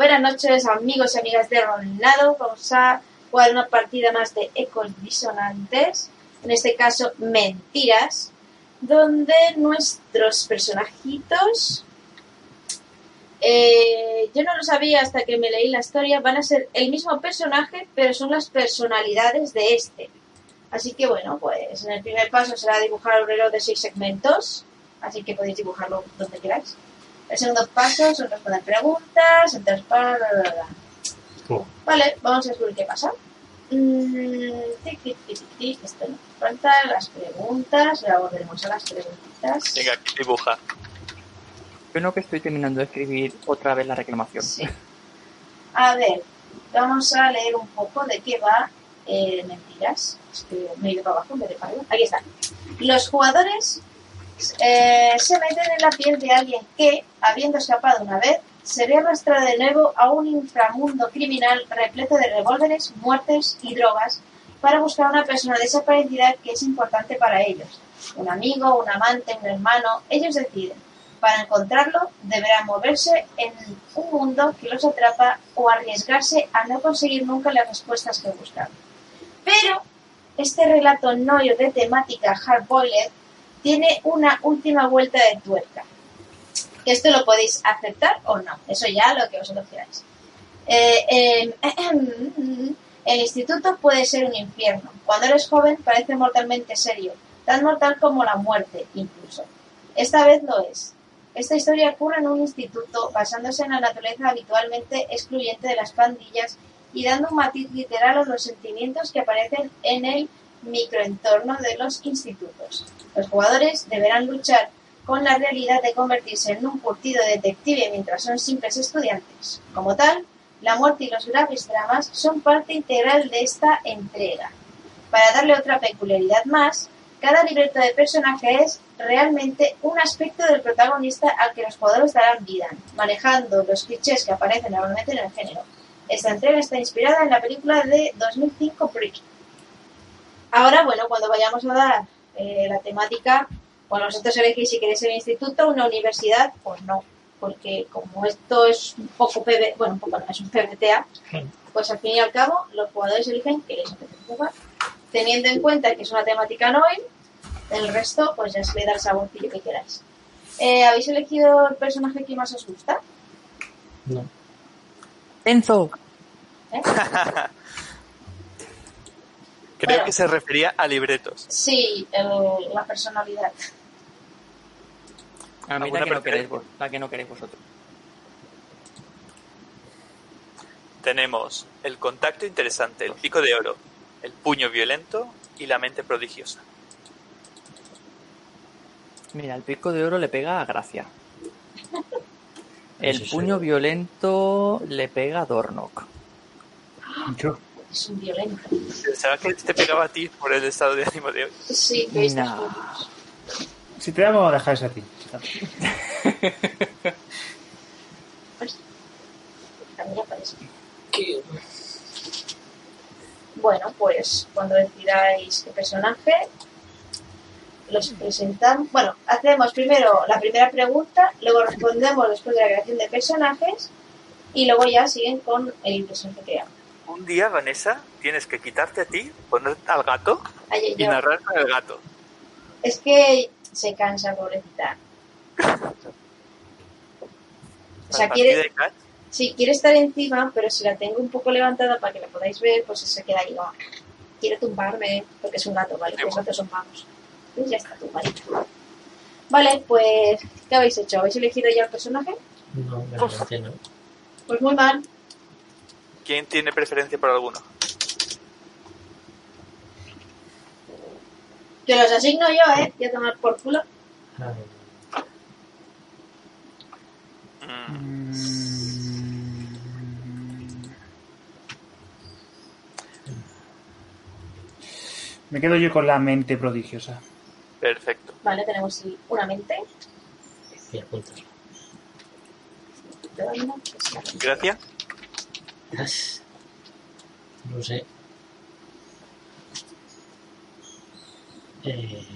Buenas noches, amigos y amigas de Rolnado. Vamos a jugar una partida más de ecos disonantes, en este caso mentiras, donde nuestros personajitos, eh, yo no lo sabía hasta que me leí la historia, van a ser el mismo personaje, pero son las personalidades de este. Así que bueno, pues en el primer paso será dibujar un reloj de seis segmentos, así que podéis dibujarlo donde queráis. El segundo paso son responder preguntas, el tercer paso... bla, bla, bla. Oh. Vale, vamos a descubrir qué pasa. Mm, tic, tic, tic, tic, tic, esto nos falta, las preguntas, ya volveremos a las preguntitas. Venga, aquí dibuja. Yo no que estoy terminando de escribir otra vez la reclamación. Sí. A ver, vamos a leer un poco de qué va eh, Mentiras. Es que me he ido para abajo en vez de para arriba. Aquí está. Los jugadores eh, se meten en la piel de alguien que, habiendo escapado una vez, se ve arrastrado de nuevo a un inframundo criminal repleto de revólveres, muertes y drogas para buscar a una persona desaparecida que es importante para ellos. Un amigo, un amante, un hermano, ellos deciden. Para encontrarlo, deberán moverse en un mundo que los atrapa o arriesgarse a no conseguir nunca las respuestas que buscan. Pero este relato noyo de temática hardboiled tiene una última vuelta de tuerca. Esto lo podéis aceptar o no, eso ya lo que vosotros queráis. Eh, eh, el instituto puede ser un infierno. Cuando eres joven parece mortalmente serio, tan mortal como la muerte incluso. Esta vez lo es. Esta historia ocurre en un instituto basándose en la naturaleza habitualmente excluyente de las pandillas y dando un matiz literal a los sentimientos que aparecen en el microentorno de los institutos. Los jugadores deberán luchar con la realidad de convertirse en un curtido detective mientras son simples estudiantes. Como tal, la muerte y los graves dramas son parte integral de esta entrega. Para darle otra peculiaridad más, cada libreto de personaje es realmente un aspecto del protagonista al que los jugadores darán vida, manejando los clichés que aparecen normalmente en el género. Esta entrega está inspirada en la película de 2005 Brick. Ahora, bueno, cuando vayamos a dar eh, la temática, bueno, vosotros elegís si queréis el instituto, una universidad, pues no, porque como esto es un poco PB, bueno, un poco no, es un PBTA, pues al fin y al cabo los jugadores eligen que les apetece jugar. Teniendo en cuenta que es una temática novel, el resto pues ya se le da el saborcillo que queráis. Eh, ¿Habéis elegido el personaje que más os gusta? No. Enzo, ¿Eh? Creo Bueno. que se refería a libretos. Sí, el- la personalidad. a mí ¿Alguna la que, no queréis, vos- la que no queréis vosotros. Tenemos el contacto interesante, el pico de oro, el puño violento y la mente prodigiosa. Mira, el pico de oro le pega a Gracia. El puño violento le pega a Dornock. Yo. Es un violento. Pensaba que te pegaba a ti por el estado de ánimo de hoy. Sí, que cosas. Si te damos a dejar eso a ti. Pues, también aparece. Bueno, pues cuando decidáis qué personaje, los presentamos. Bueno, hacemos primero la primera pregunta, luego respondemos después de la creación de personajes y luego ya siguen con el personaje creado. Un día, Vanessa, tienes que quitarte a ti, poner al gato Ay, y yo- narrar con el gato. Es que se cansa, pobrecita. O sea, quiere, sí, quiere estar encima, pero si la tengo un poco levantada para que la podáis ver, pues se queda ahí. "Ah, quiere tumbarme, porque es un gato, ¿vale? Los gatos son vagos. Pues ya está tumbadita. Vale, pues, ¿qué habéis hecho? ¿Habéis elegido ya el personaje? No, la que no. Pues muy mal. ¿Quién tiene preferencia por alguno? Que los asigno yo, ¿eh? Voy a tomar por culo. Mm, Me quedo yo con la mente prodigiosa. perfecto. Vale, tenemos una mente. Gracias. No sé. Eh,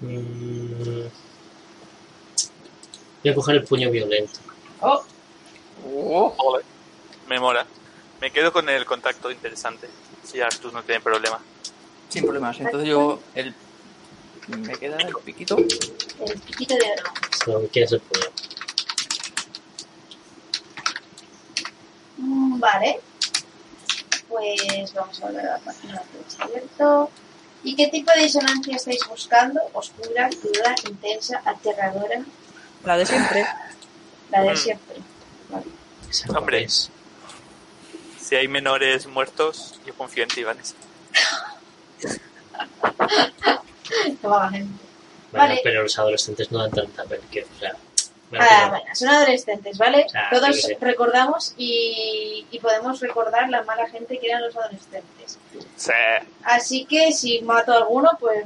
Mm. Voy a coger el puño violento. Oh, Oh. Me mola. Me quedo con el contacto interesante. Si Artus no tiene problema. sin problemas. Entonces yo el me queda el piquito. el piquito de oro. Lo que quieres el puño. Mm, Vale. Pues vamos a ver la página que está abierto. ¿Y qué tipo de disonancia estáis buscando? Oscura, cruda, intensa, aterradora, La de siempre. la de Mm. siempre. Esa Hombre. no. Si hay menores muertos, yo confío en ti, Vanessa. Qué vaga gente. Bueno, Vale. pero los adolescentes no dan tanta pena. O sea, Ah, bueno, son adolescentes, ¿vale? Ah, Todos recordamos y, y podemos recordar la mala gente que eran los adolescentes. Sí. Así que si mato a alguno, pues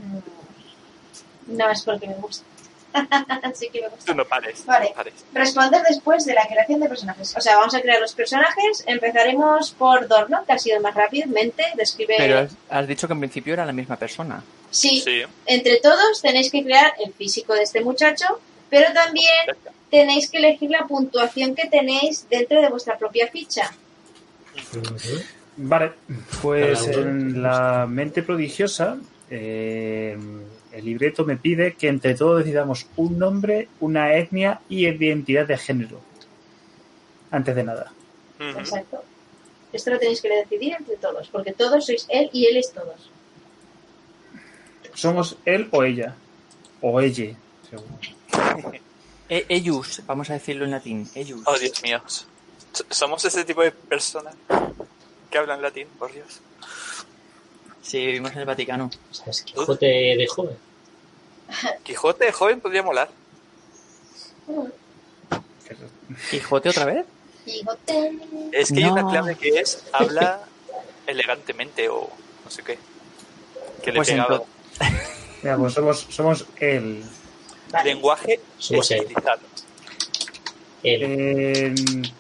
no es porque me gusta. Así que me gusta. Tú no pares. Vale. No pares. Responder después de la creación de personajes. O sea, vamos a crear los personajes. Empezaremos por Dorno, que ha sido más rápido. Mente, describe. Pero has, has dicho que en principio era la misma persona. Sí, Sí. entre todos tenéis que crear el físico de este muchacho, pero también tenéis que elegir la puntuación que tenéis dentro de vuestra propia ficha. Vale, pues en la mente prodigiosa, eh, el libreto me pide que entre todos decidamos un nombre, una etnia y identidad de género. Antes de nada. Exacto. Esto lo tenéis que decidir entre todos, porque todos sois él y él es todos. ¿Somos él o ella? O ella, según. E- ellos, vamos a decirlo en latín. Ellos. Oh, Dios mío. Somos ese tipo de personas que hablan latín, por Dios. Sí, vivimos en el Vaticano. O sea, es Quijote de joven. Quijote de joven podría molar. ¿Quijote otra vez? Quijote. Es que hay una clave que es habla elegantemente o no sé qué. Que le Pues pegaba. entonces- Mira, pues somos, somos. Vale. Lenguaje estilizado. Eh,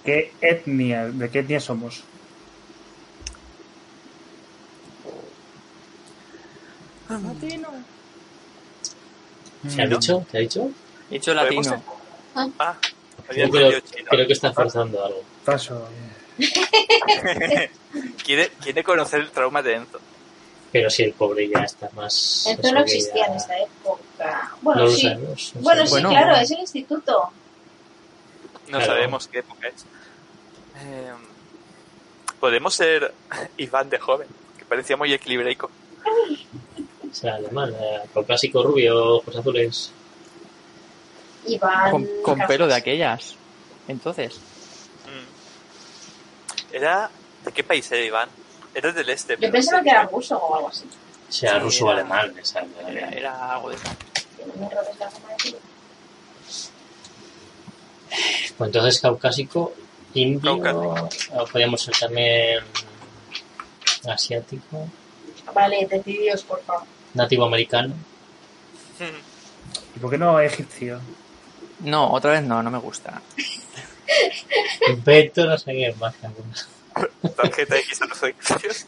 ¿Qué etnia? ¿De qué etnia somos? ¿Se ha No. dicho? ¿Te ha dicho? He dicho ¿Podemos latino. Ah, Yo creo, chino. creo que está forzando algo. Paso. eh. quiere, quiere conocer el trauma de Enzo. Pero si el pobre ya está más. Entonces eso no existía ya- en esta época. No Bueno, sí. sabemos. no Bueno, sabemos. sí, Bueno. claro, es el instituto. No Claro. sabemos qué época es. Eh, Podemos ser Iván de joven, que parecía muy equilibraico. O sea, alemán, eh, caucásico, rubio, ojos azules. Iván. Con, con pelo de aquellas. Entonces, Mm. Era. ¿De qué país era Iván? Era del este. Yo pensaba que era ruso o algo así. Sí, ruso o era- alemán, esa era, era algo de eso. Tiene errores la forma de decirlo. Pues entonces caucásico, indio, o podríamos ser también asiático, Vale, decidíos, por favor. nativo americano. ¿Y por qué no egipcio? No, otra vez no, no me gusta. Beto, no sé qué más. alguna. Tarjeta X a los egipcios.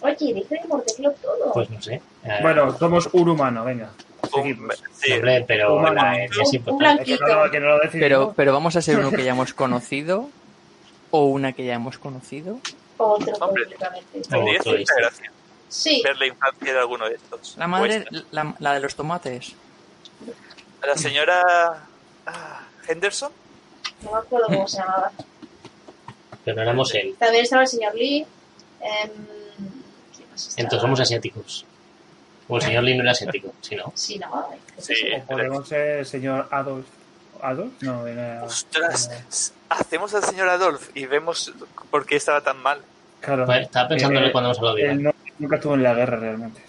Oye, dice de morderlo todo. Pues no sé. Eh, Bueno, somos un humano, venga. Un- sí, hombre, pero humano. la etnia es Un- importante. Es que no, lo- que no lo decidimos. Pero, pero vamos a ser uno que ya hemos conocido o una que ya hemos conocido. Otro Hombre. políticamente. tendría cierta este. gracia Sí, ver la infancia de alguno de estos. La madre, la, la de los tomates. La señora ah, Henderson. no me acuerdo cómo se llamaba. Pero no éramos él. También estaba el señor Lee. ¿quién más estaba? Entonces somos asiáticos. O el señor Lee no era asiático, si no. Sí, no. Sí. O podemos ser el señor Adolf. ¿Adolf? No, era. Ostras, hacemos al señor Adolf y vemos por qué estaba tan mal. Claro. Bueno, estaba pensando en él Eh, cuando hemos hablado de Él Iván. no- nunca estuvo en la guerra realmente.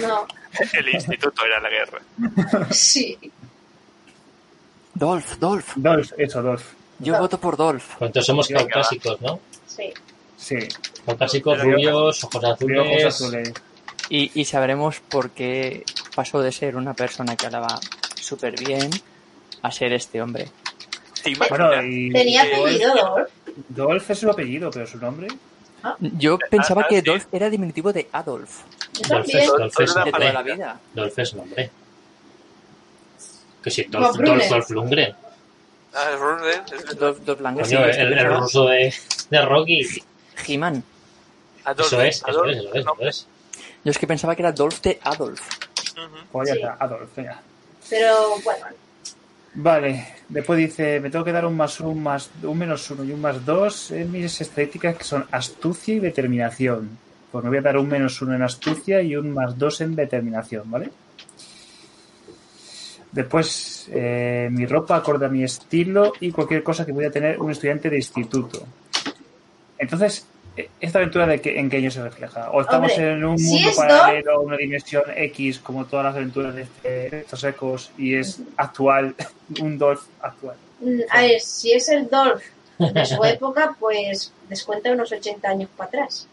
No, El instituto era la guerra. sí. Dolph, Dolph. Dolph, eso, Dolph. Yo Dolph. voto por Dolph. Pues entonces somos caucásicos, ¿no? Sí. Sí. Caucásicos, rubios, ojos azules. ojos azules. Y, y sabremos por qué pasó de ser una persona que hablaba súper bien a ser este hombre. Bueno, y. Tenía apellido Dolph. Dolph es su apellido, pero su nombre. Yo pensaba ah, que sí. Dolph era diminutivo de Adolf, Yo también. Dolph, Dolph es Solo de toda la vida. Dolph es nombre. Que sí, Von Dolph. Dolph, Dolph Lundgren. Ah. Dolph, Dolph Lundgren, Coño, que el, el ruso de, de Rocky. He-Man. Adolf, Eso es, eso Adolf, es, eso es, eso es. Yo es que pensaba que era Dolph de Adolf. Pues ya Sí. está, Adolf, venga. Pero bueno, Vale, después dice, me tengo que dar un más uno, un más un menos uno y un más dos en mis estadísticas que son astucia y determinación. Pues me voy a dar un menos uno en astucia y un más dos en determinación, ¿vale? Después, eh, mi ropa acorde a mi estilo y cualquier cosa que voy a tener un estudiante de instituto. Entonces, eh, ¿esta aventura de qué, en qué año se refleja? ¿O estamos Hombre, en un mundo paralelo, una dimensión X, como todas las aventuras de, este- de estos ecos, y es actual, un Dolph actual? mm, a ver, si es el Dolph de su época, pues descuenta unos 80 años para atrás.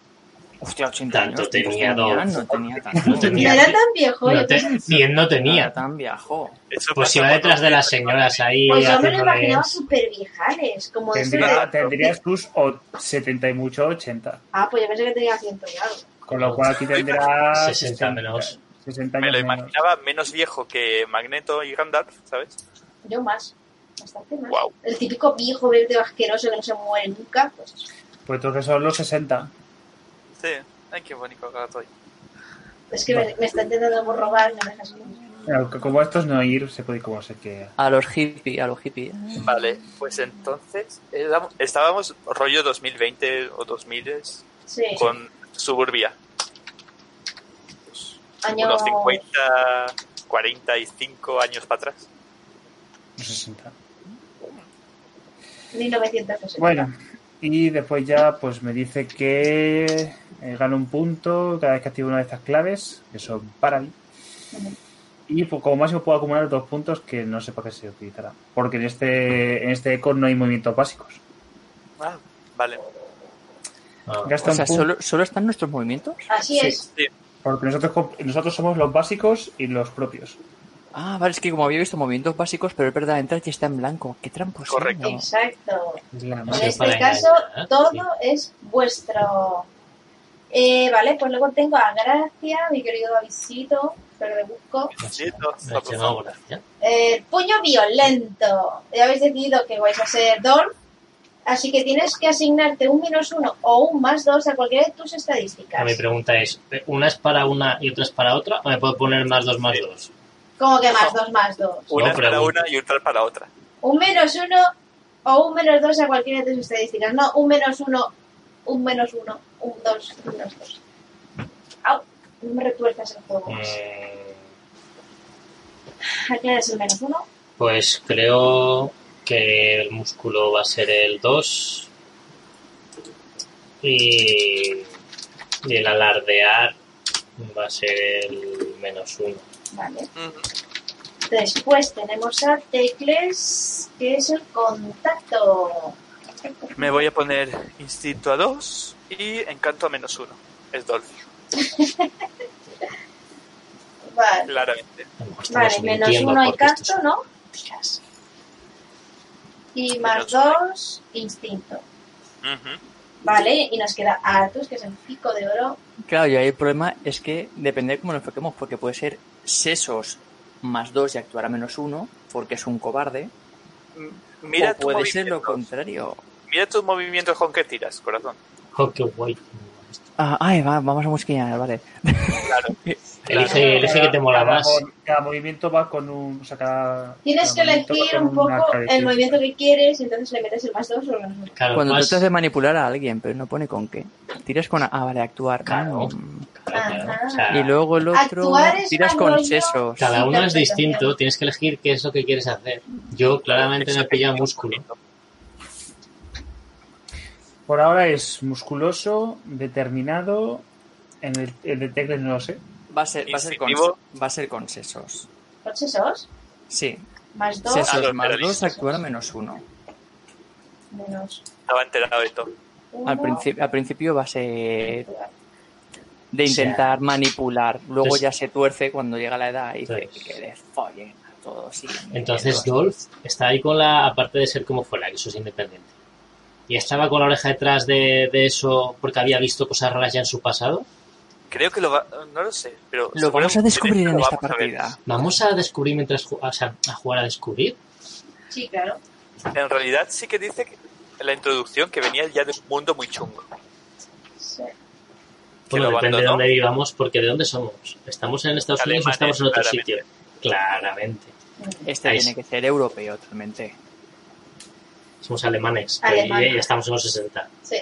Hostia, 80 Tanto años. tenía no Dolph. No tenía tanto. No No tenía. era tan viejo, No yo te- pensé- ni él no Era tenía. tan viejo. Pues iba detrás de las señoras ahí Pues yo me lo imaginaba súper viejales, como Tendría, de... tendrías tus o- 70 y mucho 80. Ah, pues yo pensé que tenía ciento y algo. Con lo cual aquí tendrás 60 menos. 60 Me lo imaginaba menos viejo que Magneto y Gandalf, ¿sabes? Yo más, bastante más. Guau. El típico viejo verde asqueroso que no se muere nunca, pues. Pues entonces son los 60. Sí. Ay, qué bonito gato. Es que me, me está intentando robar y me dejas como estos no ir, se puede como se quiera. A los hippies, a los hippies. Vale, pues entonces éramos- estábamos rollo 2020 o 2000 Sí, con Suburbia. Pues, año Unos 50, 45 años para atrás. Los 60. 1960. Bueno, y después ya pues me dice que eh, gano un punto cada vez que activo una de estas claves, que son para mí. Y pues, como máximo puedo acumular dos puntos que no sé para qué se utilizará. Porque en este, en este eco no hay movimientos básicos. Ah, vale. Ah, Gasta O sea, un punto. ¿solo, ¿solo están nuestros movimientos? Así Sí. es. Porque nosotros, nosotros somos los básicos y los propios. Ah, vale, es que como había visto movimientos básicos, pero es verdad, entras y está en blanco. Qué tramposo. Correcto. Exacto. En este caso, engañar, todo sí. es vuestro. Eh, vale, pues luego tengo a Gracia, mi querido Davidcito, pero le busco. Gracia. Eh, puño violento. Ya habéis decidido que vais a ser Dolph, así que tienes que asignarte un menos uno o un más dos a cualquiera de tus estadísticas. Mi pregunta es, ¿una es para una y otra es para otra? ¿O me puedo poner más dos más dos? ¿Cómo que más dos más dos? Una No, es para una y otra para otra. Un menos uno o un menos dos a cualquiera de tus estadísticas. No, un menos uno, un menos uno, un dos, un menos dos. Au, no me retuerzas el juego. más. Mm, Aclaras el menos uno. Pues creo que el músculo va a ser el 2 y, y el alardear va a ser el menos 1. Vale. Ujú. Después tenemos a Tecles, que es el contacto. Me voy a poner instinto a 2 y encanto a menos 1. Es Dolph, Vale, claramente. vale menos uno encanto, ¿no? Y más dos, instinto. Ujú. Vale, y nos queda Artus, que es el pico de oro. Claro, y ahí el problema es que depende de cómo lo enfoquemos, porque puede ser sesos más dos y actuar a menos uno, porque es un cobarde, M- Mira o puede ser lo contrario. Mira tus movimientos con qué tiras, corazón. Oh, qué guay. Ah, ay, va, vamos a mosquillar, vale. Claro. Elige, elige que te mola Cada más. Cada movimiento va con un. O sea, cada, Tienes que cada elegir un poco el movimiento que quieres y entonces le metes el más dos o el menos uno. Claro, Cuando más- tratas de manipular a alguien, pero no pone con qué. Tiras con... Ah, vale, actuar. Claro. Mm. claro, claro. Ajá. O sea, Y luego el otro... Tiras más con rollo- sesos. cada uno es distinto, tienes que elegir qué es lo que quieres hacer. Yo claramente me pilla músculo. Por ahora es musculoso, determinado. En el, el de Tecles no lo sé. Va a ser, va a ser, con, va a ser con sesos. ¿Con sesos? Sí, Más dos, sesos los más dos, actuar a menos uno. menos Estaba enterado de todo. uno. Al, principio al principio va a ser de O sea, intentar manipular. Luego entonces- ya se tuerce cuando llega la edad y dice que les follen a todos. y- Entonces. Dolph está ahí con la, aparte de ser como fuera, que eso es independiente. ¿Y estaba con la oreja detrás de, de eso porque había visto cosas raras ya en su pasado? Creo que lo va... No lo sé, pero... Lo vamos a descubrir en esta a partida. Vamos a descubrir mientras o sea, a jugar a descubrir. Sí, claro. En realidad sí que dice que en la introducción que venía ya de un mundo muy chungo. Sí. Bueno, depende de dónde vivamos, porque ¿de dónde somos? ¿Estamos en Estados Unidos o estamos en otro claramente. sitio? Claramente. Este Ahí tiene que ser europeo totalmente. Somos alemanes. Alemania. Y estamos en los 60. Sí.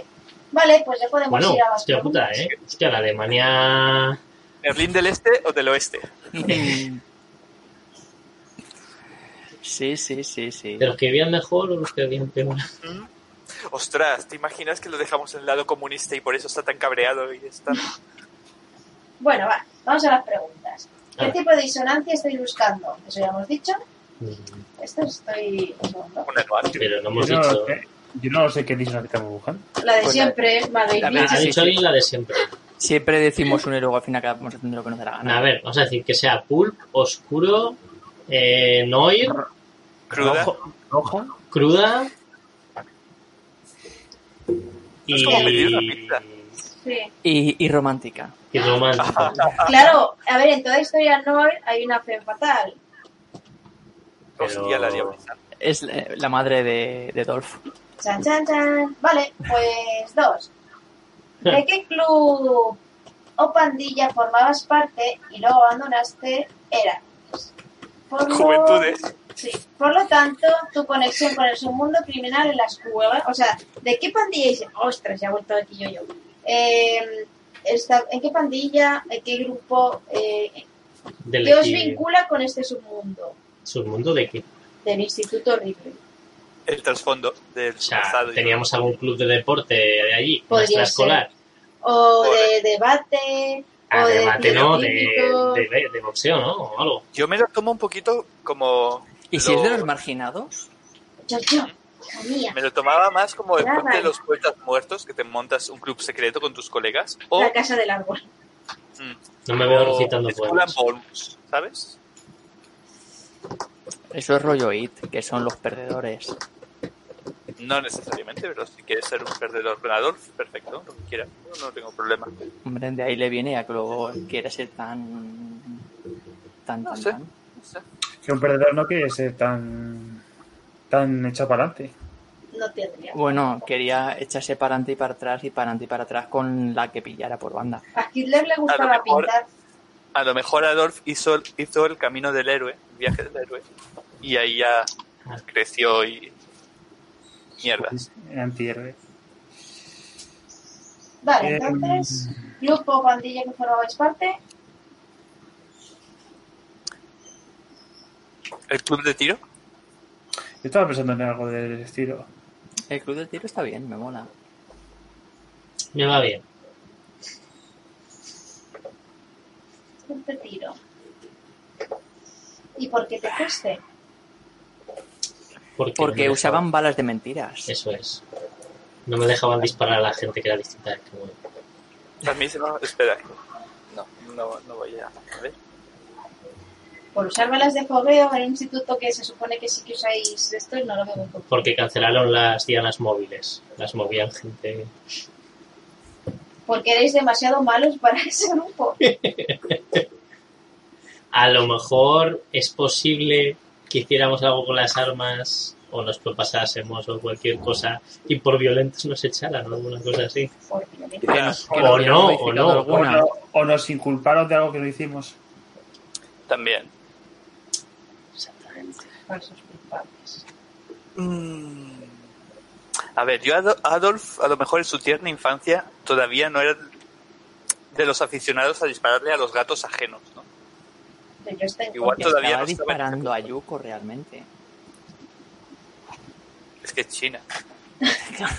Vale, pues ya podemos Bueno, ir a las hostia puta. ¿eh? Hostia, la Alemania... ¿Berlín del Este o del Oeste? Sí, sí, sí, sí. ¿De los que vivían mejor o los que vivían peor? ¿Mm? Ostras, ¿te imaginas que lo dejamos en el lado comunista y por eso está tan cabreado y está... Bueno, va, vamos a las preguntas. ¿Qué tipo de disonancia estoy buscando? Eso ya hemos dicho. Esto estoy... Pero no hemos Yo no, dicho... sé, yo no sé qué disonancia estamos buscando. La de Pues siempre, la dicho. Ha dicho alguien la de siempre. Siempre decimos un y luego al final acabamos haciendo lo que nos da la gana. A ver, vamos a decir que sea pulp, oscuro, eh, noir, Cruda. rojo- Roja. cruda Es como pedir una y. Sí. Y, y romántica. y romántica. Claro, a ver, en toda historia Noir hay una fe fatal. Pero- Hostia, la diabolizada. Es la, madre de, de Dolph. Chan, chan, chan. Vale, pues dos. ¿De qué club o pandilla formabas parte y luego abandonaste? Era. Por lo- Juventudes. Sí. Por lo tanto, tu conexión con el submundo criminal en las cuevas. O sea, ¿de qué pandilla? dice, Ostras, ya he vuelto aquí yo yo. Eh, esta- ¿En qué pandilla? ¿En qué grupo? Eh, ¿Qué os vincula con este submundo? Submundo de qué? Del Instituto Ripley. El trasfondo del O sea, pasado. teníamos algún club de deporte de allí, Podría extraescolar. O de debate. Ah, o de de debate, no, de, de, de boxeo, ¿no? O algo. Yo me lo tomo un poquito como... ¿Y si es lo- de los marginados? Yo, yo. Me lo tomaba más como el club de los poetas muertos, que te montas un club secreto con tus colegas. O, La casa del árbol. mm, No me veo recitando poemas. ¿sabes? Eso es rollo IT, que son los perdedores. No necesariamente, pero si quieres ser un perdedor con Adolf, perfecto, lo que quieras. No, no tengo problema. Hombre, de ahí le viene a que luego quiere ser tan... Tan, No tan, sé. tan. No sé. Que un perdedor no quiere ser tan, tan echado para adelante. No tendría. Bueno, quería echarse para adelante y para atrás y para adelante y para atrás con la que pillara por banda. A Hitler le gustaba pintar. A lo mejor Adolf hizo, hizo el camino del héroe, el viaje del héroe, y ahí ya creció y... Mierda. Es antihéroe. Vale, Eh, entonces, club o pandilla que formabais parte. ¿El club de tiro? Yo estaba pensando en algo del estilo. El club del tiro está bien, me mola. Me va bien. Tiro. ¿Y por qué te fuiste? Porque, Porque no me usaban dejaban- balas de mentiras. Eso es. No me dejaban disparar a la gente que era distinta. que bueno. A mí se me... Espera. No, no, no voy a... a ver. Por usar balas de fogueo en un instituto que se supone que sí que usáis esto y no lo veo poco. Porque cancelaron las dianas móviles. Las movían gente. Porque erais demasiado malos para ese grupo. A lo mejor es posible que hiciéramos algo con las armas o nos propasásemos o cualquier cosa y por violentos nos echaran o alguna cosa así. O no, o no. O, alguna. no- o nos inculparon de algo que no hicimos. También. Exactamente. Falsos culpables. Mm. A ver, yo Ado- Adolf, a lo mejor en su tierna infancia, todavía no era de los aficionados a dispararle a los gatos ajenos, ¿no? Pero yo estoy en Igual todavía Estaba no disparando a Yuko realmente. Es que es China.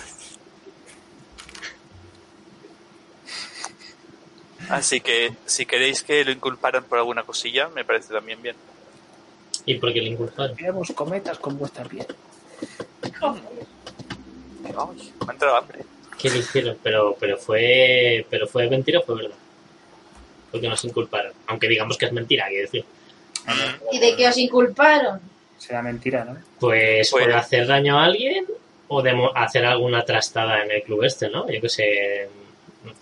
Así que si queréis que lo inculparan por alguna cosilla, me parece también bien. ¿Y por qué le inculparon? Veamos cometas con vuestra Ay, me ha entrado hambre. ¿Qué le hicieron? Pero, pero fue pero fue mentira o fue verdad. Porque nos inculparon. Aunque digamos que es mentira, quiero decir. ¿Y de qué os inculparon? Será mentira, ¿no? Pues, Pues- por hacer daño a alguien O de hacer alguna trastada en el club este, ¿no? Yo que sé,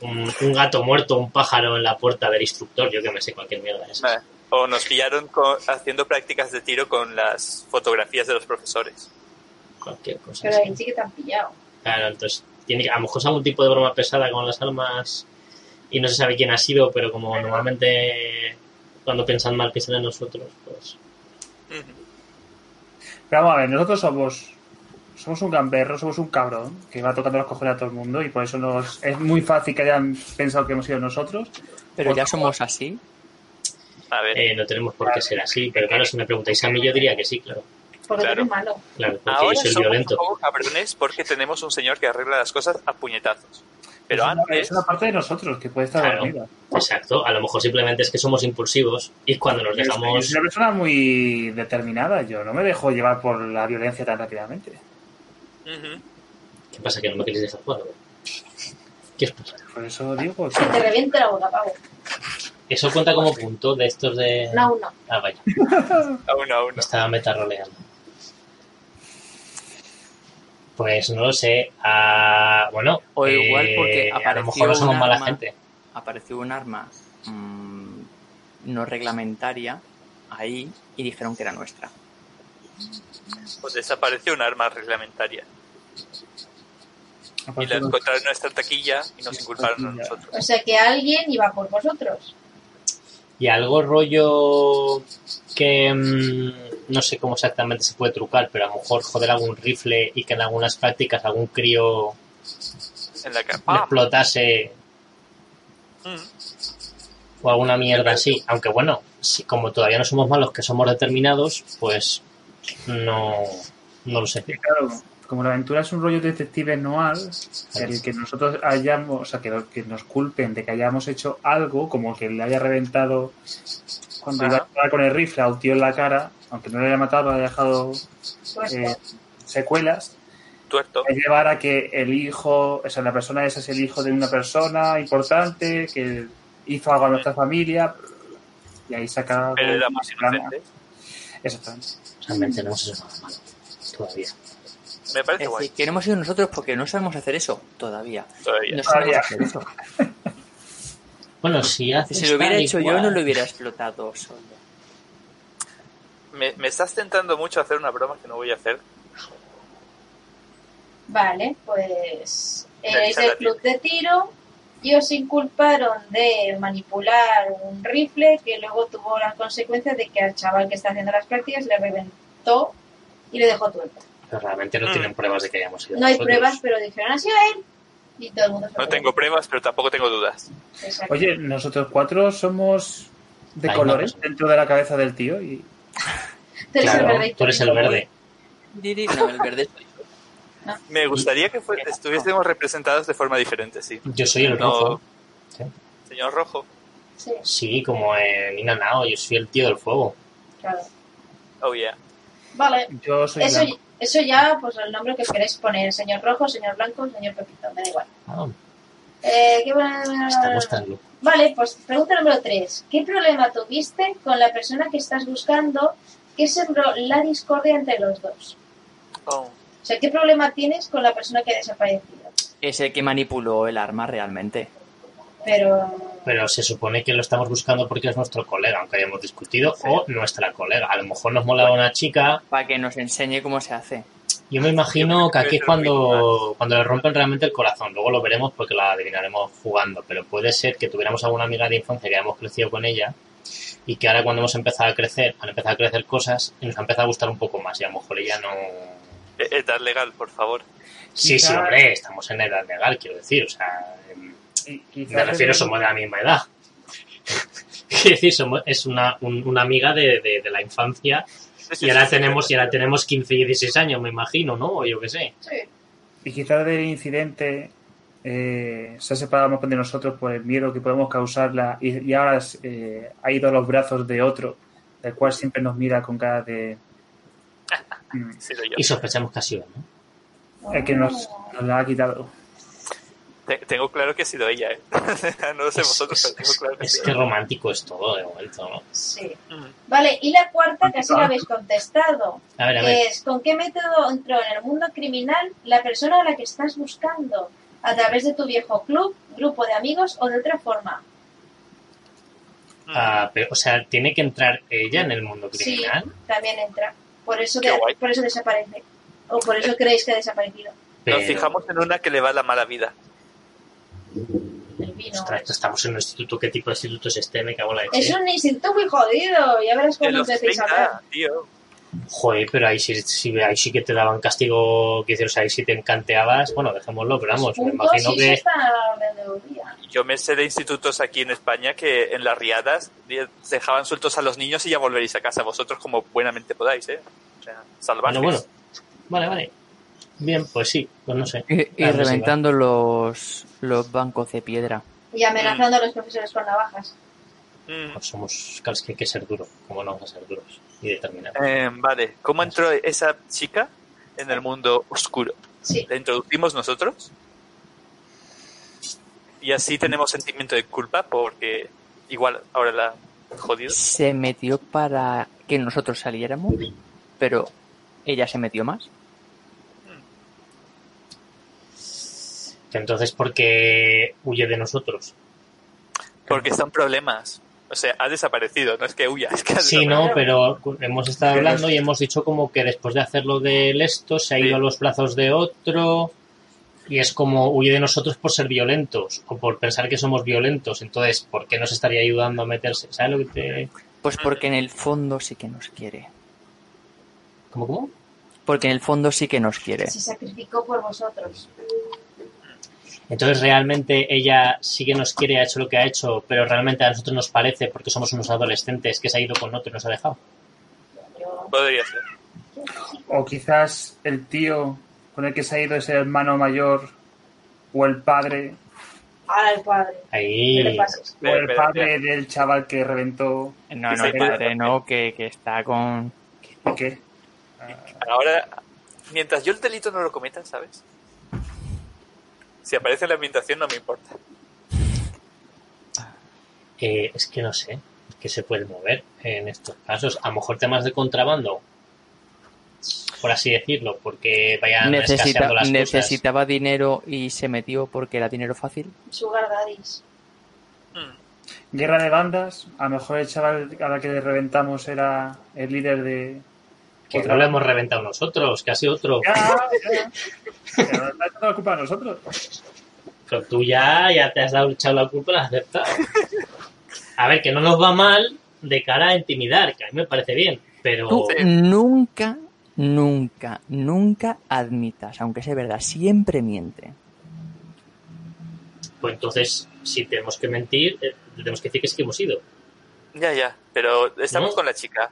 un, un gato muerto, un pájaro en la puerta del instructor, yo que me sé cualquier mierda de esas. Vale. O nos pillaron co- haciendo prácticas de tiro con las fotografías de los profesores. Cualquier cosa. Pero ahí sí que te han pillado. Claro, entonces, tiene que, a lo mejor es algún tipo de broma pesada con las armas y no se sabe quién ha sido, pero como normalmente cuando piensan mal piensan en nosotros, pues... Pero vamos a ver, nosotros somos somos un gamberro, somos un cabrón que va tocando los cojones a todo el mundo y por eso nos es muy fácil que hayan pensado que hemos sido nosotros. Pero ya somos así. A ver, Eh, no tenemos por qué ser así, pero claro, si me preguntáis a mí, yo diría que sí, claro. Porque Claro. malo. Claro, porque ahora somos violento. un poco cabrones porque tenemos un señor que arregla las cosas a puñetazos. Pero es, una, antes, es una parte de nosotros que puede estar Claro. dormida. Exacto, a lo mejor simplemente es que somos impulsivos y cuando nos soy- yo dejamos... soy una persona muy determinada, yo no me dejo llevar por la violencia tan rápidamente. Ujú. ¿Qué pasa? ¿Que no me queréis dejar jugar? ¿Qué os pasa? Por eso digo que te reviente la boca, pavo. ¿Eso cuenta como punto de estos de...? No, no. Ah, vaya, aún, aún. no. estaba metaroleando. Pues no lo sé. Ah, bueno, O igual eh, porque a lo apareció mejor no somos mala arma. gente. Apareció un arma mm, no reglamentaria ahí y dijeron que era nuestra. Pues desapareció un arma reglamentaria. Y la encontraron en nuestra taquilla y nos inculparon a nosotros. O sea que alguien iba por vosotros. Y algo rollo que mm, no sé cómo exactamente se puede trucar, pero a lo mejor joder algún rifle y que en algunas prácticas algún crío En la le capa. explotase o alguna mierda así. Aunque bueno, si, como todavía no somos malos, que somos determinados, pues no, no lo sé. Sí, claro, como la aventura es un rollo detective noir, el que nosotros hayamos, o sea, que, que nos culpen de que hayamos hecho algo, como que le haya reventado cuando iba a con el rifle a un tío en la cara, aunque no le haya matado, le haya dejado eh, secuelas, Tuerto. es llevar a que el hijo, o sea, la persona esa es el hijo de una persona importante que hizo algo a nuestra familia y ahí saca Pero éramos más plana. inocentes. Exactamente. Realmente no hemos hecho nada malo todavía. Me parece Es guay. decir, que no hemos sido nosotros porque no sabemos hacer eso todavía. Todavía. No sabemos Todavía. hacer eso. Bueno, si haces Si lo hubiera hecho yo, no lo hubiera explotado solo. Me, me estás tentando mucho a hacer una broma que no voy a hacer. Vale, pues lista del club de tiro y os inculparon de manipular un rifle que luego tuvo las consecuencias de que al chaval que está haciendo las prácticas le reventó y le dejó tuerto. Pero realmente no Mm. tienen pruebas de que hayamos sido No hay nosotros. pruebas, pero dijeron así a él y todo el mundo se No tengo pruebas, pero tampoco tengo dudas. Exacto. Oye, nosotros cuatro somos de colores dentro de la cabeza del tío y Tú eres el verde y tú eres el verde. Diri, no, el verde soy yo. Me gustaría que fue- estuviésemos representados de forma diferente, sí. Yo soy el No. rojo. Señor Rojo. Sí, Sí, como en Nina Nao, yo soy el tío del fuego. claro. Oh, yeah. Vale, yo soy eso, blanco. eso ya, pues el nombre que queréis poner, señor rojo, señor blanco, señor pepito, me da igual. Ah, Eh, ¿qué buena- estamos tan locos. Vale, pues pregunta número 3. ¿Qué problema tuviste con la persona que estás buscando que sembró la discordia entre los dos? Oh. O sea, ¿qué problema tienes con la persona que ha desaparecido? Es el que manipuló el arma realmente. Pero... Pero se supone que lo estamos buscando porque es nuestro colega, aunque hayamos discutido, o nuestra colega. A lo mejor nos molaba una chica. Para que nos enseñe cómo se hace. Yo me imagino que aquí es cuando, cuando le rompen realmente el corazón. Luego lo veremos porque la adivinaremos jugando. Pero puede ser que tuviéramos alguna amiga de infancia que hayamos crecido con ella y que ahora cuando hemos empezado a crecer, han empezado a crecer cosas y nos ha empezado a gustar un poco más. Y a lo mejor ella no. Eh, Edad legal, por favor. Sí, sí, hombre, estamos en edad legal, quiero decir. O sea, em, quizás me refiero, somos de la misma edad. Quiero decir, somos, es una, un- una amiga de, de- de la infancia Sí, y ahora sí, tenemos, sí. y ahora tenemos 15 y 16 años, me imagino, ¿no? O yo qué sé. Sí. Y quizás del incidente eh, se ha separado más de nosotros por el miedo que podemos causarla y, y ahora eh, ha ido a los brazos de otro, del cual siempre nos mira con cara de... Mm. Y sospechamos que ha sido, ¿no? el que nos, nos la ha quitado. Te- tengo claro que ha sido ella, ¿eh? no lo sé Es, vosotros, es- pero tengo claro que ha es que romántico es todo de momento, ¿no? Sí. Mm. Vale, y la cuarta casi la habéis contestado, A ver, a que ver. es ¿con qué método entró en el mundo criminal la persona a la que estás buscando? ¿A través de tu viejo club, grupo de amigos o de otra forma? Mm. Ah, pero, o sea, tiene que entrar ella en el mundo Sí, criminal. también entra. Por eso, de- por eso desaparece. O por eso creéis que ha desaparecido. Pero, Nos fijamos en una que le va la mala vida. El vino. ostras, estamos en un instituto. ¿Qué tipo de instituto es este? Me cago en la leche. Es un instituto muy jodido. Ya verás cuando empecéis a ver. 30, tío. Joder, pero ahí sí, sí, ahí sí que te daban castigo, que hicieron, o sea, ahí sí te encanteabas. Bueno, dejémoslo, pero vamos, me imagino que... está. Yo me sé de institutos aquí en España que en las riadas dejaban sueltos a los niños y ya volveréis a casa vosotros como buenamente podáis, ¿eh? O sea, salvajes. Bueno, bueno. Vale, vale. Bien, pues sí, pues no sé. Y, y reventando los, los bancos de piedra. Y amenazando a los profesores con navajas. Mm. Pues somos, claro, es que hay que ser duro. ¿Cómo no vamos a ser duros y determinados? Eh, vale, ¿cómo entró esa chica en el mundo oscuro? Sí. ¿La introducimos nosotros? Y así tenemos sentimiento de culpa porque igual ahora la jodido. Se metió para que nosotros saliéramos, pero ella se metió más. Entonces, ¿por qué huye de nosotros? Porque están problemas. O sea, ha desaparecido, no es que huya, es que ha Sí, no, pero hemos estado hablando y hemos dicho como que después de hacerlo del esto se ha Sí. ido a los brazos de otro y es como huye de nosotros por ser violentos o por pensar que somos violentos. Entonces, ¿por qué nos estaría ayudando a meterse? ¿Sabes lo que te...? Pues porque en el fondo sí que nos quiere. ¿Cómo, cómo? Porque en el fondo sí que nos quiere. Se sacrificó por vosotros. Entonces, realmente ella sí que nos quiere, ha hecho lo que ha hecho, pero realmente a nosotros nos parece, porque somos unos adolescentes, que se ha ido con otro y nos ha dejado. Podría ser. O quizás el tío con el que se ha ido es el hermano mayor o el padre Ahora el padre. Ahí... O el padre del chaval que reventó No, no, el padre no, que, que está con... ¿y qué? Ahora, mientras yo el delito no lo cometa, ¿sabes? Si aparece la ambientación no me importa. Eh, es que no sé qué se puede mover en estos casos. A lo mejor temas de contrabando, por así decirlo, porque vayan Necesita, escaseando las cosas. necesitaba dinero y se metió porque era dinero fácil. Sugar daddies. Mm. Guerra de bandas, a lo mejor el chaval a la que le reventamos era el líder de... Que no lo hemos reventado nosotros, que ha sido otro. Ya, ya. Pero nos ha echado la culpa a nosotros. Pero tú ya, ya te has dado echado la culpa y la has aceptado. A ver, que no nos va mal de cara a intimidar, que a mí me parece bien, pero Tú nunca, nunca, nunca admitas, aunque sea verdad, siempre miente. pues entonces, si tenemos que mentir, eh, tenemos que decir que sí que hemos ido. Ya, ya, pero estamos ¿No? con la chica.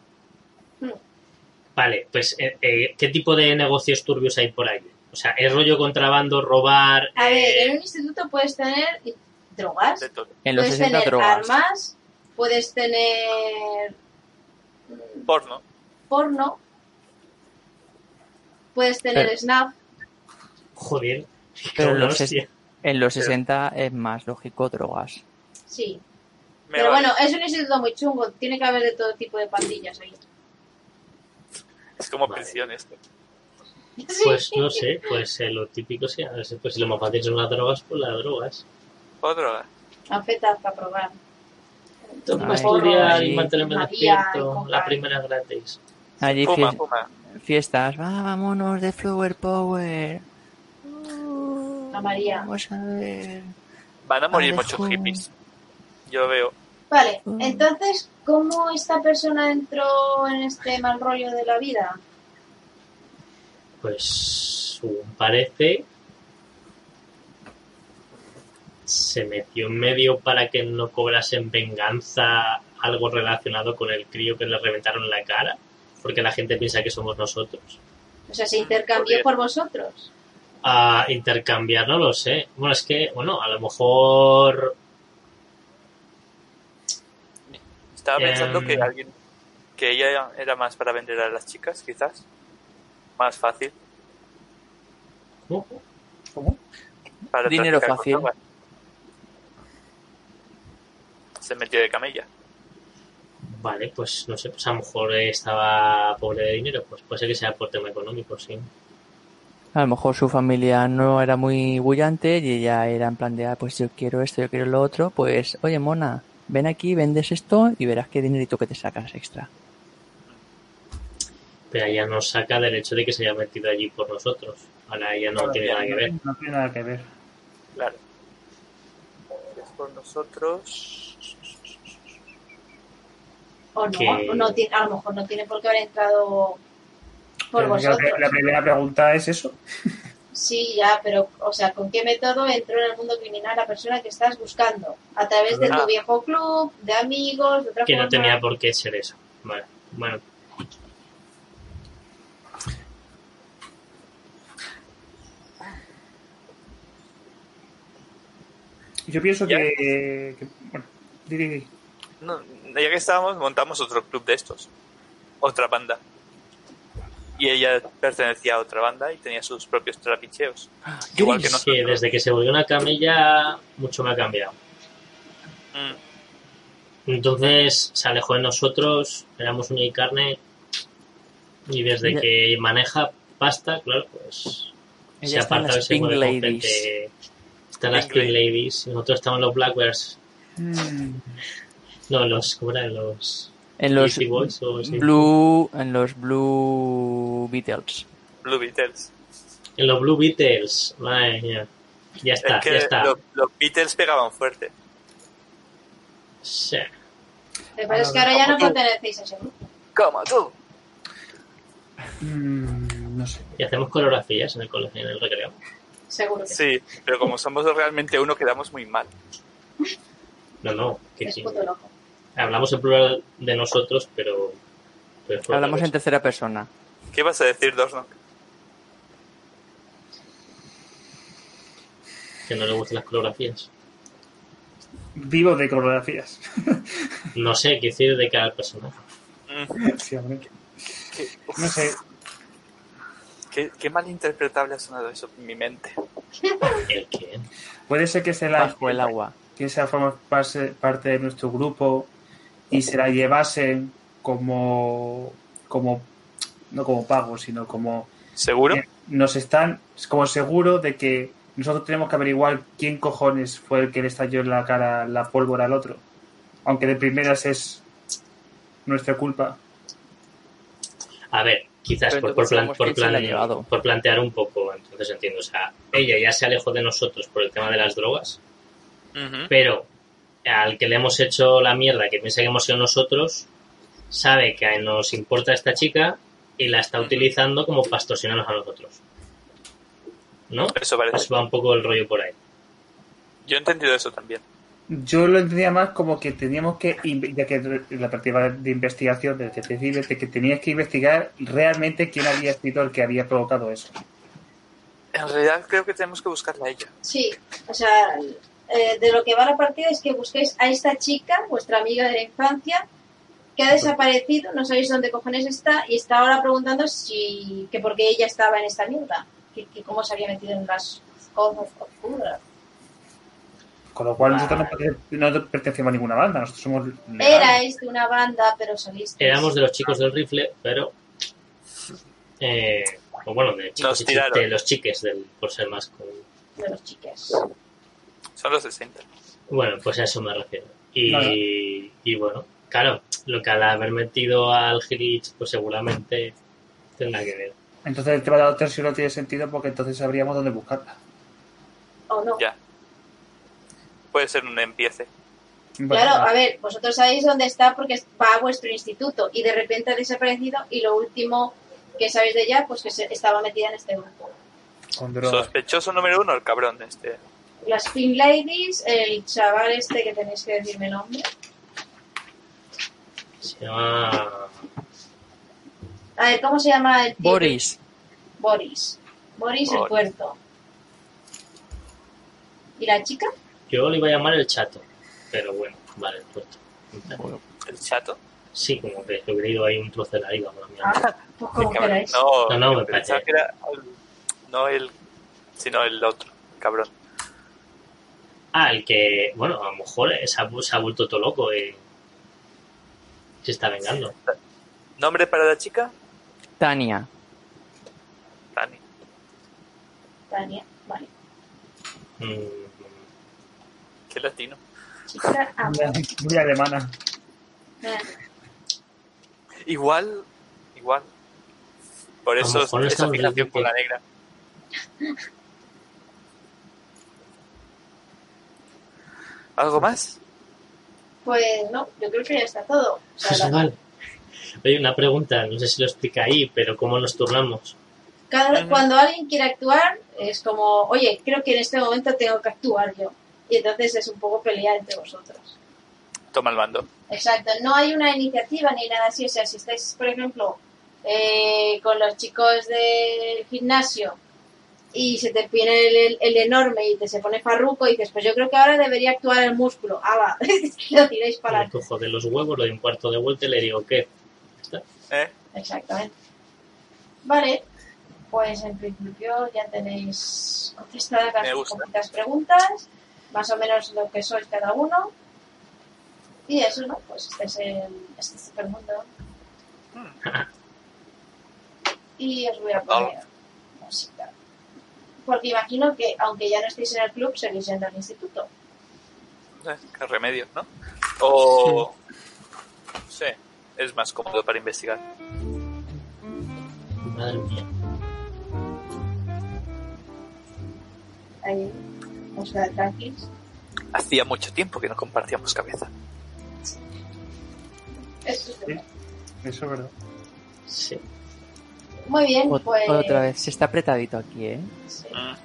Vale, pues, eh, eh, ¿qué tipo de negocios turbios hay por ahí? O sea, ¿es rollo contrabando, robar? A eh, ver, en un instituto puedes tener drogas. En los puedes 60 tener drogas. armas, puedes tener Porno. porno, puedes tener Pero- snap. Joder. Pero en los. En los 60 es más lógico drogas. Sí. Me Pero vale. bueno, es un instituto muy chungo, tiene que haber de todo tipo de pandillas ahí. Es como Vale. prisión esto. Pues no sé, pues eh, lo típico sí, a ver, pues si lo más fácil son las drogas, pues las drogas. O droga. Anfetas para probar. Toma Ay, estudiar y mantenerme María, despierto, la primera gratis. Allí Fuma, fuma. fiestas, "Va, vámonos de Flower Power. La María. Vamos a ver. Van a morir Vale, muchos hippies. Yo veo. Vale, entonces, ¿cómo esta persona entró en este mal rollo de la vida? Pues, según parece, se metió en medio para que no cobrasen venganza algo relacionado con el crío que le reventaron la cara, porque la gente piensa que somos nosotros. O sea, se intercambió por vosotros. A intercambiar, no lo sé. Bueno, es que, bueno, a lo mejor Estaba Em. pensando que alguien. Que ella era más para vender a las chicas, quizás. Más fácil. ¿Cómo? Para Dinero fácil. Se metió de camella. Vale, pues no sé, pues a lo mejor estaba pobre de dinero, pues puede ser que sea por tema económico, sí. A lo mejor su familia no era muy bullante y ella era en plan de, ah, pues yo quiero esto, yo quiero lo otro. Pues, oye, mona, ven aquí, vendes esto y verás qué dinerito que te sacas extra. Pero ella nos saca del hecho de que se haya metido allí por nosotros. Ahora ella no tiene nada que ver. No tiene nada que ver. Claro. Es por nosotros. O no, Que- o no tiene, a lo mejor no tiene por qué haber entrado por Pero vosotros. la, la primera pregunta es eso. Sí, ya, pero, o sea, ¿con qué método entró en el mundo criminal la persona que estás buscando? ¿A través de Ah. tu viejo club, de amigos, de otra Que no tenía por qué ser eso. Vale, bueno. Yo pienso Ya. que, que- Bueno, di, di. No, ya que estábamos, montamos otro club de estos. Otra banda. Y ella pertenecía a otra banda y tenía sus propios trapicheos. Igual que Sí, nosotros. desde que se volvió una camella, mucho me ha cambiado. Mm, Entonces se alejó de nosotros, éramos uña y carne, y desde que maneja pasta, claro, pues Ella se aparta y las se Pink mueve con Ladies. gente. Están las Pink Ladies, y nosotros estamos en los Blackbirds. Mm, No, los, ¿cómo eran? Los En los Boys o sí. Blue, en los Blue Beatles. Blue Beatles. En los Blue Beatles, madre mía. Ya está, es que ya está. lo- los Beatles pegaban fuerte. Sí. Lo que pasa es que ahora ya no pertenecéis a ese grupo. Como tú. mm, no sé. Y hacemos coreografías en el colegio, en el recreo. Seguro que Sí, pero como somos realmente uno, quedamos muy mal. No, no, que es sí. puto loco. Hablamos en plural de nosotros, pero... Hablamos en tercera persona. ¿Qué vas a decir, cosa, que no le gustan las coreografías. Vivo de coreografías. No sé qué decir de cada personaje. Mm, Sí, hombre. qué, uf, No sé. Qué, qué malinterpretable ha sonado eso en mi mente. ¿El qué? Puede ser que se la Bajo el agua. que esa forma parte, parte de nuestro grupo y se la llevasen como como no como pago sino como ¿Seguro? nos están como seguro de que nosotros tenemos que averiguar quién cojones fue el que le estalló en la cara la pólvora al otro aunque de primeras es nuestra culpa A ver, quizás por, por, plan- por, plan- por plantear un poco, entonces entiendo. O sea, ella ya se alejó de nosotros por el tema de las drogas, pero al que le hemos hecho la mierda, que piensa que hemos sido nosotros, sabe que nos importa esta chica y la está utilizando como para extorsionarnos a nosotros. ¿No? Eso parece. Pues va un poco el rollo por ahí. Yo he entendido eso también. Yo lo entendía más como que teníamos que ya que la partida de investigación del detective de que tenías que investigar realmente quién había sido el que había provocado eso En realidad creo que tenemos que buscarla a ella. Sí, o sea, eh, de lo que va la partida es que busquéis a esta chica, vuestra amiga de la infancia, que ha desaparecido, no sabéis dónde cojones está, y está ahora preguntando si que por qué ella estaba en esta mierda, que, que cómo se había metido en las cosas oscuras. Con lo cual nosotros no, no pertenecemos a ninguna banda, nosotros somos legales. Erais de una banda, pero salisteis. Éramos de los chicos del rifle, pero... Eh, o bueno, de, chicos de los chiques, del, por ser más... con- de los chiques. Son los 60. Bueno, pues a eso me refiero. Y, y bueno, claro, lo que al haber metido al Glitch, pues seguramente tendrá que ver. Entonces el tema de la obtención no tiene sentido porque entonces sabríamos dónde buscarla. ¿O no? Ya. Puede ser un empiece. Bueno, Claro, a ver, vosotros sabéis dónde está porque va a vuestro instituto y de repente ha desaparecido y lo último que sabéis de ella, pues que se- estaba metida en este grupo. Sospechoso número uno, el cabrón este. Las Pink Ladies, el chaval este que tenéis que decirme el nombre. Se llama... A ver, ¿cómo se llama el tío? Boris. Boris. Boris el puerto. ¿Y la chica? Yo le iba a llamar el chato, pero bueno, vale, el puesto. El chato. Sí, como que he hubiera ido ahí un trozo de la liga, por la mierda. Ah, pues como queráis. No, No, no, me pensaba parece. que era el- no el, sino el otro, cabrón. Ah, el que, bueno, a lo mejor se ha, se ha vuelto todo loco y se está vengando. ¿Nombre para la chica? Tania. Tani. Tania, vale. Mm, Qué latino. Chica, Muy, alemana. Igual, igual. Por eso esa fijación por la negra. ¿Algo más? Pues no, yo creo que ya está todo. O sea, José la- Val, Oye, una pregunta, no sé si lo explica ahí, pero ¿cómo nos turnamos? cada- cuando alguien quiere actuar, es como, oye, creo que en este momento tengo que actuar yo. Y entonces es un poco pelear entre vosotros. Toma el mando. Exacto, no hay una iniciativa ni nada así. O sea, si estáis, por ejemplo, eh, con los chicos del gimnasio y se te viene el, el enorme y te se pone farruco y dices, pues yo creo que ahora debería actuar el músculo. Ah, va, lo tiráis para Le adelante. cojo de los huevos, lo doy un cuarto de vuelta y le digo, ¿qué? ¿Está? ¿Eh? Exactamente. Vale, pues en principio ya tenéis contestadas las poquitas preguntas, más o menos lo que sois cada uno. Y eso, ¿no? Pues este es el este supermundo. Y os voy a poner música. Porque imagino que, aunque ya no estéis en el club, seguís yendo al instituto. Eh, Qué remedio, ¿no? O... No sé, es más cómodo para investigar. Madre mía. Ahí os quedáis tranquilos. Hacía mucho tiempo que no compartíamos cabeza. Esto es Sí. verdad. Eso es verdad. Sí. Muy bien, Ot- pues... Otra vez, se está apretadito aquí, ¿eh? sí. Mm.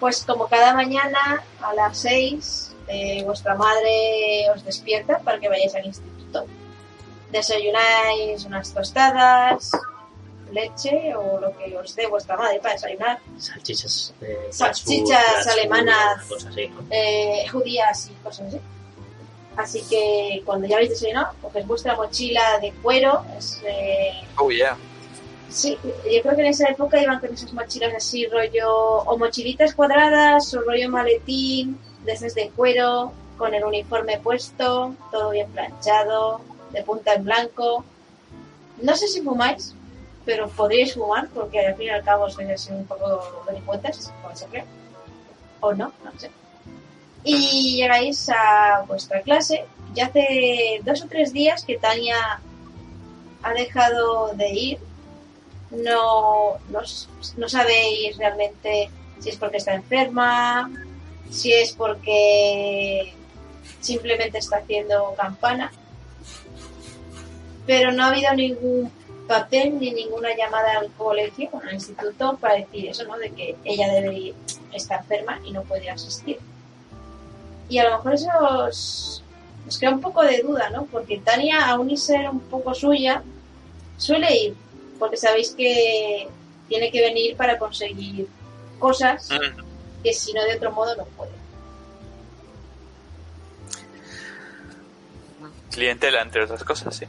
Pues como cada mañana a las 6 vuestra madre os despierta para que vayáis al instituto. Desayunáis unas tostadas, leche o lo que os dé vuestra madre para desayunar, Salchichas. eh, Salchichas fast food, fast alemanas. Cosas así, ¿no? eh, judías y cosas así. Así que cuando ya habéis desayunado, cogéis vuestra mochila de cuero. Es, eh, Oh, yeah. sí, yo creo que en esa época iban con esas mochilas así, rollo, o mochilitas cuadradas, o rollo maletín, de esas de cuero, con el uniforme puesto, todo bien planchado, de punta en blanco. No sé si fumáis, pero podríais fumar, porque al fin y al cabo sois un poco delincuentes, como cree. O no, no sé. Y llegáis a vuestra clase. Ya hace dos o tres días que Tania ha dejado de ir. No, no, no sabéis realmente si es porque está enferma, si es porque simplemente está haciendo campana. Pero no ha habido ningún papel ni ninguna llamada al colegio, bueno, al instituto, para decir eso, ¿no? De que ella debe está enferma y no puede asistir. Y a lo mejor eso os, os crea un poco de duda, ¿no? Porque Tania, aún y ser un poco suya, suele ir, porque sabéis que tiene que venir para conseguir cosas que si no de otro modo no puede. Clientela, entre otras cosas, sí.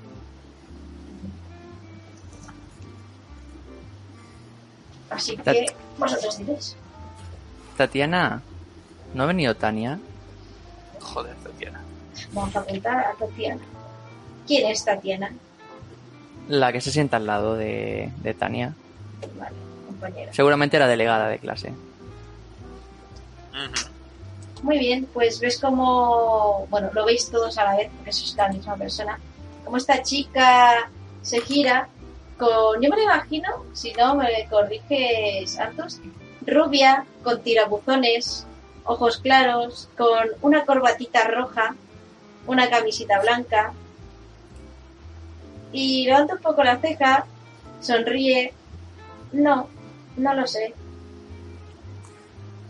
Así que vosotros diréis. Tatiana, ¿no ha venido Tania? Joder, Tatiana. Vamos a apuntar a Tatiana. ¿Quién es Tatiana? La que se sienta al lado de, de Tania. Vale, compañera. Seguramente la delegada de clase. Ujú. Muy bien, pues ves como, bueno, lo veis todos a la vez, porque sois la misma persona, como esta chica se gira yo me lo imagino, si no me corriges Santos, rubia, con tirabuzones, ojos claros, con una corbatita roja, una camisita blanca, y levanta un poco la ceja, sonríe, no, no lo sé,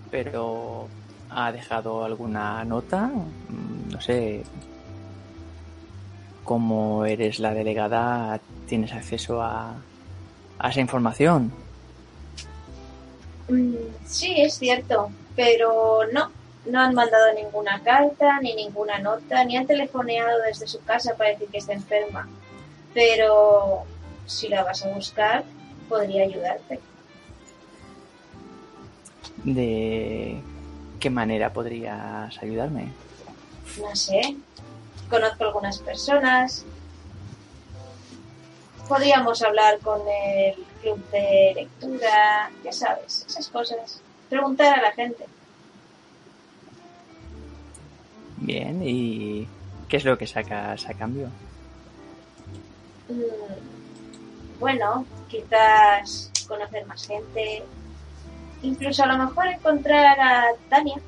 Pero ha dejado alguna nota, Mm, no sé. Como eres la delegada, tienes acceso a, a esa información. Mm, Sí, es cierto, pero no, no han mandado ninguna carta, ni ninguna nota, ni han telefoneado desde su casa para decir que está enferma. Pero si la vas a buscar, podría ayudarte. De qué manera podrías ayudarme? No sé. Conozco algunas personas. Podríamos hablar con el club de lectura, ya sabes, esas cosas. Preguntar a la gente. Bien, ¿y qué es lo que sacas a cambio? Mm, bueno, quizás conocer más gente. Incluso a lo mejor encontrar a Tania.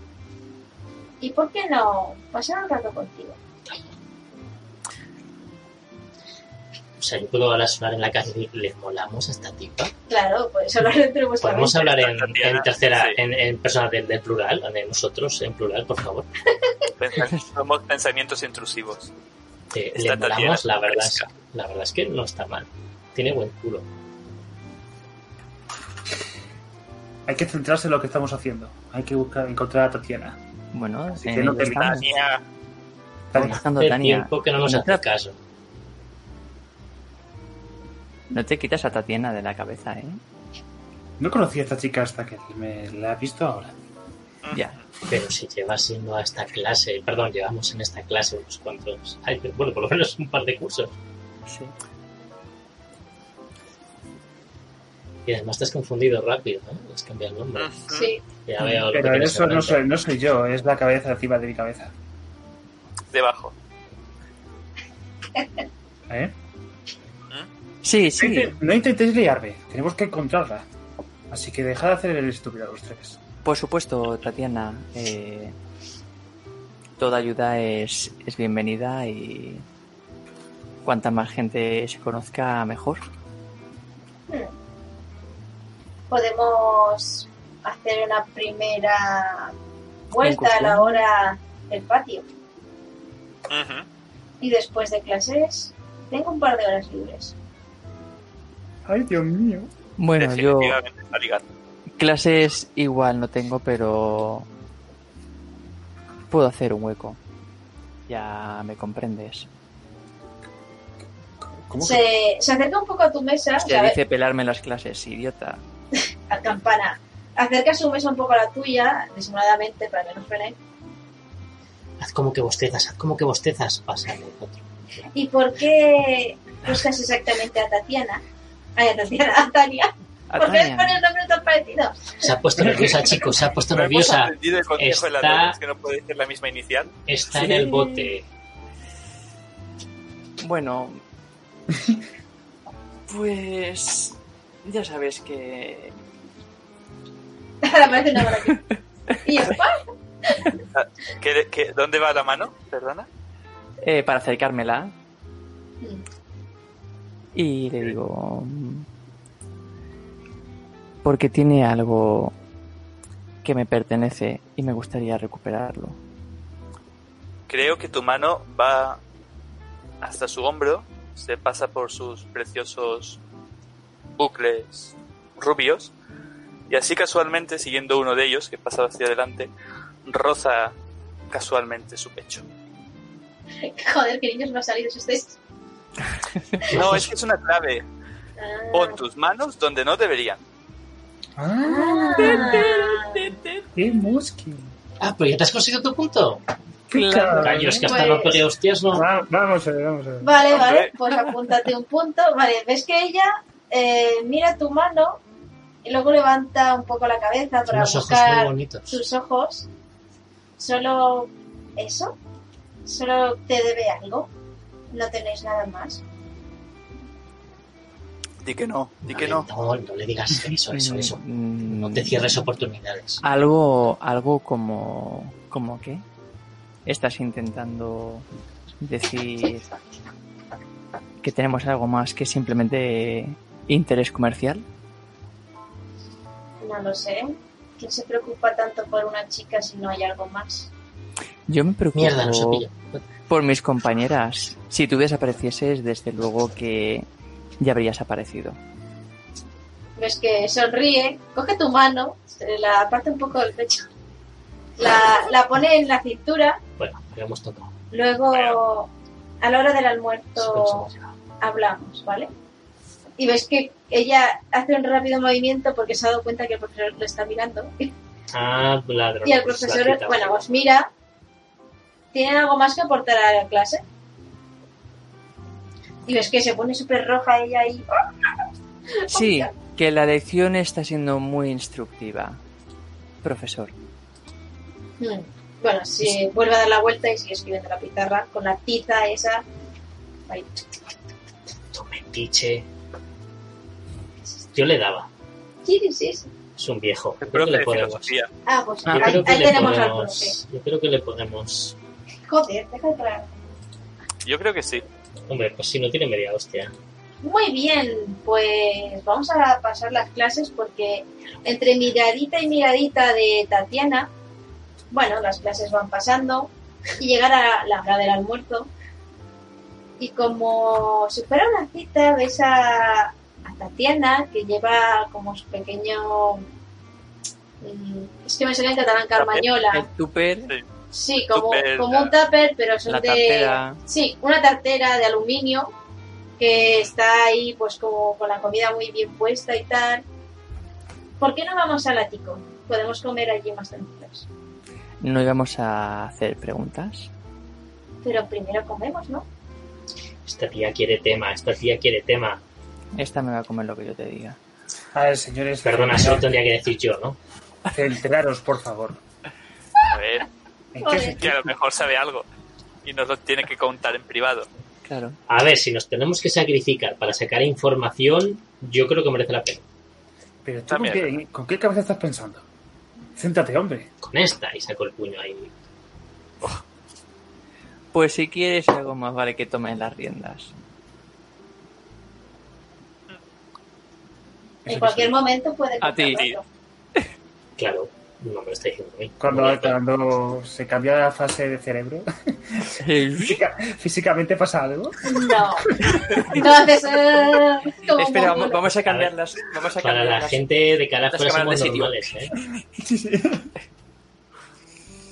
¿Y por qué no pasar un rato contigo? Sea, yo puedo ahora sonar en la calle y decir, ¿le molamos a esta tipa? Claro, pues hablar entre vuestra Podemos hablar en, en tercera, sí. en, en persona del, del plural, de nosotros en plural, por favor. Somos pensamientos intrusivos. Eh, Está le molamos, la verdad, es, la verdad es que no está mal. Tiene buen culo. Hay que centrarse en lo que estamos haciendo. Hay que buscar, encontrar a Tatiana. Bueno, Así que no. Tania, Tania, Buscando Tania. tiempo que no nos No hace caso. No te quitas a Tatiana de la cabeza, ¿eh? No conocí a esta chica hasta que me la he visto ahora. Ya. Pero si llevas siendo a esta clase, perdón, llevamos en esta clase unos cuantos años, bueno, por lo menos un par de cursos. Sí. Y además te has confundido rápido, ¿no? Has cambiado el nombre. Sí, Ya veo lo que Pero eso no soy, no soy yo, es la cabeza encima de mi cabeza. debajo. ¿Eh? Sí, No sí. No intentéis liarme, tenemos que encontrarla. Así que dejad de hacer el estúpido a los tres. Por supuesto, Tatiana. eh, toda ayuda es, es bienvenida y cuanta más gente se conozca, mejor. podemos hacer una primera vuelta a la hora del patio. Y después de clases, tengo un par de horas libres. Ay, Dios mío. Bueno, yo clases igual no tengo, pero puedo hacer un hueco. Ya me comprendes. ¿Cómo que- Se, se acerca un poco a tu mesa, Se dice pelarme las clases, idiota. a campana. Acerca su mesa un poco a la tuya, disimuladamente, para que no frene. Haz como que bostezas, haz como que bostezas. Pasa el otro. ¿Y por qué buscas exactamente a Tatiana? Ay, a Tatiana, a Tania. ¿Por qué Tania. pones nombres tan parecidos? Se ha puesto nerviosa, chicos, se ha puesto nerviosa. el consejo de la Está- es que no puede decir la misma inicial. Está Sí. en el bote. Bueno, pues ya sabes que Ahora parece una maravilla. ¿Y Spa? ¿Qué, qué, dónde va la mano? Perdona. eh, para acercármela Mm. Y le digo porque tiene algo que me pertenece y me gustaría recuperarlo. Creo que tu mano va hasta su hombro, se pasa por sus preciosos bucles rubios y así casualmente, siguiendo uno de ellos que pasa hacia adelante, roza casualmente su pecho. Joder, qué niños más salidos estáis. No, es que es una clave. Pon tus manos donde no deberían. Ah, Ah. qué musky. Ah, pero ya te has conseguido tu punto. Claro. Es que hasta Pues- no pegué hostias, no. Va- vamos a ver, vamos a ver. Vale, vale, pues apúntate un punto. Vale, ves que ella eh, mira tu mano y luego levanta un poco la cabeza para unos ojos muy buscar bonitos. tus ojos. Solo eso. Solo te debe algo. No tenéis nada más. Di que no, di que no. No, no le digas eso, eso, eso. Mm, No te cierres oportunidades. Algo, algo como, como qué? Estás intentando decir que tenemos algo más que simplemente interés comercial. No lo sé. ¿Quién se preocupa tanto por una chica si no hay algo más? Yo me preocupo Mierda, no se pillo. Por mis compañeras. Si tú desaparecieses, desde luego que ya habrías aparecido. Ves que sonríe, coge tu mano, se la aparte un poco del pecho, la, la pone en la cintura, Bueno, habíamos tocado. luego a la hora del almuerzo hablamos, ¿vale? Y ves que ella hace un rápido movimiento porque se ha dado cuenta que el profesor lo está mirando. Ah, ladrón. Y el profesor, bueno, os mira. ¿Tienen algo más que aportar a la clase? Y ves que se pone súper roja ella y... Sí, que la lección está siendo muy instructiva. Profesor. Hmm. Bueno, si vuelve a dar la vuelta y sigue escribiendo la pizarra con la tiza esa. Ahí. Tu metiche. Yo le daba. Sí, sí, sí, sí. Es un viejo. Yo creo que le de podemos. Ah, pues Ah, ahí, ahí tenemos al profe. Yo creo que le podemos. Joder, deja de parar. Yo creo que sí. Hombre, pues si no tiene media hostia. Muy bien, pues vamos a pasar las clases porque entre miradita y miradita de Tatiana, bueno, las clases van pasando y llegará la hora del almuerzo. Y como si fuera una cita, ves a, a Tatiana que lleva como su pequeño. mm, Es que me sale en catalán El carmañola. tupper, Sí, como, Tupper, como un tupper, pero son la de. tartera. Sí, una tartera de aluminio que está ahí, pues como con la comida muy bien puesta y tal. ¿Por qué no vamos al ático? Podemos comer allí más tranquilos. no íbamos a hacer preguntas. Pero primero comemos, ¿no? Esta tía quiere tema, esta tía quiere tema. Esta me va a comer lo que yo te diga. A ver, señores. Perdona, eso lo tendría que decir yo, ¿no? Centraros, por favor. A ver, ¿En qué Joder. que a lo mejor sabe algo y nos lo tiene que contar en privado. Claro. A ver, si nos tenemos que sacrificar para sacar información, yo creo que merece la pena. Pero tú, ¿con qué, ¿con qué cabeza estás pensando? Céntrate, hombre. Con esta, y saco el puño ahí. Pues si quieres algo más vale que tomes las riendas. En cualquier momento puede A ti. Claro, no me lo está diciendo a mí. Cuando, cuando se cambia la fase de cerebro, física- físicamente pasa algo. No. Entonces, eh, Espera, vamos, vamos a cambiar las. Vamos a Para la gente de Caracol cámaras somos normales, ¿eh?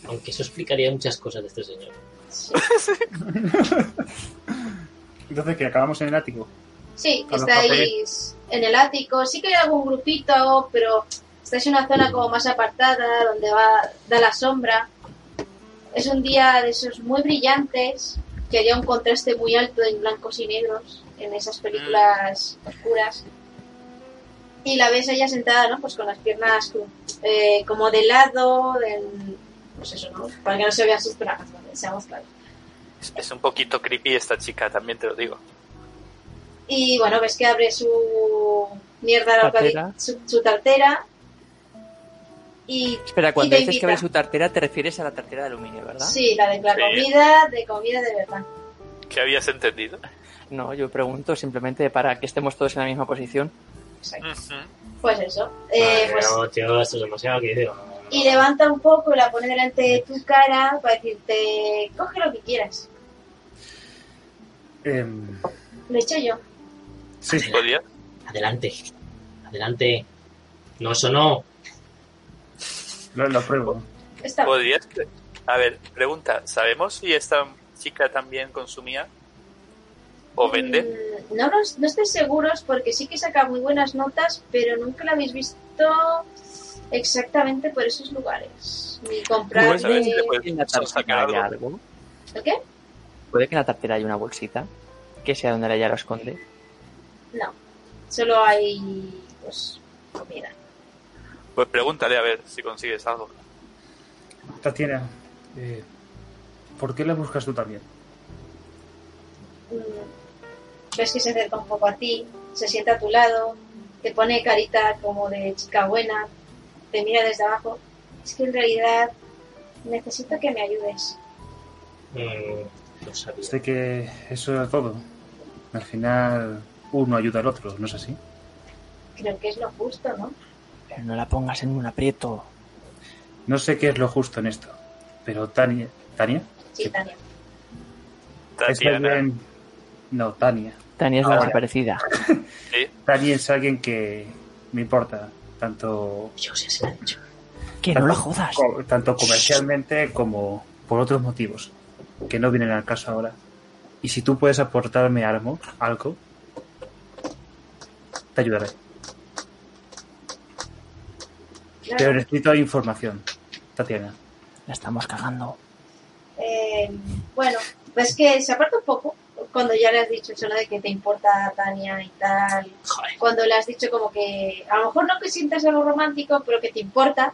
Aunque eso explicaría muchas cosas de este señor. Entonces, que acabamos en el ático. Sí, estáis en el ático. Sí que hay algún grupito, pero estáis en una zona como más apartada, donde va da la sombra. Es un día de esos muy brillantes, que haría un contraste muy alto en blancos y negros, en esas películas oscuras. Y la ves ella sentada, ¿no? Pues con las piernas eh, como de lado, en- pues eso, ¿no? Para que no se vean sus bragas, ¿vale? Seamos claros. Es, es un poquito creepy esta chica, también te lo digo. Y bueno, ves que abre su mierda Tartera. su, su tartera. Y Espera, cuando dices que abre su tartera, te refieres a la tartera de aluminio, ¿verdad? sí, la de la Sí. comida, de comida de verdad. ¿Qué habías entendido? No, yo pregunto simplemente para que estemos todos en la misma posición. Exacto. Pues eso. Eh, Vale, pues, no, tío, esto es demasiado que digo. y levanta un poco y la pone delante de tu cara para decirte, coge lo que quieras. Em, Lo he hecho yo. sí. Adelante, adelante. No, eso no. Lo, lo pruebo. Está ¿Podrías? A ver, pregunta, ¿sabemos si esta chica también consumía? ¿O vende? Mm, No, no estoy seguros porque sí que saca muy buenas notas, pero nunca la habéis visto exactamente por esos lugares. Ni comprar. Si puedes ¿En la sacar algo. algo? ¿El qué? ¿Puede que en la tartera haya una bolsita? Que sea donde ella lo esconde. No. Solo hay, pues, comida. Pues pregúntale a ver si consigues algo. Tatiana, eh, ¿por qué la buscas tú también? Mm, Ves que se acerca un poco a ti, se sienta a tu lado, te pone carita como de chica buena, te mira desde abajo. Es que en realidad necesito que me ayudes. Mm, lo sabía. Sé que eso era todo. Al final, uno ayuda al otro, ¿no es así? Creo que es lo justo, ¿no? Pero no la pongas en un aprieto. No sé qué es lo justo en esto, pero Tania... ¿Tania? Sí, Tania. Es Tatiana. alguien... No, Tania. Tania es la desaparecida. Sí. Tania es alguien que me importa, tanto, Yo sé, se lo he dicho. Que no la jodas. co- tanto comercialmente como por otros motivos, que no vienen al caso ahora. Y si tú puedes aportarme algo, algo te ayudaré. Claro. Pero necesito información, Tatiana. La estamos cagando. Eh, bueno, ves que se aparta un poco cuando ya le has dicho eso ¿no? de que te importa Tania y tal. Joder. Cuando le has dicho como que a lo mejor no que sientas algo romántico, pero que te importa.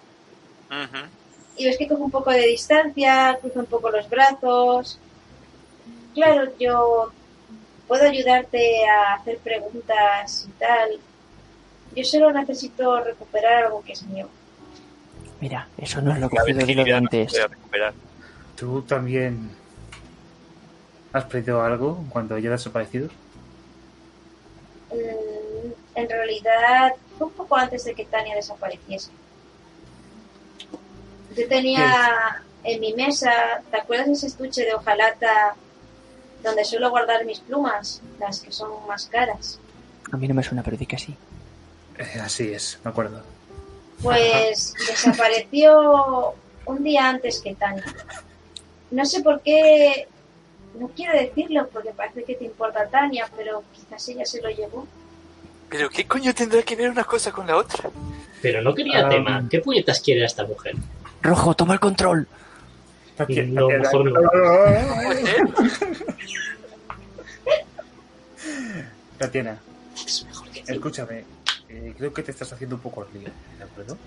Y ves que coge un poco de distancia, cruza un poco los brazos. Claro, yo puedo ayudarte a hacer preguntas y tal. Yo solo necesito recuperar algo que es mío. Mira, eso no es lo La cogido de lo de antes. ¿Tú también has perdido algo cuando ella ha desaparecido? Mm, En realidad, fue un poco antes de que Tania desapareciese. Yo tenía en mi mesa, ¿te acuerdas de ese estuche de hojalata donde suelo guardar mis plumas? Las que son más caras. A mí no me suena, pero di que sí. Eh, así es, me acuerdo. Pues desapareció un día antes que Tania. No sé por qué, no quiero decirlo porque parece que te importa Tania, pero quizás ella se lo llevó. Pero ¿qué coño tendrá que ver una cosa con la otra? Pero no quería Ah. tema. ¿Qué puñetas quiere esta mujer? Rojo, toma el control. Tati- No, Tatiana- mejor no. Tatiana, Es mejor que sí. escúchame. Eh, creo que te estás haciendo un poco lío, ¿de acuerdo?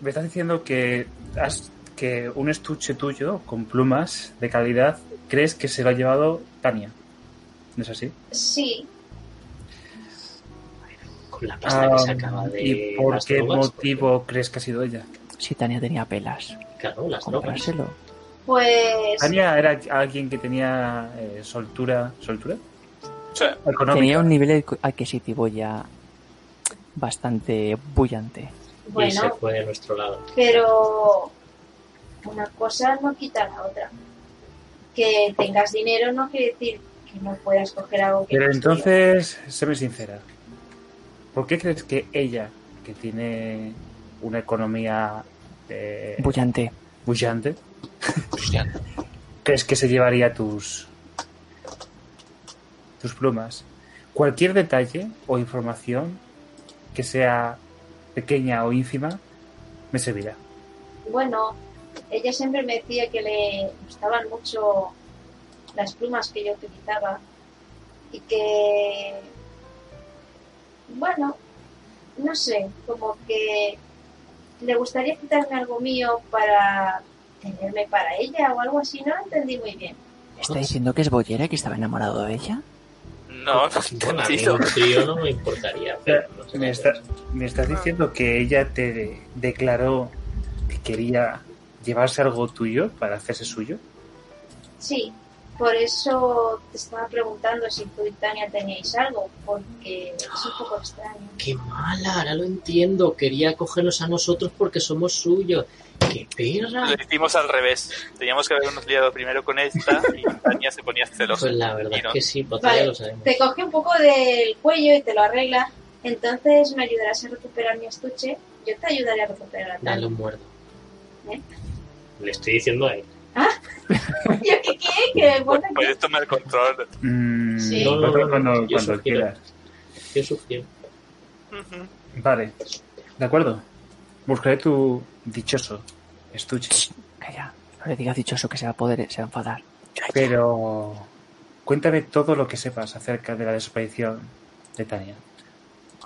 Me estás diciendo que has que un estuche tuyo con plumas de calidad crees que se lo ha llevado Tania. ¿No es así? Sí, Con la pasta que Ah, se acaba de ¿Y por las qué drogas, motivo crees que ha sido ella? Si Tania tenía pelas, Claro, las drogas. comprárselo. pues Tania era alguien que tenía eh, soltura, soltura Sí. Tenía un nivel adquisitivo ya bastante bullante. Y se fue de nuestro lado. pero una cosa no quita la otra. Que tengas dinero no quiere decir que no puedas coger algo que Pero no entonces, séme sincera. ¿Por qué crees que ella, que tiene una economía eh, Bullante. bullante, crees que se llevaría tus tus plumas? Cualquier detalle o información que sea pequeña o ínfima me servirá. Bueno, ella siempre me decía que le gustaban mucho las plumas que yo utilizaba y que, bueno, no sé, como que le gustaría quitarme algo mío para tenerme para ella o algo así, no lo entendí muy bien. ¿Está diciendo que es bollera y que estaba enamorado de ella? No, no Bueno, a mí entendido. un trío no me importaría. Pero no sé Me, está- me estás diciendo que ella te declaró que quería llevarse algo tuyo para hacerse suyo. Sí, por eso te estaba preguntando si tú y Tania teníais algo, porque es un poco extraño. Qué mala, ahora lo entiendo. Quería cogernos a nosotros porque somos suyos. ¡Qué perra! Lo hicimos al revés. Teníamos que habernos liado primero con esta y Tania se ponía celosa. Pues la verdad no. es que sí, pues Vale, ya lo sabemos. te coge un poco del cuello y te lo arregla. Entonces me ayudarás a recuperar mi estuche. Yo te ayudaré a recuperar a Dale un muerdo. ¿Eh? Le estoy diciendo a él. ¿Yo qué quiere? Que Puedes tomar control. Mm, Sí. No, no, no, cuando, yo cuando quieras. Yo sugiero. Vale, de acuerdo. Buscaré tu dichoso estuche. Calla. No le digas dichoso que se va a poder, se va a enfadar. Pero cuéntame todo lo que sepas acerca de la desaparición de Tania.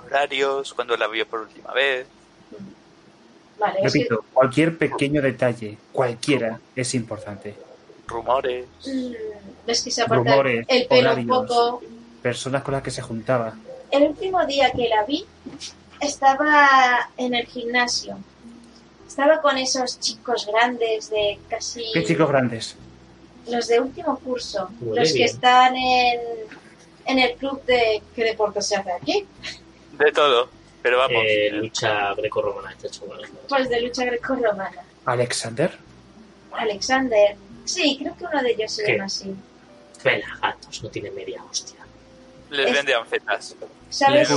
Horarios, cuando la vio por última vez. Vale, es que Repito, cualquier pequeño detalle, cualquiera, es importante. Rumores. mm, ves que se Rumores, el pelo horarios. un poco. Personas con las que se juntaba. El último día que la vi estaba en el gimnasio. Estaba con esos chicos grandes de casi ¿Qué chicos grandes? los de último curso, Huele los que bien. están en, en el club de ¿qué deporte se hace aquí? De todo. Pero vamos. Eh, lucha grecorromana, este chaval. Pues de lucha grecorromana. ¿Alexander? Alexander. Sí, creo que uno de ellos se ¿Qué? llama así. Vela, gatos, no tiene media hostia. Les es- vende anfetas. ¿Sabes?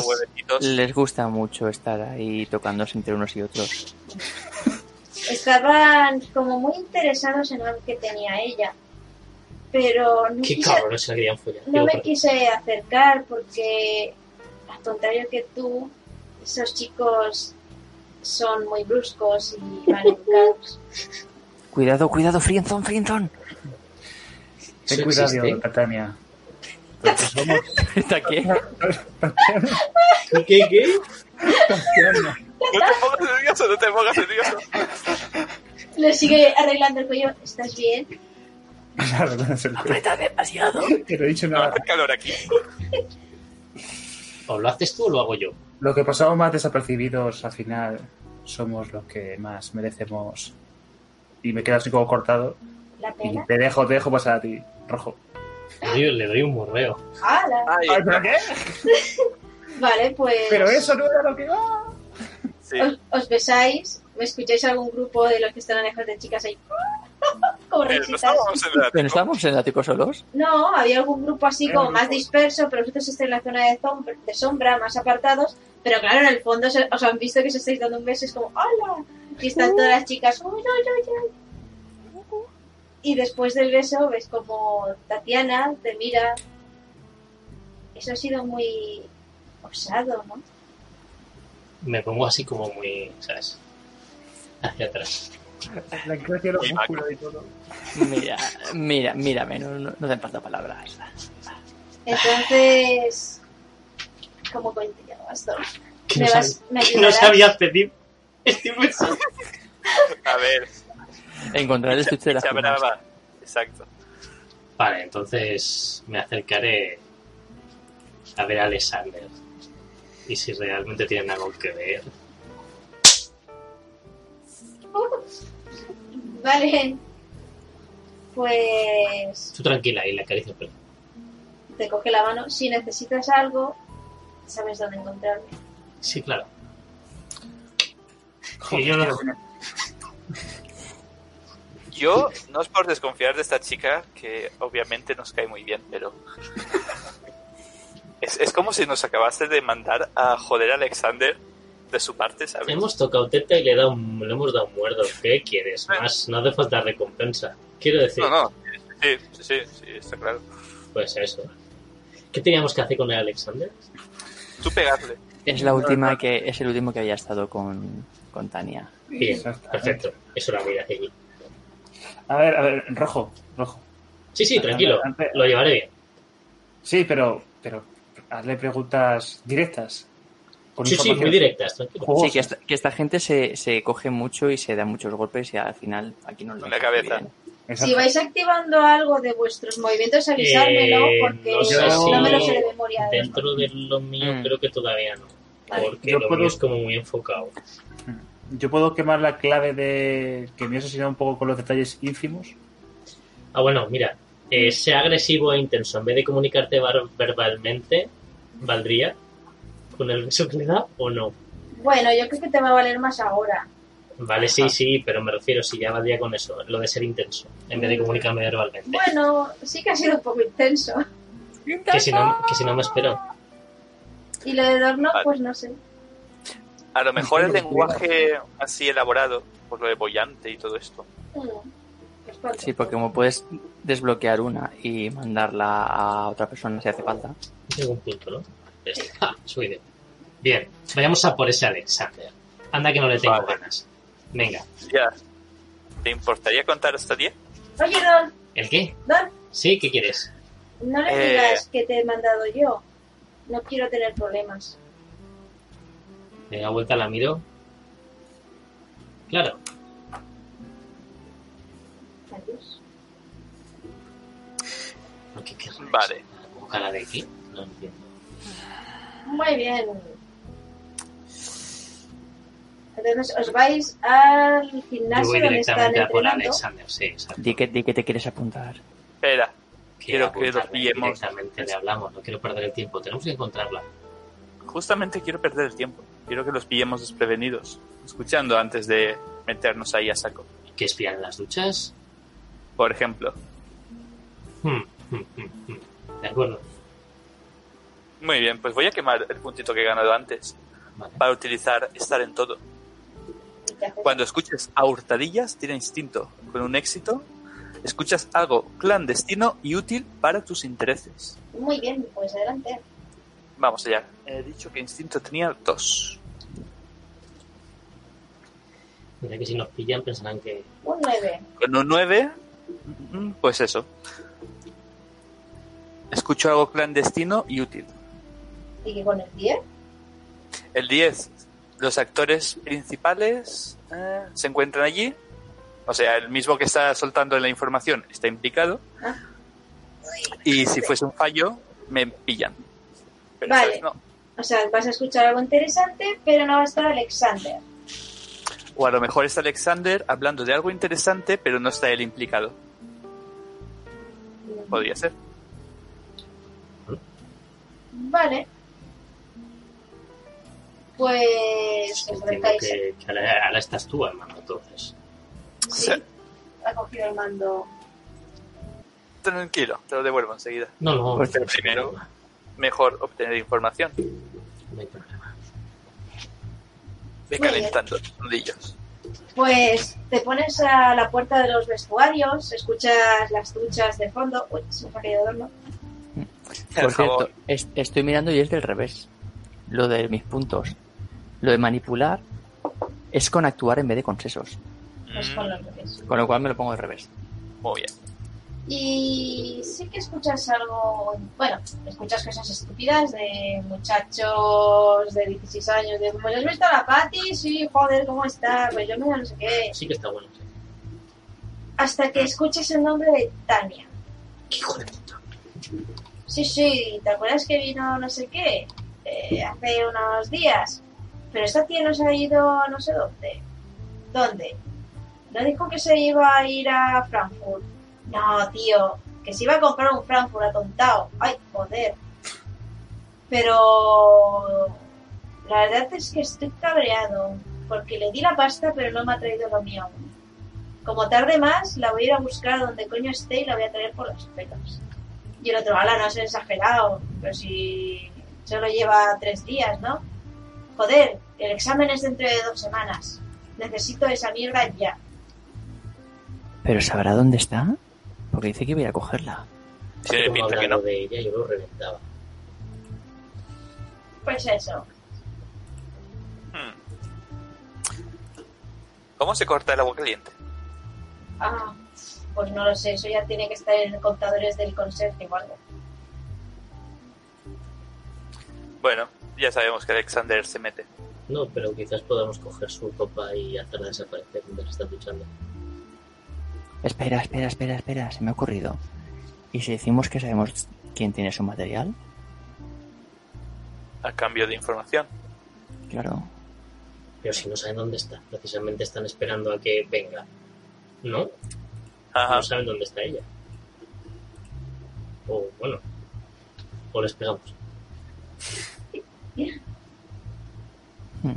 Les gusta mucho estar ahí tocándose entre unos y otros. Estaban como muy interesados en algo que tenía ella. Pero no Qué quise, cabrones se la querían follar. no Digo, me perdón. quise acercar porque, al contrario que tú, esos chicos son muy bruscos y mal educados. Cuidado, cuidado, Frienzón, Frienzón. Ten ¿Eso cuidado, existe? Somos ¿Está qué? ¿Qué, qué? No te pongas nervioso, no te pongas nervioso. Le sigue arreglando el cuello. ¿Estás bien? Aprieta demasiado. Que no he dicho No nada. hacer calor aquí. ¿O lo haces tú o lo hago yo? Lo que pasamos más desapercibidos al final somos los que más merecemos. Y me quedo así como cortado. La Y pena. te dejo, te dejo pasar a ti, rojo. Le doy, le doy un morreo. ¡Hala! Ay, ¿pero qué? Vale, pues. Pero eso no era lo que va. sí. Os, os besáis. ¿Me escucháis algún grupo de los que están alejos de chicas ahí? Como Eh, no estábamos en el ¿Pero no estábamos en el ático solos? No, había algún grupo así como más disperso, pero vosotros estáis en la zona de, sombra, de sombra, más apartados. Pero claro, en el fondo os han visto que os estáis dando un beso, es como ¡Hola! Y están todas las chicas ¡Uy, uy, uy! Y después del beso ves como Tatiana te mira. Eso ha sido muy osado, ¿no? Me pongo así como muy, ¿sabes? Hacia atrás. La gracia de los Y músculos y todo. Mira, mira, mírame, no, no, no te falta palabras. Entonces, ¿cómo continuamos esto? Que ¿Me, no, vas, ¿me que no ayudarás? sabía pedir este beso. A ver, Encontrar el estuche de las plumas. Exacto. Vale, entonces me acercaré a ver a Alexander. Y si realmente tienen algo que ver. Vale. Pues Tú tranquila y le acaricio el pelo. te coge la mano. Si necesitas algo, sabes dónde encontrarme. Sí, claro. Y yo no- Yo, no es por desconfiar de esta chica, que obviamente nos cae muy bien, pero... Es, es como si nos acabase de mandar a joder a Alexander de su parte, ¿sabes? Hemos tocado teta y le, he dado un- le hemos dado un muerdo. ¿Qué quieres? Más, no hace falta recompensa. Quiero decir, No, no. Sí, sí, sí, sí, está claro. pues eso. ¿Qué teníamos que hacer con el Alexander? Tú pegarle. Es la última que es el último que había estado con, con Tania. Bien, perfecto. Eso era mira allí. A ver, a ver, rojo, rojo. Sí, sí, tranquilo. Lo llevaré bien. Sí, pero, pero hazle preguntas directas. Con Sí, sí, muy directas, tranquilo. Sí, que esta, que esta gente se, se coge mucho y se da muchos golpes y al final aquí no lo la cabeza. Si vais activando algo de vuestros movimientos, avisármelo Eh, porque no sé no, me lo sé de memoria. Dentro de lo mío Mm. creo que todavía no. Vale. Porque Yo lo puedo- mío es como muy enfocado. Yo puedo quemar la clave de que me he asesinado un poco con los detalles ínfimos. Ah, bueno, mira. eh, sea agresivo e intenso. En vez de comunicarte verbalmente, ¿valdría? ¿Con el beso que le da o no? Bueno, yo creo que te va a valer más ahora. Vale, sí, sí, pero me refiero si ya valdría con eso, lo de ser intenso, en vez de comunicarme verbalmente. Bueno, sí que ha sido un poco intenso. Que si no, que si no me espero. Y lo de Dorno, Vale. pues no sé. A lo mejor el lenguaje así elaborado, por lo de bollante y todo esto. Sí, porque como puedes desbloquear una y mandarla a otra persona si hace falta. Tengo un punto, ¿no? Su idea. Bien, vayamos a por ese Alexander. Anda que no le tengo Vale. ganas. Venga, Ya. ¿Te importaría contar hasta 10? Oye, Don, ¿el qué? Don, Sí, ¿qué quieres? no le Eh. digas que te he mandado yo. No quiero tener problemas. Le da vuelta, la miro. Claro, Adiós. ¿por qué querrás? Vale. ¿Con cara de qué? No entiendo. Muy bien. Entonces os vais al Yo gimnasio voy donde están directamente a por. Alexander, sí, exacto. Di que, di que te quieres apuntar. Espera. Quiero que lo pillemos. Directamente le hablamos, no quiero perder el tiempo. Tenemos que encontrarla. Justamente quiero perder el tiempo. Quiero que los pillemos desprevenidos. Escuchando antes de meternos ahí a saco. ¿Que espían en las duchas? Por ejemplo. Hmm, hmm, hmm. De acuerdo. Muy bien, pues voy a quemar el puntito que he ganado antes. Vale. Para utilizar estar en todo. Cuando escuches a hurtadillas, tira instinto. Con un éxito, escuchas algo clandestino y útil para tus intereses. Muy bien, pues adelante. Vamos allá. He dicho que instinto tenía dos. Mira que si nos pillan pensarán que... Un 9. Con un 9, mm, pues eso. Escucho algo clandestino y útil. ¿Y que con el 10? El 10, los actores principales eh, se encuentran allí. O sea, el mismo que está soltando la información está implicado. Ah. Y si fuese un fallo, me pillan. Pero Vale. O sea, vas a escuchar algo interesante, pero no va a estar Alexander. O a lo mejor está Alexander hablando de algo interesante, pero no está él implicado. Podría ser. Vale. Pues os que, que ahora, ahora estás tú, hermano, entonces. Sí. Ha cogido el mando. Tranquilo, te lo devuelvo enseguida. No, no, Pues no hay primero. Mejor obtener información. No hay problema. Ve Muy calentando los nudillos. Pues te pones a la puerta de los vestuarios, escuchas las duchas de fondo. Uy, se me ha caído el Por cierto, es- estoy mirando y es del revés. Lo de mis puntos. Lo de manipular es con actuar en vez de con sesos. Mm, con los revés. Con lo cual me lo pongo al revés. Muy bien. Y sí que escuchas algo, bueno, escuchas cosas estúpidas de muchachos de 16 años, de como has visto a la Patty, sí, joder, ¿cómo está? Pues yo me no sé qué. Sí que está bueno, sí. Hasta que escuchas el nombre de Tania. ¡Qué hijo de puta! Sí, sí, ¿te acuerdas que vino no sé qué? Eh, hace unos días. Pero esta tía no se ha ido no sé dónde. ¿Dónde? ¿No dijo que se iba a ir a Frankfurt? No, tío, que se iba a comprar un Frankfurt atontado. Ay, joder. Pero la verdad es que estoy cabreado. Porque le di la pasta, pero no me ha traído lo mío. Como tarde más, la voy a ir a buscar donde coño esté y la voy a traer por las pelas. Y el otro, ala, no es exagerado, pero si solo lleva tres días, ¿no? Joder, el examen es dentro de dos semanas. Necesito esa mierda ya. ¿Pero sabrá dónde está? Porque dice que iba a ir a cogerla. Tiene Como pinta que no. de ella, yo lo reventaba. Pues eso. Hmm. ¿Cómo se corta el agua caliente? Ah, pues no lo sé, eso ya tiene que estar en contadores del conserje o algo. Bueno, ya sabemos que Alexander se mete. No, pero quizás podamos coger su ropa y hacerla desaparecer mientras está duchando. Espera, espera, espera, espera, se me ha ocurrido. ¿Y si decimos que sabemos quién tiene su material? A cambio de información. Claro. Pero si no saben dónde está, precisamente están esperando a que venga. ¿No? Ajá. No saben dónde está ella. O bueno. O les pegamos. Hmm.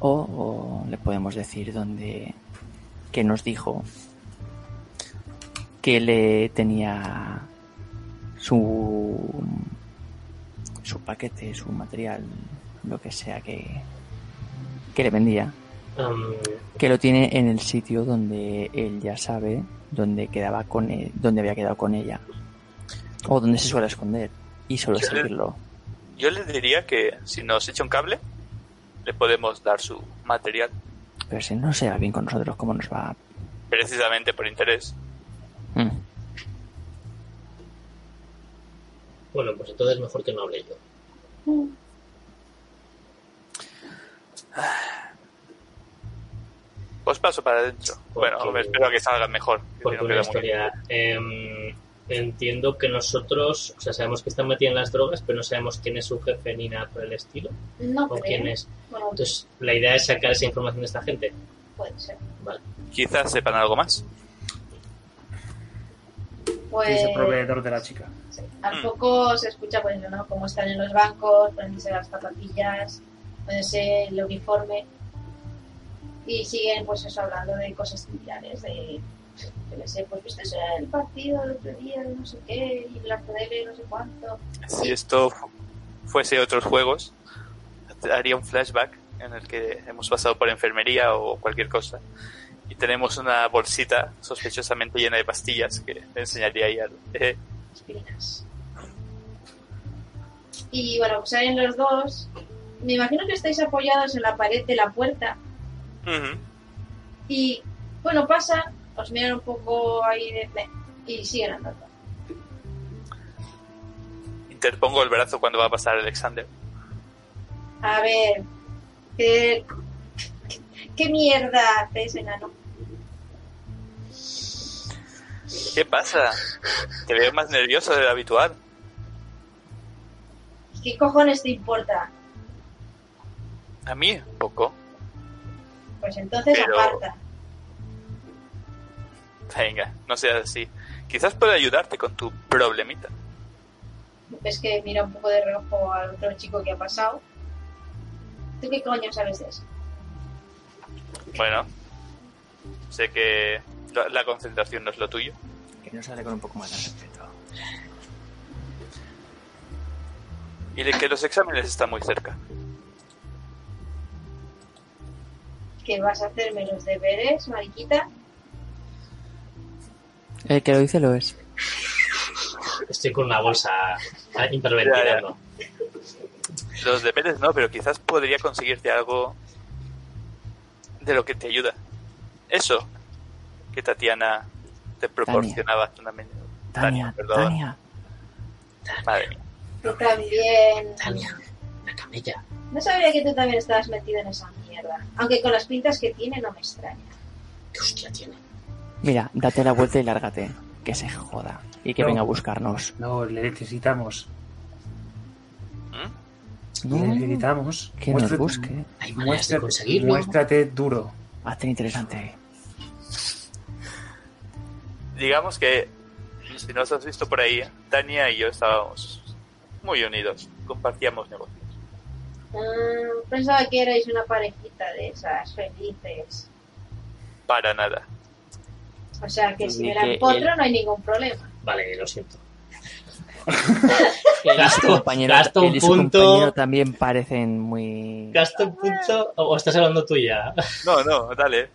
O, o le podemos decir dónde que nos dijo que le tenía su su paquete, su material, lo que sea que que le vendía, que lo tiene en el sitio donde él ya sabe dónde quedaba con él, dónde había quedado con ella o donde se suele esconder y solo seguirlo. Yo le diría que si nos echa un cable, le podemos dar su material. Pero si no se va bien con nosotros, ¿cómo nos va? Precisamente por interés. Mm. bueno, pues entonces mejor que no hable yo. Pues paso para adentro. Porque- Bueno, espero que salgan mejor. que Porque no una historia. Entiendo que nosotros, o sea, sabemos que están metidos en las drogas, pero no sabemos quién es su jefe ni nada por el estilo. No O creo. quién es. Bueno, Entonces, la idea es sacar esa información de esta gente. puede ser. Vale. Quizás sepan algo más. Pues Es el proveedor de la chica. sí. al poco se escucha pues ¿no? Cómo están en los bancos, poniéndose las zapatillas, poniéndose el uniforme. Y siguen pues eso hablando de cosas similares, de yo qué sé, pues viste el partido del otro día, no sé qué, y la no sé cuánto. Si esto fu- fuese otros juegos, haría un flashback en el que hemos pasado por enfermería o cualquier cosa y tenemos una bolsita sospechosamente llena de pastillas que le enseñaría ahí al... eh, Aspirinas. Y bueno, pues salen los dos. Me imagino que estáis apoyados en la pared de la puerta. Y bueno, pasan, os miran un poco ahí de... de- y siguen andando. Interpongo el brazo cuando va a pasar Alexander. A ver, ¿qué, qué mierda haces, enano? ¿Qué pasa? Te veo más nervioso de lo habitual. ¿Qué cojones te importa? A mí, poco. Pues entonces Pero- aparta. Venga, no seas así. Quizás pueda ayudarte con tu problemita. Ves que mira un poco de reojo al otro chico que ha pasado. ¿Tú qué coño sabes de eso? Bueno, sé que la, la concentración no es lo tuyo. Que no sale con un poco más de respeto. Y de que los exámenes están muy cerca. ¿Que vas a hacerme los deberes, mariquita? El que lo dice lo es. Estoy con una bolsa hiperventilando. Los deberes no, pero quizás podría conseguirte algo de lo que te ayuda. Eso que Tatiana te proporcionaba men- Tania, perdón. Tania. Madre mía. Tú también. Tania, la camella. No sabía que tú también estabas metido en esa mierda. Aunque con las pintas que tiene no me extraña. ¿Qué hostia tiene? Mira, date la vuelta y lárgate. Que se joda. Y que No. venga a buscarnos. No, le necesitamos. ¿Mm? No, Le necesitamos. que nos busque. Hay maneras de Muéstrate, conseguirlo. muéstrate duro. Hazte interesante. Digamos que, si nos has visto por ahí, Tania y yo estábamos muy unidos. Compartíamos negocios. Mm, pensaba que erais una parejita de esas felices. Para nada. O sea que si la que empotro él- no hay ningún problema. Vale, lo siento. Gasto- compañero, gasto un punto. también parecen muy... ¿Gasto un punto o estás hablando tú ya? No, no, dale.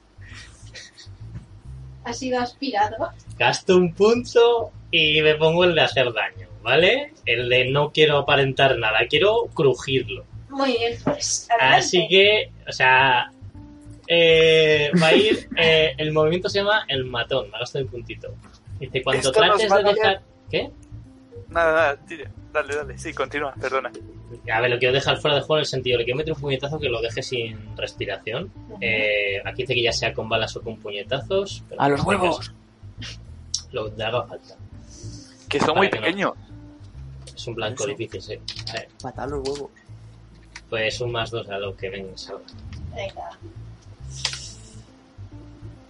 Ha sido aspirado. Gasto un punto y me pongo el de hacer daño, ¿vale? El de no quiero aparentar nada, quiero crujirlo. Muy bien, pues. adelante. Así que, o sea, eh, va a ir, eh, el movimiento se llama el matón, me gasto un puntito. Dice, cuando Esto trates de dejar... ¿Qué? Nada, nada, tira. Dale, dale. Sí, continúa, perdona. A ver, lo quiero dejar fuera de juego en el sentido, le quiero meter un puñetazo que lo deje sin respiración. Eh, aquí dice que ya sea con balas o con puñetazos. pero ¡A los huevos! Lo que haga falta. Que son Para muy que no. pequeños. Es un blanco Eso. difícil, sí. A ver, Matar los huevos. pues un más dos a lo que venga salga. Venga.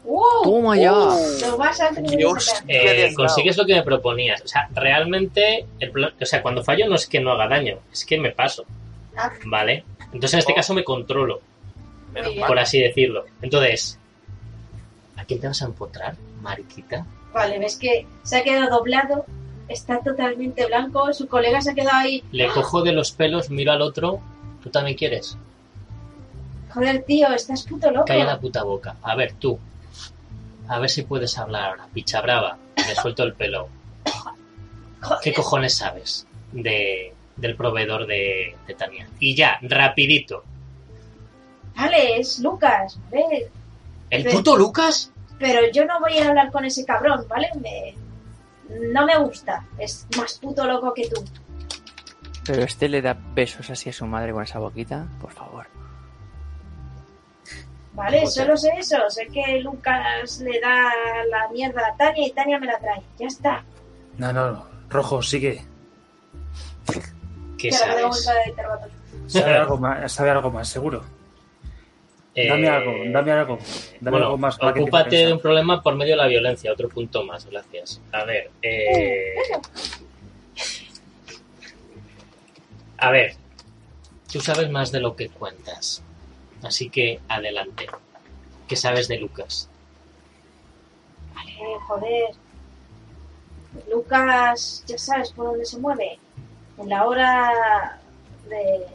¡Uh! ¡Toma ya! Lo vas a tener que Dios. sacar. ¿Qué le Eh, consigues lo que me proponías. O sea, realmente, el o sea, cuando fallo no es que no haga daño, es que me paso, Ah, ¿vale? Entonces en este Oh. caso me controlo, por así decirlo. Entonces, ¿a quién te vas a empotrar, mariquita? Vale, ves que se ha quedado doblado, está totalmente blanco, su colega se ha quedado ahí. Le cojo de los pelos, miro al otro, ¿tú también quieres? Joder, tío, estás puto loco. Calla la puta boca. A ver, tú. A ver si puedes hablar ahora, picha brava. Me suelto el pelo. ¿Qué cojones sabes de, del proveedor de, de Tania? Y ya, rapidito. Vale, es Lucas, ¿vale? ¿El Sí. puto Lucas? Pero yo no voy a hablar con ese cabrón, ¿vale? Me... No me gusta. Es más puto loco que tú. Pero este le da besos así a su madre con esa boquita, por favor. ¿Vale? Joder. Solo sé eso. Sé que Lucas le da la mierda a Tania y Tania me la trae. Ya está. No, no, rojo, sigue. ¿Qué Te la sabes? de interrogatorio. Sabe algo más, sabe algo más, seguro. Eh, Dame algo, dame algo. Dame bueno, algo más ocúpate de un problema por medio de la violencia. Otro punto más, gracias. A ver, eh... A ver, tú sabes más de lo que cuentas. Así que adelante. ¿Qué sabes de Lucas? Vale, joder. Lucas, ya sabes por dónde se mueve. En la hora de,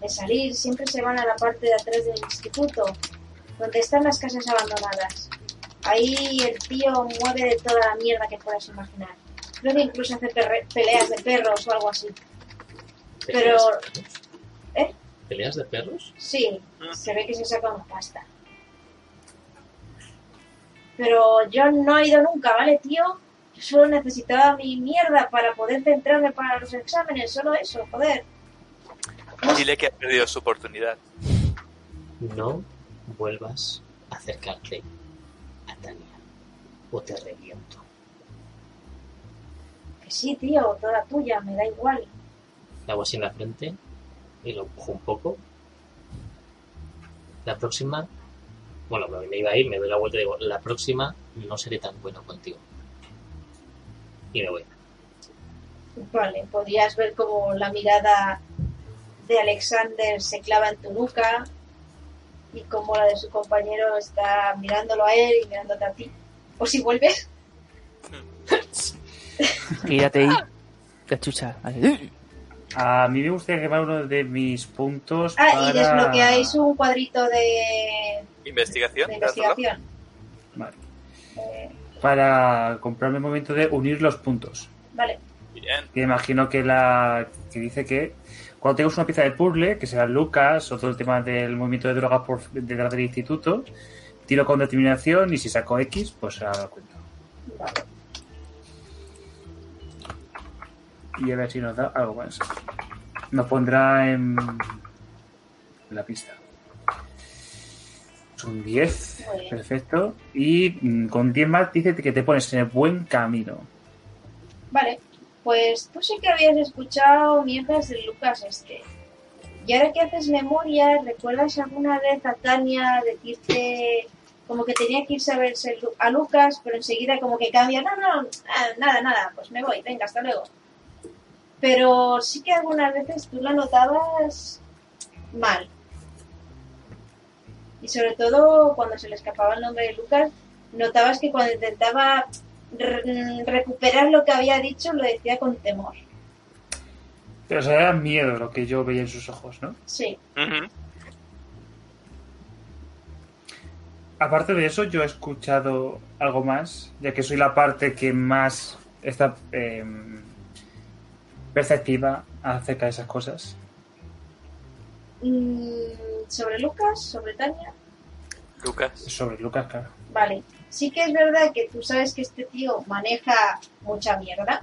de salir siempre se van a la parte de atrás del instituto, donde están las casas abandonadas. Ahí el tío mueve de toda la mierda que puedas imaginar. Creo que incluso hace peleas de perros o algo así. Pero. ¿eh? ¿Peleas de perros? Sí, se ve que se saca una pasta. Pero yo no he ido nunca, ¿vale, tío? Yo solo necesitaba mi mierda para poder centrarme para los exámenes, solo eso, joder. Dile que ha perdido su oportunidad. No vuelvas a acercarte a Tania o te reviento. Que sí, tío, toda tuya, me da igual. Hago así en la frente y lo empujo un poco. La próxima, bueno, me iba a ir, me doy la vuelta y digo, la próxima no seré tan bueno contigo. Y me voy. Vale, podrías ver como la mirada de Alexander se clava en tu nuca y como la de su compañero está mirándolo a él y mirándote a ti. O si vuelves, Gírate y te chucha. A mí me gustaría quemar uno de mis puntos ah, para... y desbloqueáis un cuadrito de, Investigación. de investigación. Vale. Eh, Para comprarme el momento de unir los puntos. vale, Bien. Que imagino que la que dice que cuando tengas una pieza de puzzle, que sea Lucas o todo el tema del movimiento de drogas por detrás del instituto, tiro con determinación y si saco X, pues se da cuenta. vale. Y a ver si nos da algo más. Nos pondrá en la pista. Son 10. Muy bien. Perfecto. Y mm, con 10 más dice que te pones en el buen camino. Vale, pues tú sí que habías escuchado mierdas del Lucas este. Y ahora que haces memoria, ¿recuerdas alguna vez a Tania decirte como que tenía que irse a verse a Lucas, pero enseguida como que cambia, no, no, ah, nada, nada, pues me voy, venga, hasta luego. Pero sí que algunas veces tú la notabas mal. Y sobre todo cuando se le escapaba el nombre de Lucas, notabas que cuando intentaba re- recuperar lo que había dicho lo decía con temor. Pero o sea, era miedo lo que yo veía en sus ojos, ¿no? Sí. Aparte de eso, yo he escuchado algo más, ya que soy la parte que más está eh, perceptiva acerca de esas cosas. Mm, sobre Lucas, sobre Tania. Lucas. Sobre Lucas, claro. Vale. Sí que es verdad que tú sabes que este tío maneja mucha mierda.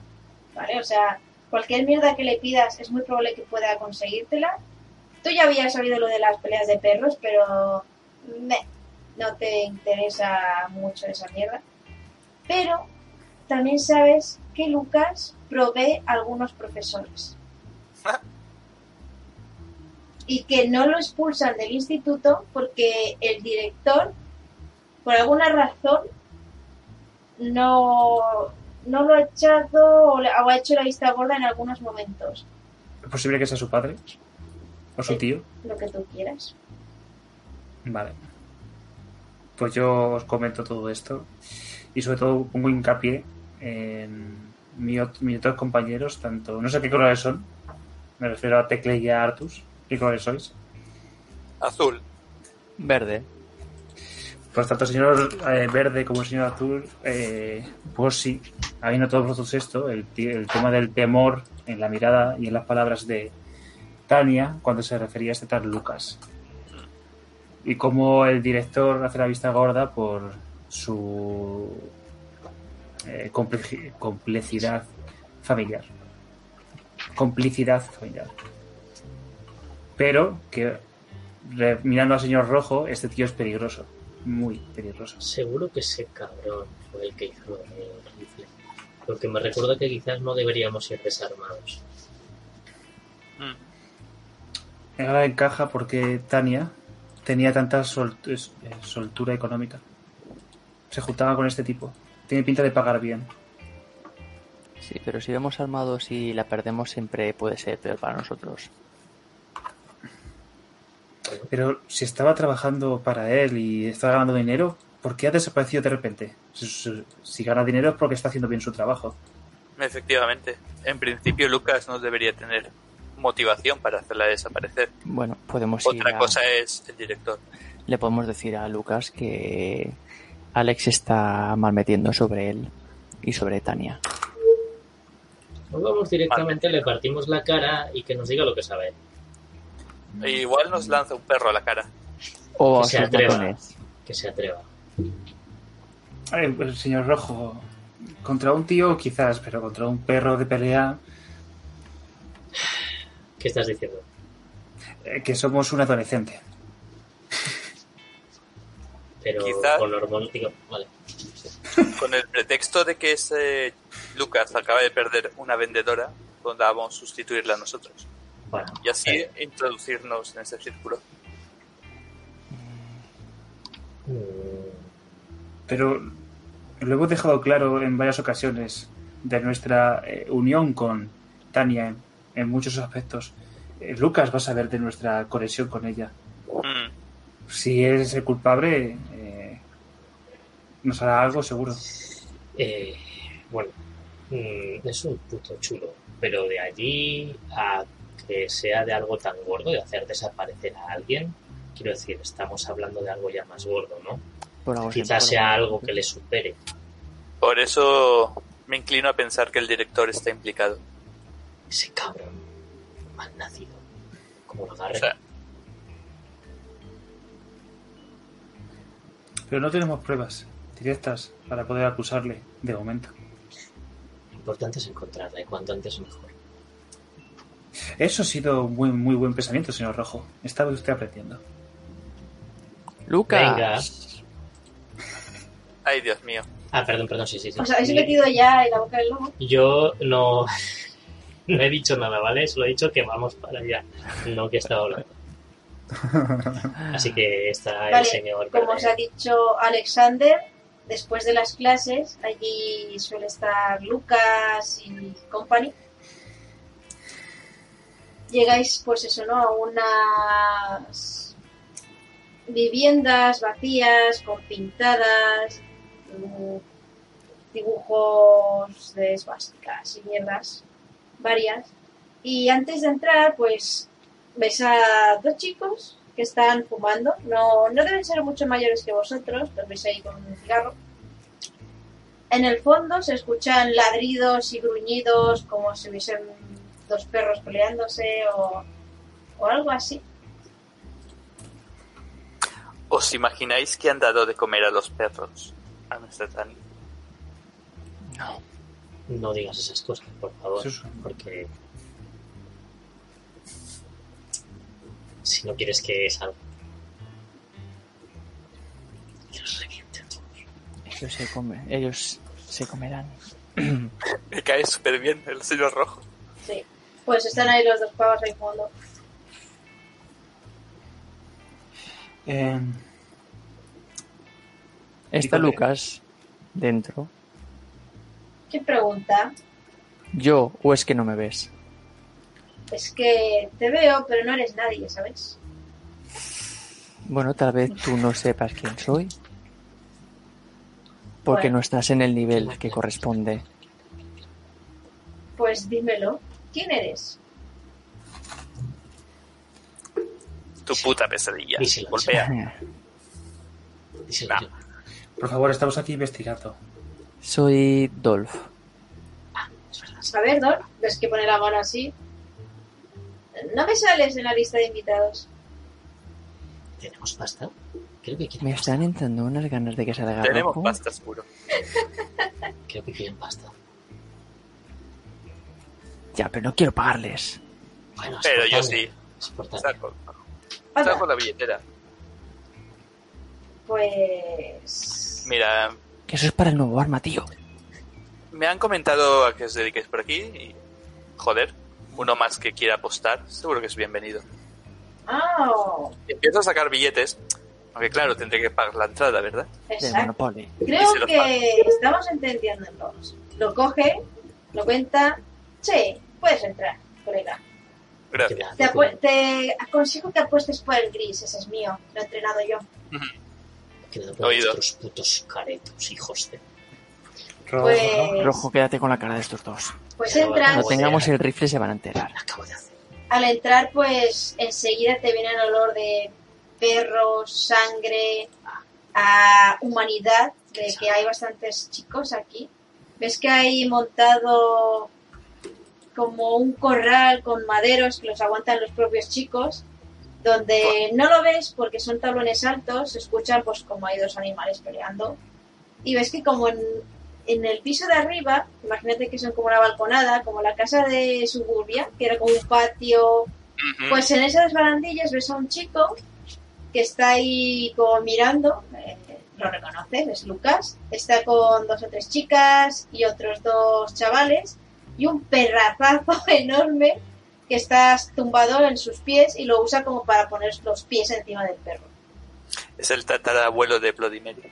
¿Vale? O sea, cualquier mierda que le pidas es muy probable que pueda conseguírtela. Tú ya habías sabido lo de las peleas de perros, pero meh, no te interesa mucho esa mierda. Pero también sabes que Lucas provee algunos profesores. Y que no lo expulsan del instituto porque el director, por alguna razón, no, no lo ha echado o le- o ha hecho la vista gorda en algunos momentos. ¿Es posible que sea su padre? ¿O su tío? Lo que tú quieras. Vale. Pues yo os comento todo esto y sobre todo pongo hincapié en mi mis otros compañeros, tanto, no sé qué colores son, me refiero a Tecle y a Artus, ¿qué colores sois? Azul. Verde. Pues tanto el señor eh, verde como el señor azul, eh, pues sí, habiendo todos vosotros esto, el, el tema del temor en la mirada y en las palabras de Tania cuando se refería a este tal Lucas. Y cómo el director hace la vista gorda por su eh, complej- complejidad familiar. Complicidad familiar. Pero que mirando al señor rojo, este tío es peligroso. Muy peligroso. Seguro que ese cabrón fue el que hizo lo del rifle. Porque me recuerda que quizás no deberíamos ir desarmados. Mm. Ahora encaja porque Tania tenía tanta sol- eh, soltura económica. Se juntaba con este tipo. Tiene pinta de pagar bien. Sí, pero si vamos armados y la perdemos siempre puede ser peor para nosotros. Pero si estaba trabajando para él y estaba ganando dinero, ¿por qué ha desaparecido de repente? Si, si- si gana dinero es porque está haciendo bien su trabajo. Efectivamente. En principio Lucas no debería tener motivación para hacerla desaparecer. Bueno, podemos ir Otra a- cosa es el director. Le podemos decir a Lucas que Alex está mal metiendo sobre él y sobre Tania. Nos vamos directamente, le partimos la cara y que nos diga lo que sabe. Igual nos lanza un perro a la cara. O Que se atreva. Que se atreva. Eh, pues, señor Rojo, contra un tío quizás, pero contra un perro de pelea, ¿Qué estás diciendo? eh, que somos un adolescente. Pero Quizá- con digo, Vale. Con el pretexto de que ese Lucas acaba de perder una vendedora, podamos sustituirla a nosotros. Bueno, Y así eh, introducirnos en ese círculo. mm, Pero lo hemos dejado claro en varias ocasiones de nuestra eh, unión con Tania en, en muchos aspectos. Eh, Lucas va a saber de nuestra conexión con ella. Mm, Si es el culpable, eh, nos hará algo seguro. eh, bueno, mm, es un puto chulo. Pero de allí a que sea de algo tan gordo, de hacer desaparecer a alguien, quiero decir, estamos hablando de algo ya más gordo, ¿no? Quizás sea algo. algo que le supere. Por eso me inclino a pensar que el director está implicado. Ese cabrón mal nacido. Como lo O agarre. sea, Pero no tenemos pruebas directas para poder acusarle de momento. Lo importante es encontrarla y cuanto antes mejor. Eso ha sido un muy, muy buen pensamiento, señor Rojo. Estaba usted aprendiendo. Lucas. Venga. ay Dios mío. Ah, perdón, perdón, sí, sí, sí. ¿Os habéis metido ya en la boca del lobo? Yo no, no he dicho nada, ¿vale? Solo he dicho que vamos para allá, no que estaba hablando. Así que está el señor. como os ha dicho Alexander, después de las clases, allí suele estar Lucas y company. Llegáis, pues eso, ¿no? A unas viviendas vacías, con pintadas, dibujos de esvásticas y mierdas varias. Y antes de entrar, pues ves a dos chicos que están fumando. No, no deben ser mucho mayores que vosotros, los veis ahí con un cigarro. En el fondo se escuchan ladridos y gruñidos como si hubiesen dos perros peleándose o, o algo así. ¿Os imagináis que han dado de comer a los perros? A nuestra Tani. No. No digas esas cosas, por favor, porque si no quieres que salga. Los revienten todos. Ellos se, come, ellos se comerán. Me cae súper bien el señor rojo. Sí. Pues están ahí los dos pavos ahí fondo. Eh, Está qué? Lucas dentro. ¿Qué pregunta? ¿Yo o es que no me ves? Es que te veo, pero no eres nadie, ¿sabes? Bueno, tal vez tú no sepas quién soy. Porque Bueno. no estás en el nivel que corresponde. Pues dímelo. ¿Quién eres? Tu puta pesadilla. Díselo, Golpea. Díselo Nah. por favor, estamos aquí investigando. Soy Dolph. Es verdad. A ver, Dor, ves que pone la mano así. No me sales en la lista de invitados. ¿Tenemos pasta? Creo que quieren Me pasta. están entrando unas ganas de que salga Tenemos rojo. pasta seguro. Creo que quieren pasta. Ya, pero no quiero pagarles. Bueno, Pero yo sí. Saco, saco la billetera. pues... Mira, Que eso es para el nuevo arma, tío. me han comentado a que os dediquéis por aquí y... Joder, uno más que quiera apostar, seguro que es bienvenido. Ah, Empiezo a sacar billetes, aunque claro, tendré que pagar la entrada, ¿verdad? Exacto. Creo que estamos entendiéndonos. Lo coge, lo cuenta. Sí, puedes entrar, colega. Gracias. Te, apu- te aconsejo que apuestes por el gris, ese es mío. Lo he entrenado yo. Quedado por Oído. otros putos caretos, hijos de... Rojo, Pues, Rojo, quédate con la cara de estos dos. pues Pero entras. Cuando Joder. tengamos el rifle se van a enterar. Lo acabo de hacer. Al entrar, pues enseguida te viene el olor de perros, sangre, a humanidad, de que hay bastantes chicos aquí. Ves que hay montado como un corral con maderos que los aguantan los propios chicos, donde no lo ves porque son tablones altos, se escuchan pues como hay dos animales peleando. Y ves que como en, en el piso de arriba, imagínate que son como una balconada, como la casa de suburbia, que era como un patio pues en esas barandillas ves a un chico que está ahí como mirando, eh, lo reconoces, es Lucas, está con dos o tres chicas y otros dos chavales y un perrazazo enorme que está tumbado en sus pies y lo usa como para poner los pies encima del perro. Es el tatarabuelo de Mary.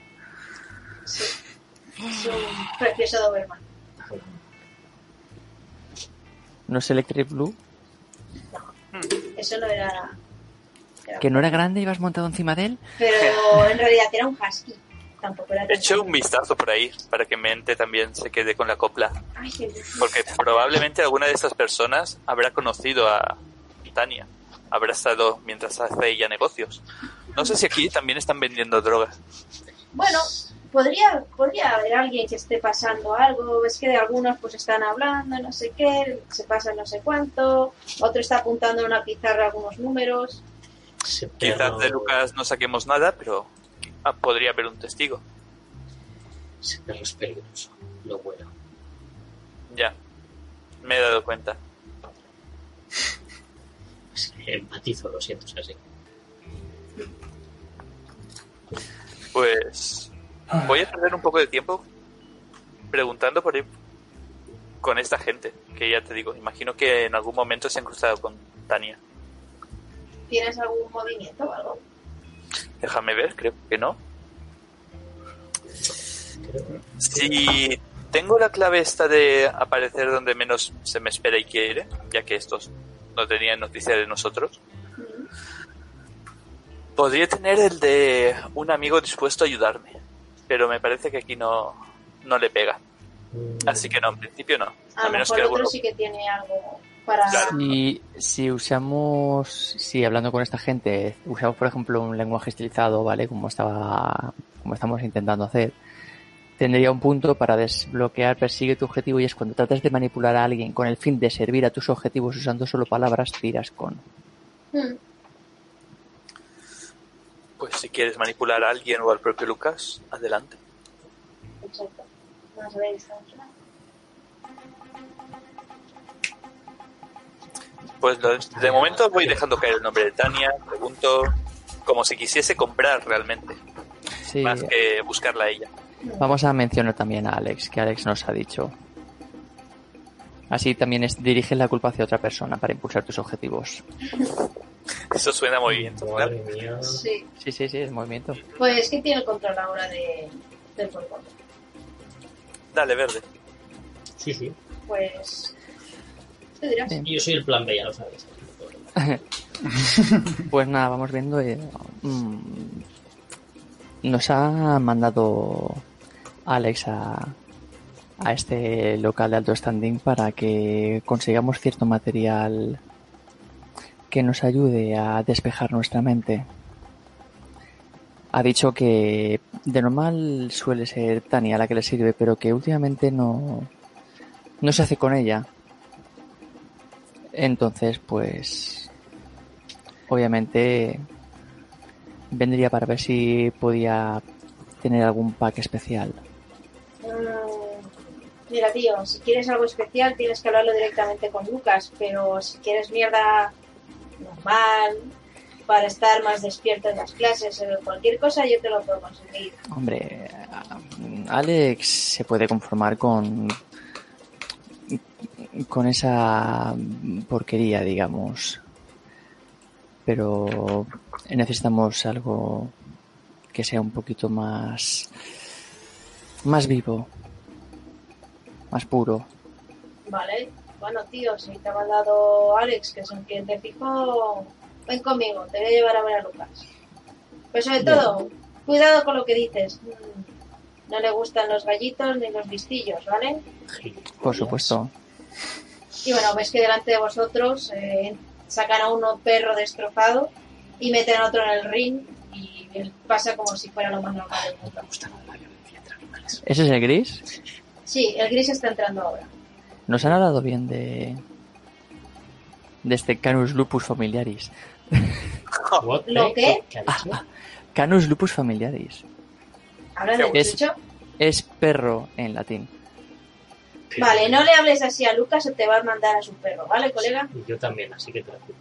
Sí. Es un precioso Doberman. ¿No es Electric Blue? Eso no era... era- ¿Que no era grande y ibas montado encima de él? Pero en realidad era un husky. Tampoco era He hecho un vistazo por ahí para que Mente también se quede con la copla. Ay. Porque probablemente alguna de estas personas habrá conocido a Tania. Habrá estado mientras hace ella negocios. No sé si aquí también están vendiendo drogas. Bueno, podría, podría haber alguien que esté pasando algo. Ves que de algunos pues están hablando, no sé qué, se pasa no sé cuánto. Otro está apuntando en una pizarra algunos números. Quizás de Lucas no saquemos nada, pero ah, podría haber un testigo. Ese perro es peligroso. Lo bueno. Ya. Me he dado cuenta. Es que empatizo, lo siento, es así. Pues voy a perder un poco de tiempo preguntando por ir con esta gente, que ya te digo, imagino que en algún momento se han cruzado con Tania. ¿Tienes algún movimiento o algo? Déjame ver, creo que no. Si tengo la clave esta de aparecer donde menos se me espera y quiere, ya que estos no tenían noticia de nosotros, podría tener el de un amigo dispuesto a ayudarme, pero me parece que aquí no, no le pega. Mm, Así que no, en principio no. A A lo menos mejor que otro alguno... sí que tiene algo para... Claro. Si usamos, si hablando con esta gente, usamos por ejemplo un lenguaje estilizado, ¿vale? Como estaba, como estamos intentando hacer, tendría un punto para desbloquear persigue tu objetivo y es cuando tratas de manipular a alguien con el fin de servir a tus objetivos usando solo palabras, tiras con. Hmm. Pues si quieres manipular a alguien o al propio Lucas, adelante. Exacto. Vamos a ver, estamos- Pues de momento voy dejando caer el nombre de Tania, pregunto como si quisiese comprar realmente, Sí, más que buscarla a ella. vamos a mencionar también a Alex, que Alex nos ha dicho. Así también es, diriges la culpa hacia otra persona para impulsar tus objetivos. Eso suena muy bien. Madre mía. Sí. Sí, sí, sí, es movimiento. Pues que tiene el control ahora de, del cuerpo. Dale, verde. Sí, sí. Pues... ¿Qué dirás? Sí. Y yo soy el plan B, ya lo sabes. Pues nada, vamos viendo. eh, mm, nos ha mandado Alex a, a este local de alto standing para que consigamos cierto material que nos ayude a despejar nuestra mente. Ha dicho que de normal suele ser Tania la que le sirve, pero que últimamente no, no se hace con ella. Entonces, pues obviamente vendría para ver si podía tener algún pack especial. Mm, Mira, tío, si quieres algo especial tienes que hablarlo directamente con Lucas, pero si quieres mierda normal, para estar más despierto en las clases o cualquier cosa, yo te lo puedo conseguir. Hombre, Alex se puede conformar con con esa porquería, digamos. Pero necesitamos algo que sea un poquito más más vivo, más puro. Vale, bueno, tío, si te ha mandado Alex, que es un cliente fijo, ven conmigo, te voy a llevar a ver a Lucas. Pero sobre todo, cuidado con lo que dices. Mm, No le gustan los gallitos ni los listillos, ¿vale? Por supuesto. Y bueno, ves que delante de vosotros eh, sacan a uno perro destrozado y meten a otro en el ring y él pasa como si fuera lo más normal del mundo. Me gusta la violencia entre animales. ¿Ese es el gris? Sí, el gris está entrando ahora. Nos han hablado bien de. de este Canus lupus familiaris. What ¿Lo the- qué? Canus lupus familiaris. ¿Hablas de Es- Chucho? Es perro en latín. Vale, no le hables así a Lucas o te va a mandar a su perro, ¿vale, colega? Y yo también, así que tranquilo.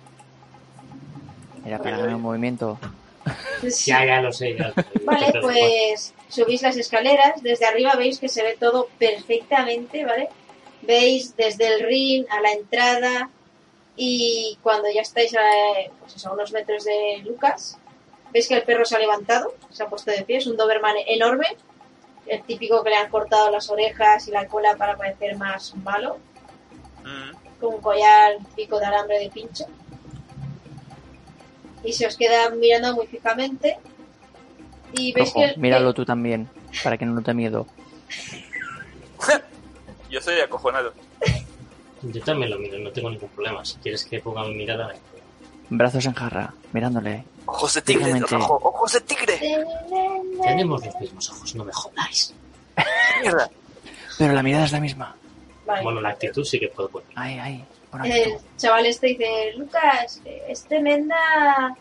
Era para ganar un movimiento. Sí. Ya, ya lo sé, ya lo sé. Vale, pues subís las escaleras. Desde arriba veis que se ve todo perfectamente, ¿vale? Veis desde el ring a la entrada y cuando ya estáis a, pues eso, a unos metros de Lucas, veis que el perro se ha levantado, se ha puesto de pie, es un Doberman enorme, el típico que le han cortado las orejas y la cola para parecer más malo, Mm. con un collar pico de alambre de pincho. Y se os queda mirando muy fijamente. Y veis Ojo, que, el- míralo tú también, para que no te miedo. Yo estoy acojonado. Yo también lo miro, no tengo ningún problema. Si quieres que ponga mi mirada. Brazos en jarra, mirándole. Ojos de tigre, rojo, ojos de tigre. Tenemos los mismos ojos, no me jodáis. Mierda. Pero la mirada es la misma. Vale. Bueno, la actitud sí que puedo poner. Ay, ay. pon El actitud. chaval este dice, Lucas, es tremenda.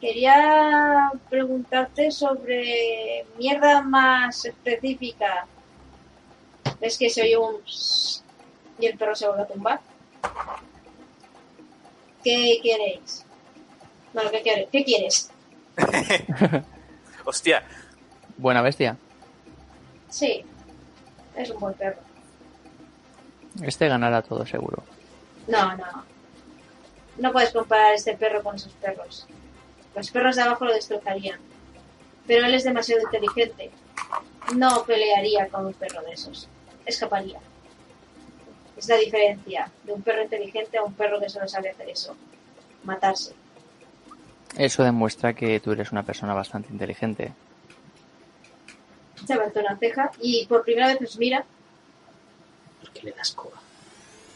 Quería preguntarte sobre mierda más específica. ¿Ves que se oye un... y el perro se vuelve a tumbar? ¿Qué queréis? Bueno, ¿qué quieres? ¿Qué quieres? Hostia, Buena bestia. Sí, es un buen perro. Este ganará todo seguro. No, no. No puedes comparar este perro con esos perros. Los perros de abajo lo destrozarían. Pero él es demasiado inteligente. No pelearía con un perro de esos. Escaparía. Es la diferencia de un perro inteligente a un perro que solo sabe hacer eso. Matarse. Eso demuestra que tú eres una persona bastante inteligente. Se levanta una ceja y por primera vez os mira. ¿Por qué le das coba?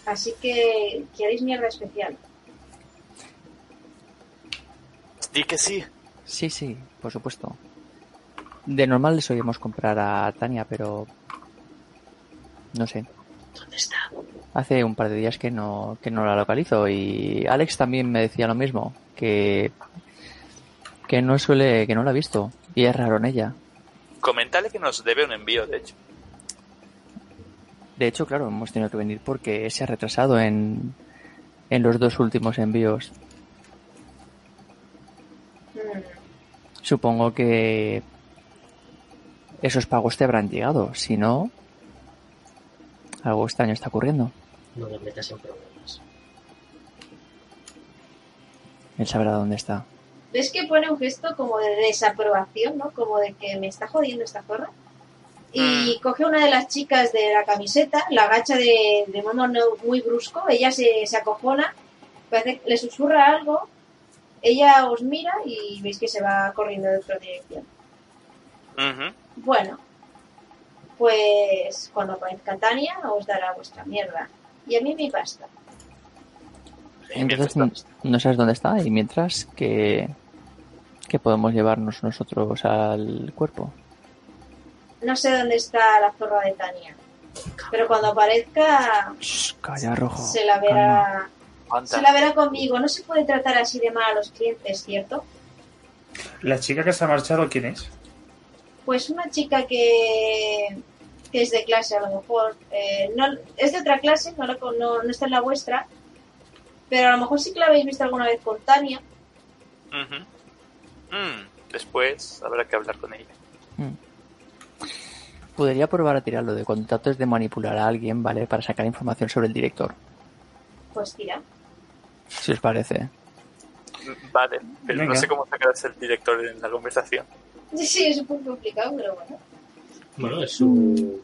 Así que queréis mierda especial. di que sí. Sí, sí, por supuesto. De normal le solíamos comprar a Tania, pero... No sé. ¿Dónde está? Hace un par de días que no, que no la localizo y Alex también me decía lo mismo, que... Que no suele, que no la ha visto. Y es raro en ella. Coméntale que nos debe un envío, de hecho. De hecho, claro, hemos tenido que venir porque se ha retrasado en, en los dos últimos envíos. Mm, Supongo que esos pagos te habrán llegado. Si no, algo extraño está ocurriendo. No me metas en problemas. Él sabrá dónde está. ¿Ves que pone un gesto como de desaprobación, ¿no? Como de que me está jodiendo esta zorra. Y coge una de las chicas de la camiseta, la agacha de, de modo no- muy brusco, ella se, se acojona, parece que le susurra algo, ella os mira y veis que se va corriendo de otra dirección. Ujú. Bueno, pues cuando aparezca Tania os dará vuestra mierda. Y a mí mi pasta. Entonces no, no sabes dónde está y mientras que, que podemos llevarnos nosotros al cuerpo. No sé dónde está la zorra de Tania, pero cuando aparezca Shh, calla, rojo. se la verá. Se la verá conmigo. No se puede tratar así de mal a los clientes, ¿cierto? ¿La chica que se ha marchado quién es? Pues una chica que, que es de clase, a lo mejor. eh, no, es de otra clase, no, la con- no, no está en la vuestra. Pero a lo mejor sí que la habéis visto alguna vez con Tania. Mm, Después habrá que hablar con ella. Podría probar a tirarlo de cuando trates de manipular a alguien, ¿vale? Para sacar información sobre el director. Pues tira. Si os parece. Mm, Vale, pero Venga. no sé cómo sacarás el director en la conversación. Sí, es un poco complicado, pero bueno. Bueno, es su.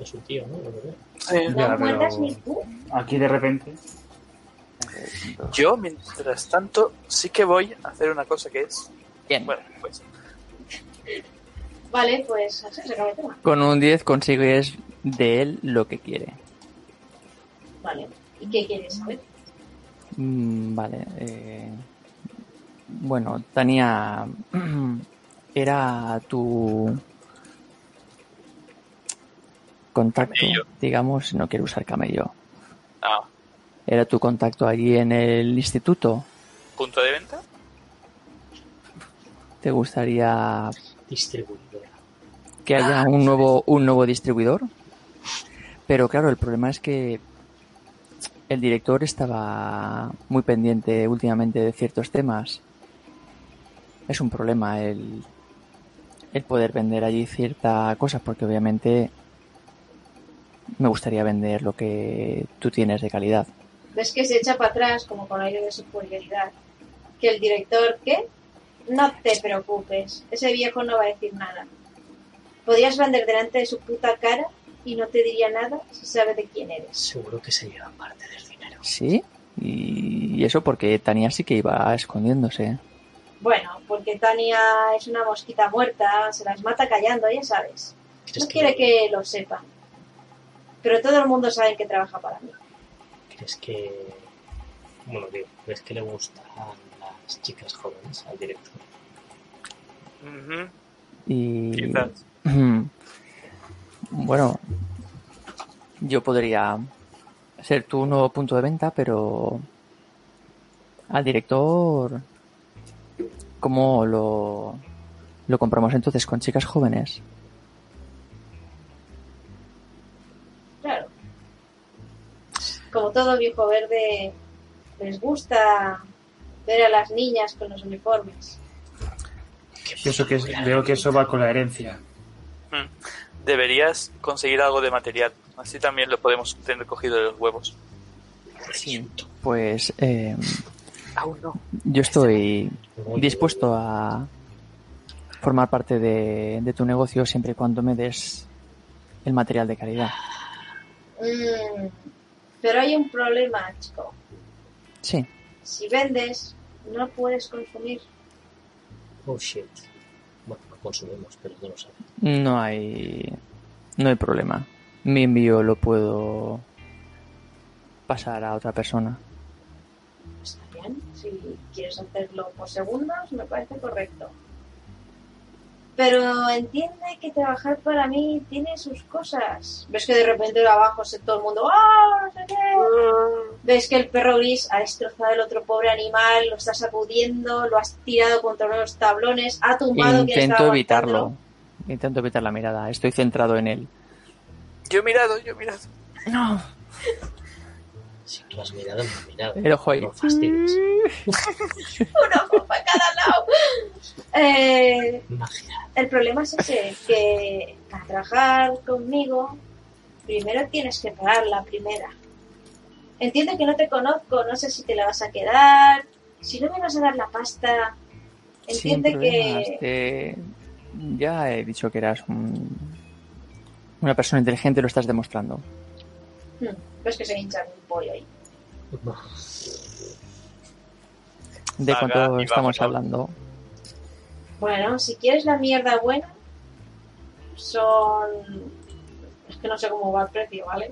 Es su tío, ¿no? No Ya, pero ni tú. aquí de repente. Yo, mientras tanto, sí que voy a hacer una cosa que es... Bien. Bueno, pues... Vale, pues se acaba el tema. Con un 10 consigues de él lo que quiere. Vale. ¿Y qué quieres saber? Mm, vale. eh, Bueno, Tania era tu contacto, Camello. digamos, no quiero usar camello. Ah, ¿Era tu contacto allí en el instituto? punto de venta. ¿Te gustaría Distribuidora. que haya un nuevo, un nuevo distribuidor? Pero claro, el problema es que el director estaba muy pendiente últimamente de ciertos temas. Es un problema el, el poder vender allí cierta cosa, porque obviamente me gustaría vender lo que tú tienes de calidad. Ves que se echa para atrás como con aire de superioridad. Que el director, ¿qué? No te preocupes, ese viejo no va a decir nada. Podrías vender delante de su puta cara y no te diría nada si sabe de quién eres. Seguro que se lleva parte del dinero. ¿Sí? Y eso porque Tania sí que iba escondiéndose. Bueno, porque Tania es una mosquita muerta, se las mata callando, ya sabes. ¿Crees No quiere que, lo sepan. Pero todo el mundo sabe que trabaja para mí. ¿Crees que... Bueno, digo, ¿crees que le gustan las chicas jóvenes al director? Ujú, Y Quizás. bueno, yo podría ser tu nuevo punto de venta, pero al director, ¿cómo lo, lo compramos entonces con chicas jóvenes? Claro. Como todo viejo verde, les gusta ver a las niñas con los uniformes. Pienso que es- veo que eso va con la herencia. Mm. Deberías conseguir algo de material. Así también lo podemos tener cogido de los huevos. Pues eh, Aún no. yo estoy Muy dispuesto a formar parte de, de tu negocio siempre y cuando me des el material de calidad. Mm, pero hay un problema, chico. Sí, Si vendes, no puedes consumir. Oh shit. Bueno, lo consumimos, pero no lo sabes. no hay no hay problema. Mi envío lo puedo pasar a otra persona. Si quieres hacerlo por segundos, me parece correcto. Pero entiende que trabajar para mí tiene sus cosas. Ves que de repente de abajo se todo el mundo ¡Ah! no sé qué! Ves que el perro gris ha destrozado el otro pobre animal, lo está sacudiendo, lo has tirado contra unos tablones, ha tumbado Intento evitarlo. Intento evitar la mirada. Estoy centrado en él. Yo he mirado, yo he mirado. No. Tú has mirado, no has mirado. El ojo ahí. No fastidies. Un ojo para cada lado. Eh, Magia. el problema es ese, que para trabajar conmigo, primero tienes que pagar la primera. Entiendo que no te conozco, no sé si te la vas a quedar, si no me vas a dar la pasta. Entiende que... Te- Ya he dicho que eras un- una persona inteligente, lo estás demostrando. Hmm, ves que se hincha un pollo ahí. ¿De cuánto estamos hablando? Bueno, si quieres la mierda buena, son... Es que no sé cómo va el precio, ¿vale?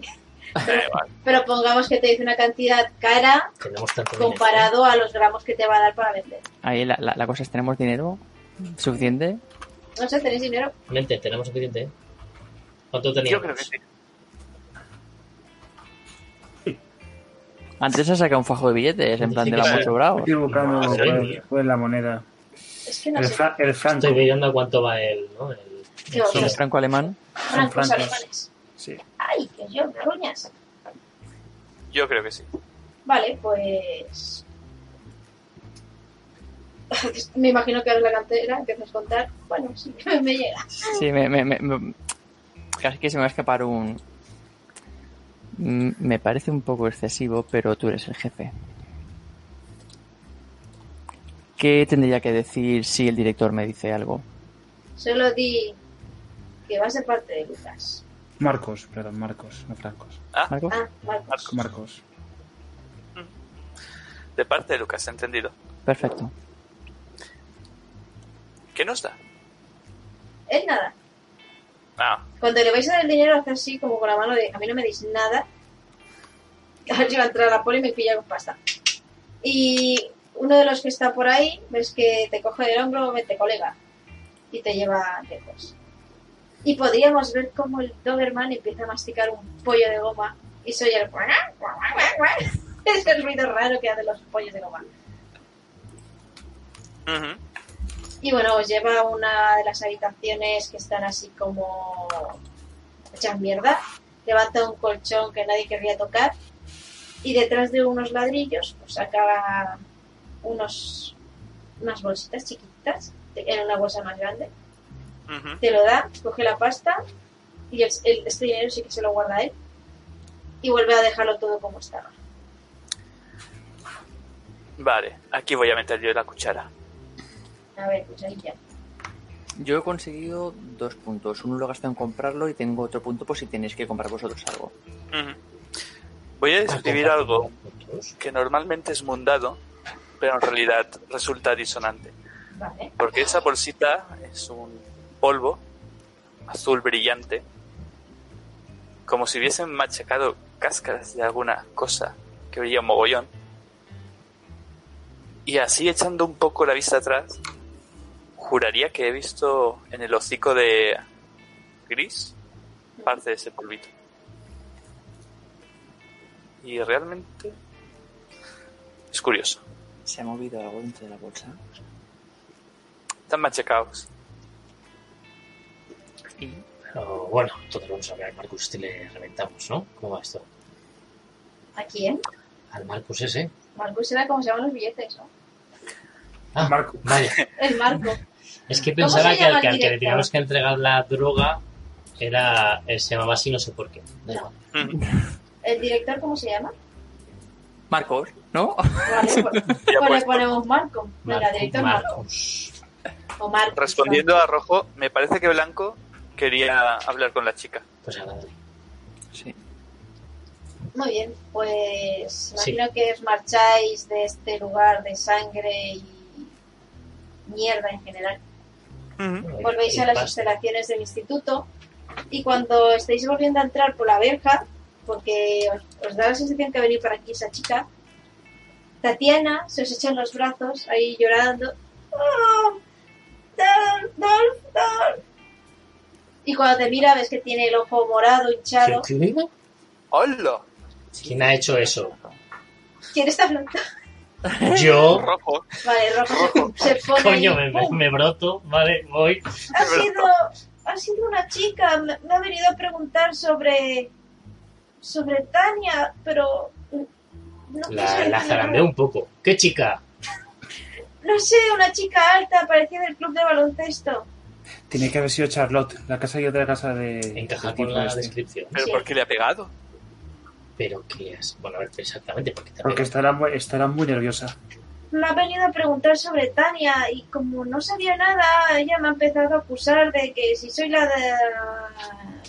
Eh. Pero pongamos que te dice una cantidad cara comparado a los gramos que te va a dar para vender. Ahí la, la- la cosa es, ¿tenemos dinero suficiente? No sé, tenéis dinero. Mente, tenemos suficiente. ¿eh? ¿Cuánto teníamos? Yo creo que sí. Antes has sacado un fajo de billetes, en plan de la mucho bravo. Estoy buscando Ah, sí. cuál- cuál es la moneda. Es que no El, sé. fra- el franco. Estoy a cuánto va el, ¿no? El, ¿Qué os ¿El franco alemán? Francos francos. alemanes. Sí. ¡Ay, que yo, ruñas! Yo creo que sí. Vale, pues... me imagino que ahora la cantera empiezas a contar. Bueno, sí, me llega. Sí, me, me- me- me- casi que se me va a escapar un... Mm, Me parece un poco excesivo, pero tú eres el jefe. ¿Qué tendría que decir si el director me dice algo? Solo di que va a ser parte de Lucas. Marcos, perdón, Marcos, no Francos. ¿Marcos? Ah, Marcos. Marcos. De parte de Lucas, entendido. Perfecto. ¿Qué nos da? Él nada. Ah, Cuando le vais a dar el dinero, hace así como con la mano de a mí no me deis nada. A ver si va a entrar la poli y me pilla con pasta. Y uno de los que está por ahí, ves que te coge del hombro, vete colega. Y te lleva lejos. Y podríamos ver cómo el Doberman empieza a masticar un pollo de goma y soy el... Es el ruido raro que hacen los pollos de goma. Ujú. Y bueno, os lleva a una de las habitaciones que están así como hechas mierda. Levanta un colchón que nadie querría tocar. Y detrás de unos ladrillos, pues saca unos, unas bolsitas chiquititas en una bolsa más grande. Te lo da, coge la pasta y el, el- este dinero sí que se lo guarda él. Y vuelve a dejarlo todo como estaba. Vale, aquí voy a meter yo la cuchara. A ver, pues ahí ya. Yo he conseguido dos puntos. Uno lo he gastado en comprarlo y tengo otro punto por si tenéis que comprar vosotros algo. Voy a describir algo que normalmente es mundado, pero en realidad resulta disonante. Vale. Porque esa bolsita es un polvo azul brillante, como si hubiesen machacado cáscaras de alguna cosa que brilla un mogollón. Y así echando un poco la vista atrás, juraría que he visto en el hocico de Gris parte de ese polvito. Y realmente es curioso. ¿Se ha movido algo dentro de la bolsa? Están machacados. Y Pero bueno, entonces vamos a ver al Marcus este le reventamos, ¿no? ¿Cómo va esto? ¿A quién? Al Marcus ese. Marcus era como se llaman los billetes, ¿no? Ah, Marco. vaya. El Marco. Es que ¿Cómo pensaba que al que, al que le teníamos que entregar la droga era eh, se llamaba así, no sé por qué. ¿El director cómo se llama? Marcos, ¿no? Vale, pues, Ya pues le ponemos Marco. Venga, Marcus, director Marco. Marcus. O Marco. Respondiendo a Rojo, me parece que Blanco quería hablar con la chica. Pues ahora dale. Sí. Muy bien, pues Sí. imagino que os marcháis de este lugar de sangre y mierda en general. Volvéis a las instalaciones del instituto y cuando estéis volviendo a entrar por la verja, porque os, os da la sensación que ha venido por aquí esa chica, Tatiana se os echa en los brazos ahí llorando. ¡Oh! Dolph, Dolph, Dolph". Y cuando te mira ves que tiene el ojo morado, hinchado. ¿Qué- qué? ¡Hola! ¿Quién ha hecho eso? ¿Quién está hablando? Yo. Rojo. Vale, Rojo se, se pone Coño, me, me- ¡pum! me broto, vale, voy. Ha sido, ha sido una chica, me, me ha venido a preguntar sobre sobre Tania, pero no, La, sé, la zarandeo un poco. ¿Qué chica? no sé, una chica alta, parecía del club de baloncesto. Tiene que haber sido Charlotte, la casa y otra casa de. Encaja con la este. descripción. ¿Pero Sí. por qué le ha pegado? Pero qué es. Bueno, a ver, exactamente, porque te Porque estará, muy- estará muy nerviosa. Me ha venido a preguntar sobre Tania y como no sabía nada, ella me ha empezado a acusar de que si soy la de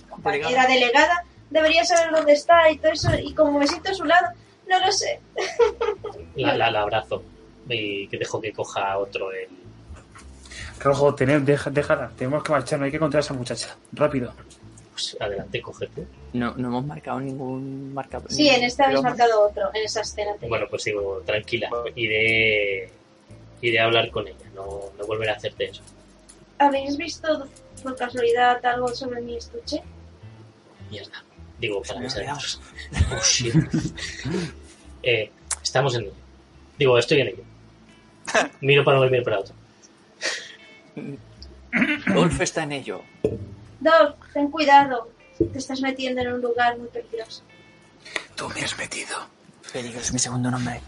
compañera Delegada. delegada, debería saber dónde está y todo eso. Y como me siento a su lado, no lo sé. La, la, la abrazo. Y que dejo que coja otro el. Rojo, tener, deja, déjala. Tenemos que marchar, no hay que encontrar a esa muchacha. Rápido. Pues adelante, coge tú. No, no hemos marcado ningún marca. Sí, en esta habéis marcado otro, en esa escena. Bueno, pues digo, tranquila. Iré. Iré a hablar con ella. No, no volveré a hacerte eso. ¿Habéis visto por casualidad algo sobre mi estuche? Mierda. Digo, para ha sea. Oh, shit. Eh, estamos en ello. Digo, estoy en ello. Miro para uno y miro para otro. Dolph está en ello. Doc, ten cuidado. Te estás metiendo en un lugar muy peligroso. Tú me has metido. Peligro es mi segundo nombre.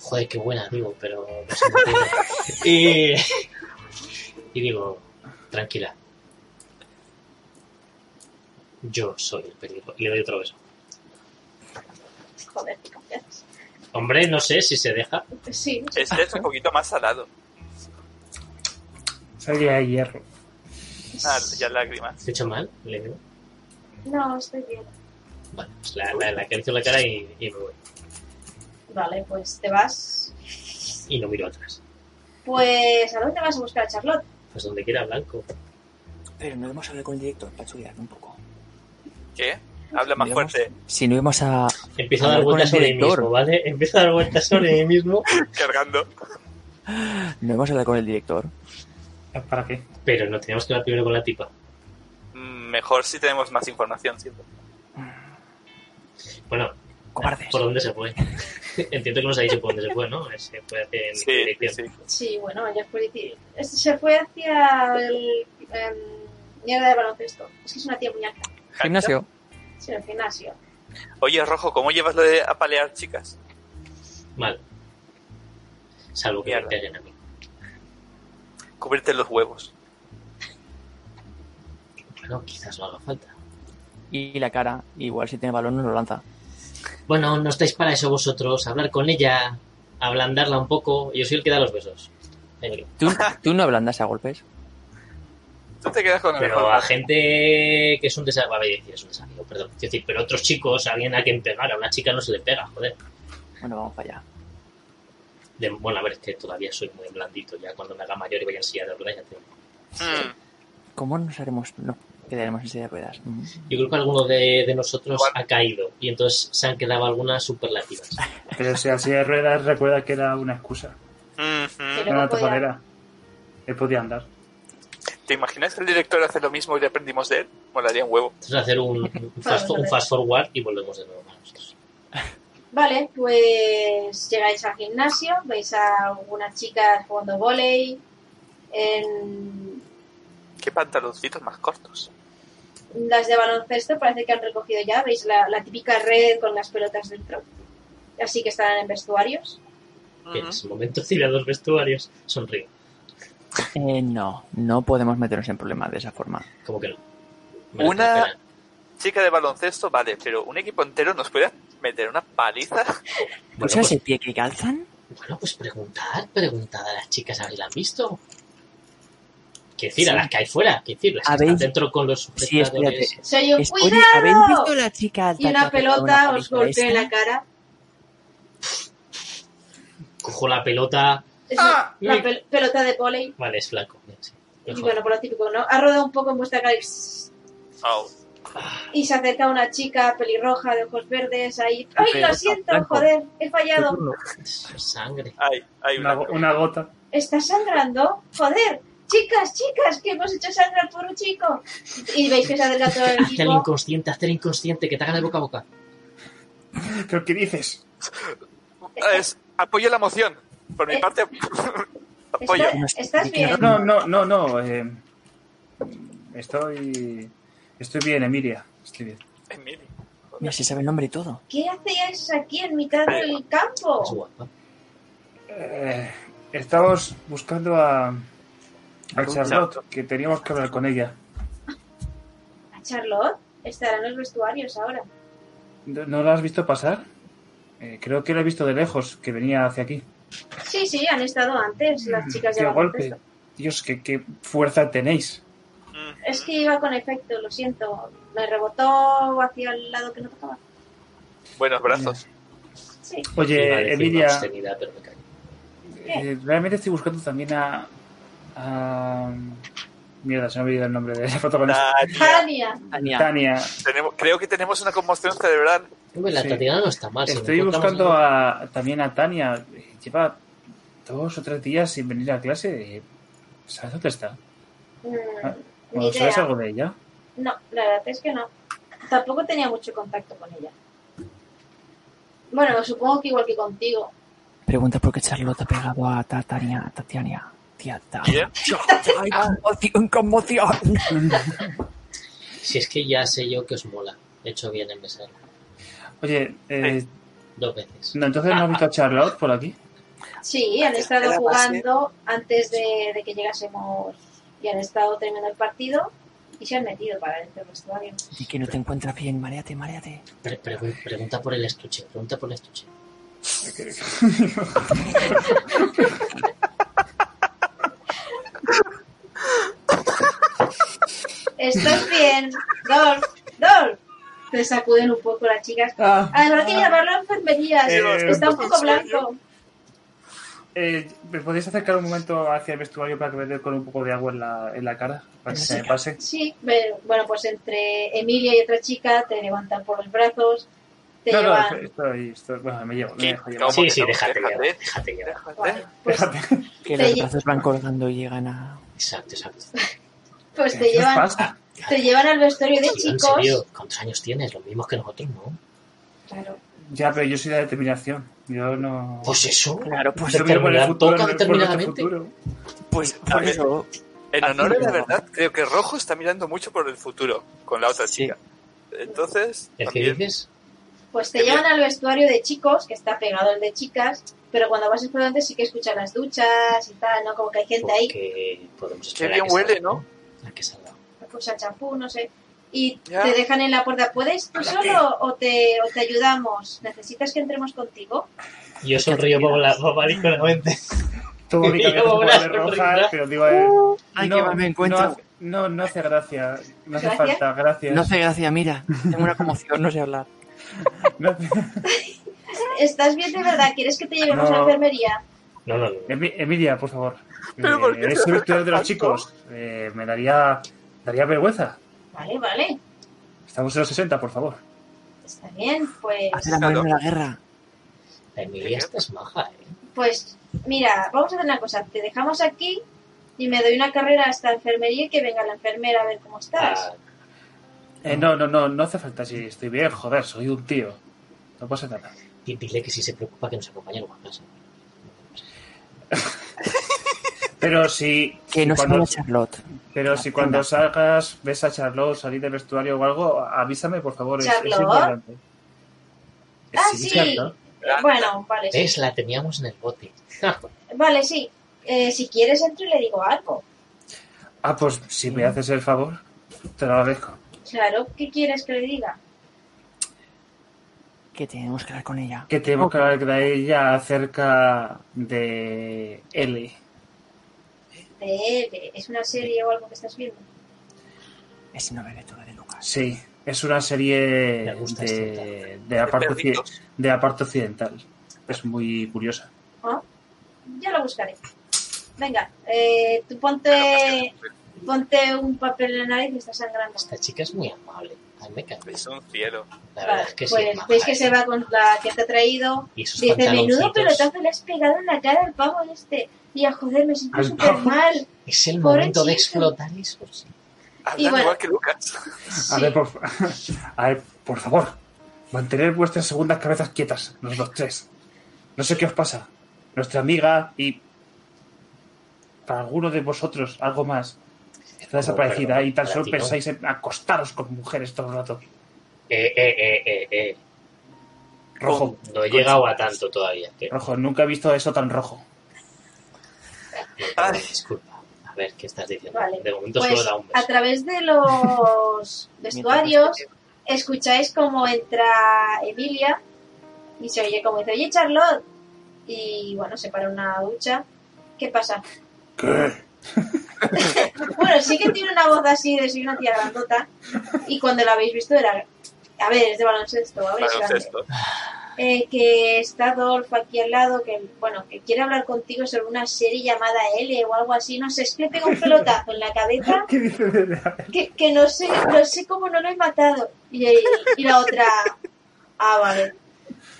Joder, qué buena, digo, pero no se me entiende. y, y digo, tranquila. Yo soy el peligro. Y le doy otro beso. Joder, qué confianza. Hombre, no sé si se deja. Sí, Este es un poquito más salado. Salía de hierro. Ah, ya lágrimas. ¿Te he hecho mal? Le digo. no, estoy bien. Vale, pues la, la, la acaricio la cara y, y me voy. Vale, pues te vas. Y no miro atrás. Pues, ¿a dónde vas a buscar a Charlotte? Pues donde quiera, blanco. Pero no hemos hablado con el director para chulearme un poco. ¿Qué? Habla más fuerte. Si no íbamos a. Empiezo a dar Hablar con vueltas el sobre mí mismo, ¿vale? Empiezo a dar vueltas sobre mí mismo, Cargando. No hemos hablado con el director. ¿Para qué? pero no teníamos que hablar primero con la tipa. mejor si tenemos más información siempre. Bueno, Cobardes. ¿por dónde se fue? Entiendo que nos ha dicho por dónde se fue, ¿no? Se fue hacia en Sí, dirección. sí. Sí, bueno, ella fue Se fue hacia el. em, mierda de baloncesto. Es que es una tía muñeca. Gimnasio. Sí, el gimnasio. Oye, Rojo, ¿cómo llevas lo de apalear chicas? Mal. Salvo que me peguen a mí. Cubrirte los huevos. Bueno, quizás no haga falta. Y la cara, igual si tiene balón no lo lanza. Bueno, no estáis para eso vosotros. Hablar con ella, ablandarla un poco. Yo soy el que da los besos. ¿Tú, tú no ablandas a golpes. Tú te quedas con el Pero mejor. a gente que es un desafío, a ver, decir, es un desafío, perdón. Quiero decir, pero otros chicos, alguien a quien pegar, a una chica no se le pega, joder. Bueno, vamos para allá. De- bueno, a ver, es que todavía soy muy blandito, ya cuando me haga mayor y vaya en silla de ruedas, ya te- Mm, ¿Cómo nos haremos, no quedaremos en silla de ruedas? Mm. Yo creo que alguno de, de nosotros Igual. ha caído y entonces se han quedado algunas superlativas. Pero si así de ruedas, recuerda que era una excusa. mm, mm. Pero- Era una tapadera. Él podía andar. ¿Te imaginas que el director hace lo mismo y le aprendimos de él? Molaría un huevo. Entonces hacer un, un fast, un fast forward y volvemos de nuevo a nosotros. Vale, pues llegáis al gimnasio, veis a algunas chicas jugando volei. En Qué pantaloncitos más cortos. las de baloncesto parece que han recogido ya, veis la, la típica red con las pelotas dentro. Así que estarán en vestuarios. Es el momento de ir a los vestuarios. Sonrío. Eh, no, no podemos meternos en problemas de esa forma. Como que no. Una-. Chica de baloncesto, vale, pero un equipo entero nos puede meter una paliza. Bueno, ¿Usas pues, el pie que calzan? bueno, pues preguntad, preguntad a las chicas a ver si la han visto. Quiero decir, a las que hay fuera, quiero decir, las que ¿Habéis- están dentro con los Sí, sujetadores. espérate. Soy un Es- Oye, ¿habéis visto cuidado. la chica alta Y una pelota os golpea en la cara. Cojo la pelota. Ah, pel- pelota de volei. Vale, es flaco. sí. Y bueno, por lo típico, ¿no? Ha rodado un poco en vuestra cara y, Oh, y se acerca una chica pelirroja de ojos verdes ahí. ¡Ay, lo Pelota, siento! ¡Joder! He fallado. Sangre. hay, hay Una, una. go- una gota. ¿Estás sangrando? ¡Joder! Chicas, chicas, que hemos hecho sangrar por un chico. Y veis que se acerca todo el Hazte el equipo. inconsciente, hazte el inconsciente, que te hagan de boca a boca. ¿Pero qué dices? Es, apoyo la moción. Por mi Eh, parte, apoyo. ¿Está- ¿Estás bien? No, no, no, no. eh, estoy. Estoy bien, Emilia. Estoy bien. Emily. Mira, si sabe el nombre y todo. ¿Qué hacíais aquí en mitad del campo? Eh, estamos buscando a. A Charlotte, que teníamos que hablar con ella. ¿A Charlotte? Estará en los vestuarios ahora. ¿No, la has visto pasar? Eh, creo que la he visto de lejos, que venía hacia aquí. Sí, sí, han estado antes las chicas de Qué golpe. Dios, qué, qué fuerza tenéis. Es que iba con efecto, lo siento. Me rebotó hacia el lado que no tocaba. Buenos brazos. Sí. Oye, Emilia, eh, realmente estoy buscando también a. a- Mierda, se me ha olvidado el nombre de la protagonista. Tania, Tania. Tania, Tania. tenemos- creo que tenemos una conmoción cerebral. Hombre, la Sí. Tatiana no está mal. Estoy buscando a- a, también a Tania. Lleva dos o tres días sin venir a clase. ¿Sabes dónde está? Mm, Ah, ni ¿O ¿Sabes idea. algo de ella? No, la verdad es que no. Tampoco tenía mucho contacto con ella. Bueno, supongo que igual que contigo. pregunta por qué Charlotte ha pegado a Ta- Tania, a Tatiana. Tía, ta- ¿Quién? ¡Ay, conmoción, conmoción! Si es que ya sé yo que os mola. He hecho bien en besar. Oye, eh, Dos veces. no, entonces no has visto a Charlotte por aquí. Sí, han estado jugando antes de, de que llegásemos y han estado terminando el partido y se han metido para dentro del vestuario. Y que no te encuentras bien, mareate, mareate. Pre- pregun- pregunta por el estuche. Pregunta por el estuche. ¿Estás bien? Dolph, Dolph. Te sacuden un poco las chicas. Ah, Además, que llamarlo a enfermería. Eh, está un poco blanco. Eh, ¿Me podéis acercar un momento hacia el vestuario para que me dé con un poco de agua en la, en la cara? Para que se me pase. Sí, bueno, pues entre Emilia y otra chica te levantan por los brazos, te No, no, llevan. estoy, estoy. Bueno, me llevo, me dejo llevar. ¿Cómo Sí, sí, no? déjate Déjate. llevar. Déjate llevar. Vale, pues. Que los brazos van colgando y llegan a... Exacto, exacto. pues te ¿Qué os llevan, pasa? te llevan al vestuario de Tío, en chicos. serio, ¿cuántos años tienes? Los mismos que nosotros, ¿no? Claro. Ya, pero yo soy de determinación. Yo no. Pues eso. Claro, pues yo determinar futuro, nuestro determinadamente. Pues por ver. eso. En honor a la verdad, creo que Rojo está mirando mucho por el futuro con la otra Sí. chica. Entonces, ¿El que también- dices? Pues te Qué llevan al vestuario de chicos, que está pegado al de chicas, pero cuando vas explorando sí que escuchas las duchas y tal, ¿no? Como que hay gente ahí, podemos Qué bien que huele, salga, ¿no? A que salga. escuchan champú, no sé. Y Ya. te dejan en la puerta. ¿Puedes tú solo o te, o te ayudamos? ¿Necesitas que entremos contigo? Yo sonrío bobalíconamente. Todo mi cabeza Yo se una pone roja, sonrisa. pero digo, eh, Ay, no, mal me encuentro. No, hace- no, no hace gracia. No hace falta, gracias. No hace gracia, mira. Tengo una conmoción, no sé hablar. No hace- ¿Estás bien de verdad? ¿Quieres que te llevemos a la enfermería? No, no, no. Emi- Emilia, por favor. Pero Eh, ¿por qué es se el de los chicos. Eh, me daría, daría vergüenza. Vale, vale. Estamos en los 60, por favor. Está bien, pues... Hace la la guerra. La Emilia esta es maja, ¿eh? Pues mira, vamos a hacer una cosa. Te dejamos aquí y me doy una carrera hasta enfermería y que venga la enfermera a ver cómo estás. Ah, Eh, no, no, no, no hace falta. Si estoy bien, joder, soy un tío. No pasa nada. di- dile que si se preocupa que nos acompañe a casa. Pero si. Que si no se cuando, vaya Charlotte. pero si cuando salgas, ves a Charlotte salir del vestuario o algo, avísame, por favor. Es, es ¿Charlotte? importante. Ah, sí. Charlotte. Bueno, vale. sí. ¿Ves? La teníamos en el bote. Vale, sí. Eh, si quieres entro y le digo algo. Ah, pues si me haces el favor, te lo agradezco. Claro, ¿qué quieres que le diga? Que tenemos que hablar con ella. Que tenemos que hablar de ella acerca de L. De él, ¿es una serie o algo que estás viendo? Es una aventura de Lucas. Sí, es una serie de, este de, la parte, de la parte occidental. Es muy curiosa. ¿Ah? Ya lo buscaré. Venga, eh, tú ponte, ponte un papel en la nariz y está sangrando. Esta chica es muy amable. A mí me. Es un cielo. La verdad Vale, es que sí. pues veis que ¿eh? se va con la que te ha traído. Y sus Dice, menudo pelotazo le has pegado en la cara al pavo este. Y a joder, me siento ¿Al súper mal. Es el Pobre momento de explotar eso. sí. Hablan bueno. igual que Lucas. A, ver, por, a ver, por favor, mantener vuestras segundas cabezas quietas, los dos tres. No sé qué os pasa. Nuestra amiga y para alguno de vosotros algo más está desaparecida y tan solo pensáis en acostaros con mujeres todo el rato. Eh, eh, eh, eh, eh. Rojo, No he llegado a tanto todavía. Rojo, nunca he visto eso tan rojo. Disculpa. A ver, ¿qué estás diciendo? Vale, De momento Pues solo da un a beso. través de los vestuarios escucháis cómo entra Emilia y se oye como dice, oye Charlotte. Y bueno, se para una ducha. ¿Qué pasa? ¿Qué? Bueno, sí que tiene una voz así de soy una tía grandota. Y cuando la habéis visto era... A ver, es de baloncesto. Baloncesto. Eh, que está Dolph aquí al lado, que bueno, que quiere hablar contigo sobre una serie llamada L o algo así, no sé, es que le pega un pelotazo en la cabeza ¿Qué dice de que, que no sé, no sé cómo no lo he matado. Y, y la otra, ah, vale,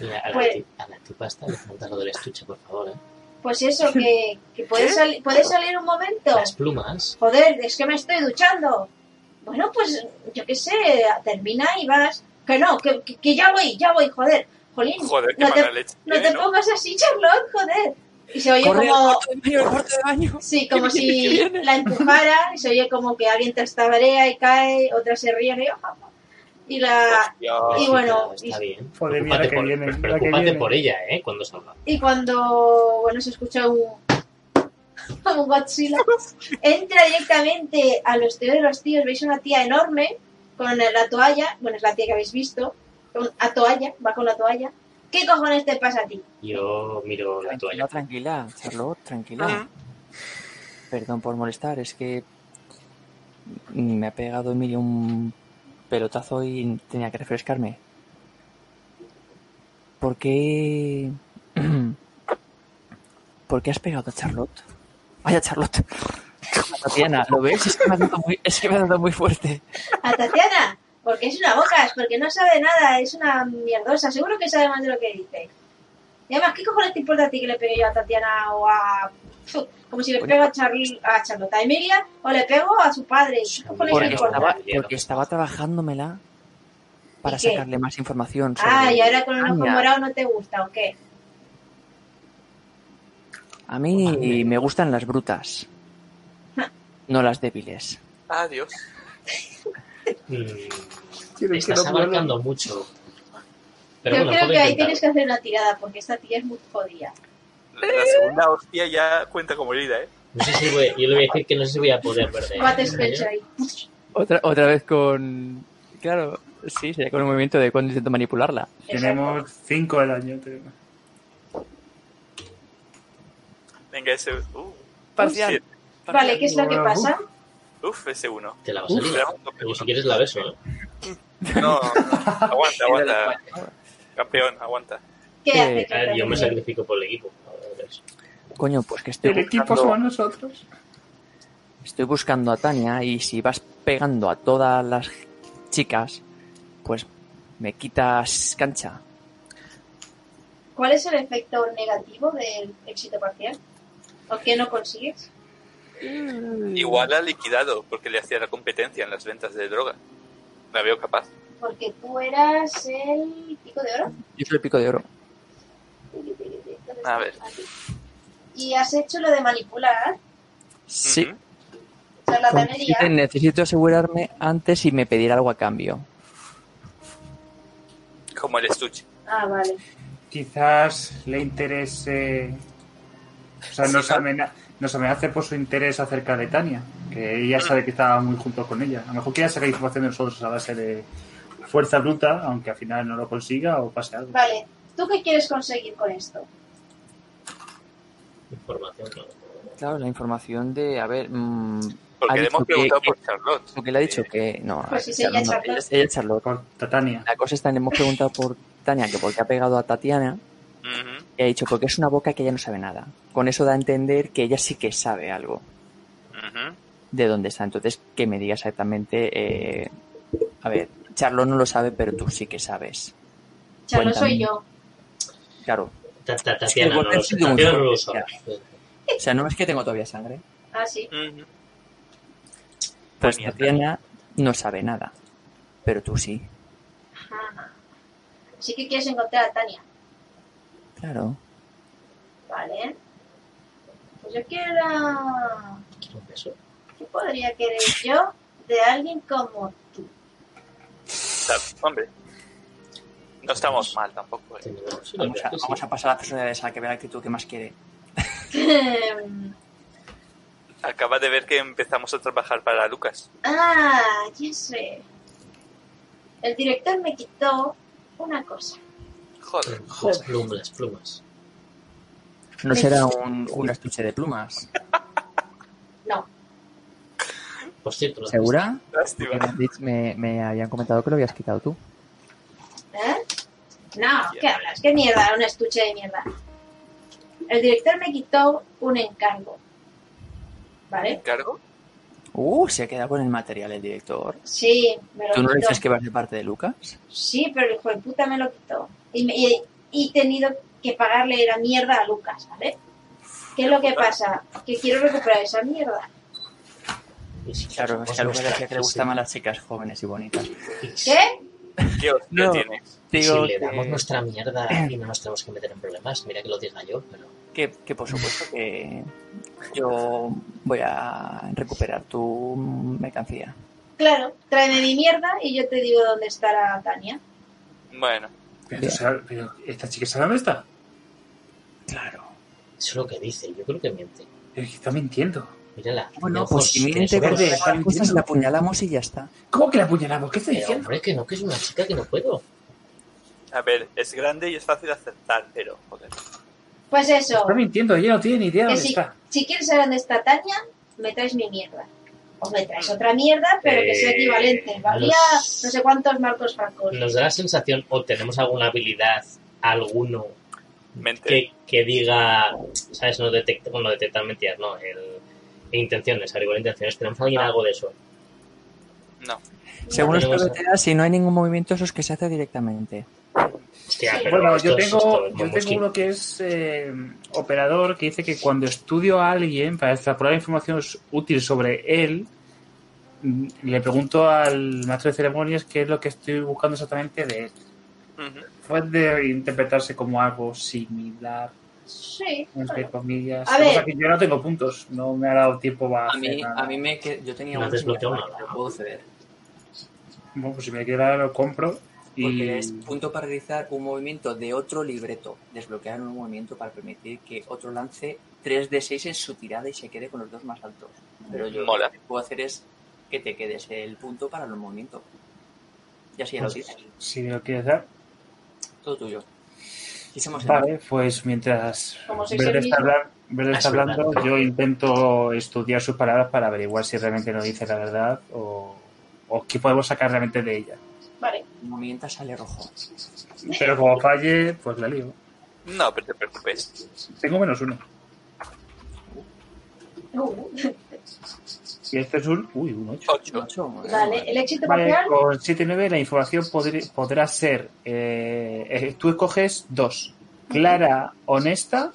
Mira, a, la pues- a la tipa esta le falta lo del estuche, por favor. ¿eh? Pues eso, que, que puede, ¿Qué? sali- puede salir un momento. Las plumas. Joder, es que me estoy duchando. Bueno, pues yo qué sé, termina y vas. Que no, que, que, que ya voy, ya voy, joder. Jolín, Joder, no, te, leche. no te ¿no? pongas así, Charlotte, joder. Y se oye Corre como, baño, baño. Sí, como si la empujara y se oye como que alguien te estabarea y cae, otra se ríe y, y la Hostia. Y bueno, Está bien. Joder, mira que por, viene, la que preocúpate viene. por ella, ¿eh? Cuando salga. y cuando bueno se escucha un como un Godzilla entra directamente a los tíos de los tíos veis una tía enorme con la toalla bueno es la tía que habéis visto con a toalla va con la toalla ¿qué cojones te pasa a ti? Yo miro la toalla. tranquila, Charlotte, tranquila. Perdón por molestar, es que me ha pegado Emilia un pelotazo y tenía que refrescarme. ¿Por qué... ¿Por qué has pegado a Charlotte? Vaya Charlotte. A Tatiana, ¿lo ves? Es que me ha dado muy, es fuerte. a Tatiana porque es una bocas porque no sabe nada es una mierdosa seguro que sabe más de lo que dice y además ¿qué cojones te importa a ti que le pegue yo a Tatiana o a Como si le pego a, Charl- a Charlotte, a Emilia, o le pego a su padre. ¿Qué cojones me Porque estaba, porque estaba trabajándomela para sacarle más información. Sobre Ah, y ahora con el ojo morado no te gusta, ¿o qué? A mí me gustan las brutas, no las débiles. Adiós. Mm, estás abarcando mucho. Pero Yo bueno, creo que ahí intentar. tienes que hacer una tirada, porque esta tía es muy jodida. La, segunda hostia ya cuenta como herida, ¿eh? No sé si voy, yo le voy a decir que no sé si voy a poder Spells ahí. Otra, otra vez con... Claro, sí, sería con un movimiento de cuando intento manipularla. Tenemos 5 de daño. tenemos. Venga, ese. Uh, Parcial. siete. Vale, ¿qué es lo que pasa? Uf, ese uno. Te la vas a liar. Pero si quieres la beso, ¿eh? No, no, aguanta, aguanta. Campeón, aguanta. ¿Qué Eh, hace? Yo me sacrifico por el equipo. A Coño, pues que estoy El equipo buscando, somos nosotros. estoy buscando a Tania y si vas pegando a todas las chicas, pues me quitas cancha. ¿Cuál es el efecto negativo del éxito parcial? ¿O qué no consigues? Igual ha liquidado porque le hacía la competencia en las ventas de droga. La veo capaz. Porque tú eras el pico de oro. Yo soy el pico de oro. A ver. Y has hecho lo de manipular, Sí. Necesito, necesito asegurarme antes si me pedirá algo a cambio. Como el estuche. Ah, vale. Quizás le interese. O sea, nos, amena- nos amenace por su interés acerca de Tania. Que ella sabe que estaba muy junto con ella. A lo mejor quiere sacar información de nosotros a base de fuerza bruta, aunque al final no lo consiga o pase algo. Vale. ¿Tú qué quieres conseguir con esto? Información, no. Claro, la información de, a ver, mm, Porque le hemos preguntado que- por Charlotte. lo que le ha dicho que no, Pues sí, Charlotte ella no, Charlotte. ella es- ella es Charlotte. Por Tania. La cosa está, le hemos preguntado por Tania que por qué ha pegado a Tatiana y ha dicho porque es una boca que ella no sabe nada. Con eso da a entender que ella sí que sabe algo de dónde está. Entonces, que me diga exactamente, eh, a ver, Charlotte no lo sabe, pero tú sí que sabes. Charlo Cuéntame. soy yo. Claro. Ta- ta- Tatiana no Sí, lo sé. bueno, Tatiana no lo sí, sabe. O sea, no es que tengo todavía sangre. Ah, sí. Pues Tania, Tatiana no sabe nada, pero tú sí. Ajá. Sí que quieres encontrar a Tania. Claro. Vale. Pues yo quiero... Quiero un beso. ¿Qué podría querer yo de alguien como tú? Hombre. No estamos mal tampoco. ¿eh? Vamos a, vamos a pasar a la personalidad a que vea la actitud que más quiere. Acaba de ver que empezamos a trabajar para Lucas. ah, ya sé. El director me quitó una cosa. Joder. Las plumas, las plumas. No será un, un estuche de plumas. No. Por cierto, ¿Segura? Me habían comentado que lo habías quitado tú. ¿Eh? No, ¿qué hablas? ¿Qué mierda? Un estuche de mierda. El director me quitó un encargo. ¿Vale? ¿Cargo? Uh, se ha quedado con el material el director. Sí, me lo ¿Tú no quitó. dices que vas de parte de Lucas? Sí, pero el hijo de puta me lo quitó. Y, me- y- y he tenido que pagarle la mierda a Lucas, ¿vale? ¿Qué es lo que pasa? Que quiero recuperar esa mierda. Claro, es que a Lucas decía que le gustaban las chicas jóvenes y bonitas. ¿Qué? ¿Qué hostia No. tienes? Digo si le damos que, nuestra mierda y no nos tenemos que meter en problemas, mira que lo diga yo, pero que, que por supuesto que yo voy a recuperar tu mercancía. Claro, tráeme mi mierda y yo te digo dónde estará Tania. Bueno, Pero, pero esta chica sabe dónde está. Claro. eso es lo que dice, yo creo que miente. Es que está mintiendo. Mírala. Bueno, pues ojos. verde, cosas la apuñalamos y ya está. ¿Cómo que la apuñalamos? ¿Qué estoy Pero diciendo? hombre, que no, que es una chica que no puedo. a ver, es grande y es fácil aceptar, pero joder. Pues eso, Está mintiendo, ella no tiene ni idea que dónde si, está. si quieres saber dónde está Tania, me traes mi mierda. O me traes otra mierda, pero que sea Eh, equivalente. Valía nos- no sé cuántos marcos francos. Nos da la sensación, o tenemos alguna habilidad, alguno, Mente. que, que diga, ¿sabes? No detecta, bueno, detectar mentiras, no, el, intenciones, averiguar intenciones. ¿Tenemos alguien algo de eso? No. Según los carreteras, si no hay ningún movimiento, eso es que se hace directamente. Hostia, Sí. pero Bueno, yo tengo, es yo tengo uno que es eh, operador que dice que cuando estudio a alguien para extrapolar información útil sobre él, le pregunto al maestro de ceremonias qué es lo que estoy buscando exactamente de él. Ujú. Puede interpretarse como algo similar, Sí. entre comillas. A Lo que ver. que yo no tengo puntos, no me ha dado tiempo a, A hacer mí, nada. a mí me que yo tenía No desbloqueado similar, nada. lo puedo ceder. Bueno, pues si me queda lo compro y Porque es punto para realizar un movimiento de otro libreto. Desbloquear un movimiento para permitir que otro lance 3 de 6 en su tirada y se quede con los dos más altos. Pero yo Mola. lo que puedo hacer es que te quedes el punto para los movimientos. Y así ya lo Pues, tienes. si me lo quieres dar. Todo tuyo. Somos Vale, pues mientras Verde está, Verde hablando, yo intento estudiar sus palabras para averiguar si realmente no dice la verdad o, o qué podemos sacar realmente de ella. Vale. movimiento sale rojo. Pero como falle, pues la lío. No, pero te preocupes. Tengo menos uno. Uh, Y este es un... Uy, un 8. Ocho. Ocho, eh, vale. El éxito Vale, parcial. con 7-9 la información podrá ser... eh, eh, tú escoges dos. Clara, honesta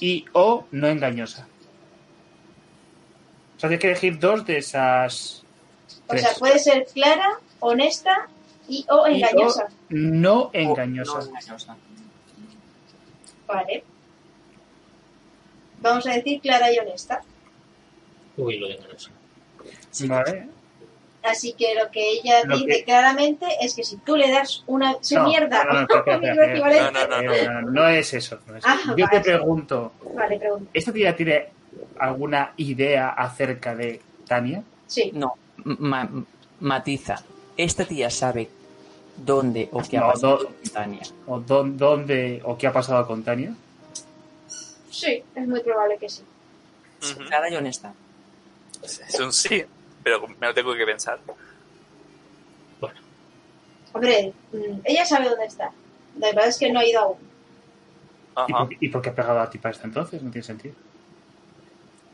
y o no engañosa. O sea, tienes que elegir dos de esas... O tres. sea, puede ser clara, honesta y o Y o engañosa. no o engañosa. no engañosa. Vale. Vamos a decir clara y honesta. Uy, lo de engañoso. Sí, Vale. Así que lo que ella Lo dice que- claramente es que si tú le das una su No, mierda no, no. No, no, no, no es eso. no es Ah, eso. Yo te pregunto, Vale. ¿esta tía tiene alguna idea acerca de Tania? Sí. No, ma- matiza. Esta tía sabe dónde o qué ha No, pasado con Tania. ¿O dón- dónde o qué ha pasado con Tania? Sí, es muy probable que sí. Ujú. Clara y honesta. Es un sí, pero me lo tengo que pensar. Hombre, mm, ella sabe dónde está. La verdad es que no ha ido aún. ¿Y por, qué- ¿Y por qué ha pegado a ti para este entonces? No tiene sentido.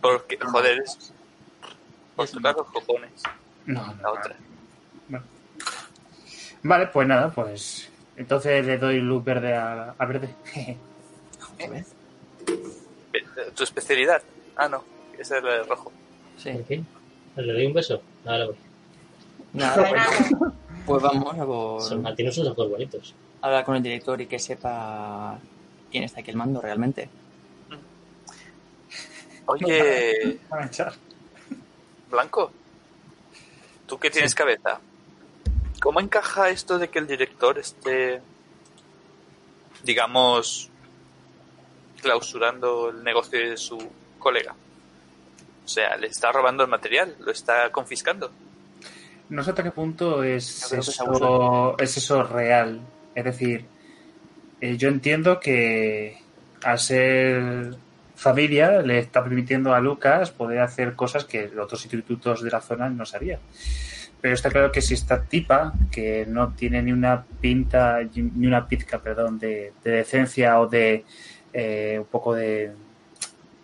Porque, joder, es... Por tocar los cojones. No, no, La otra. Bueno. Vale, pues nada, pues entonces le doy luz verde a, a verde. Eh, ¿Tu especialidad? Ah, no. Ese es el rojo. Sí. ¿En fin? ¿Le doy un beso? Ahora voy. Nada, pues, pues vamos a por Son Martín sus ojos bonitos. hablar con el director y que sepa quién está aquí el mando realmente. Oye. Blanco, tú que tienes cabeza, ¿cómo encaja esto de que el director esté, digamos, clausurando el negocio de su colega? O sea, le está robando el material, lo está confiscando. No sé hasta qué punto es eso, es eso real. Es decir, eh, yo entiendo que al ser familia le está permitiendo a Lucas poder hacer cosas que los otros institutos de la zona no sabían. Pero está claro que si esta tipa, que no tiene ni una pinta, ni una pizca, perdón, de, de decencia o de eh, un poco de,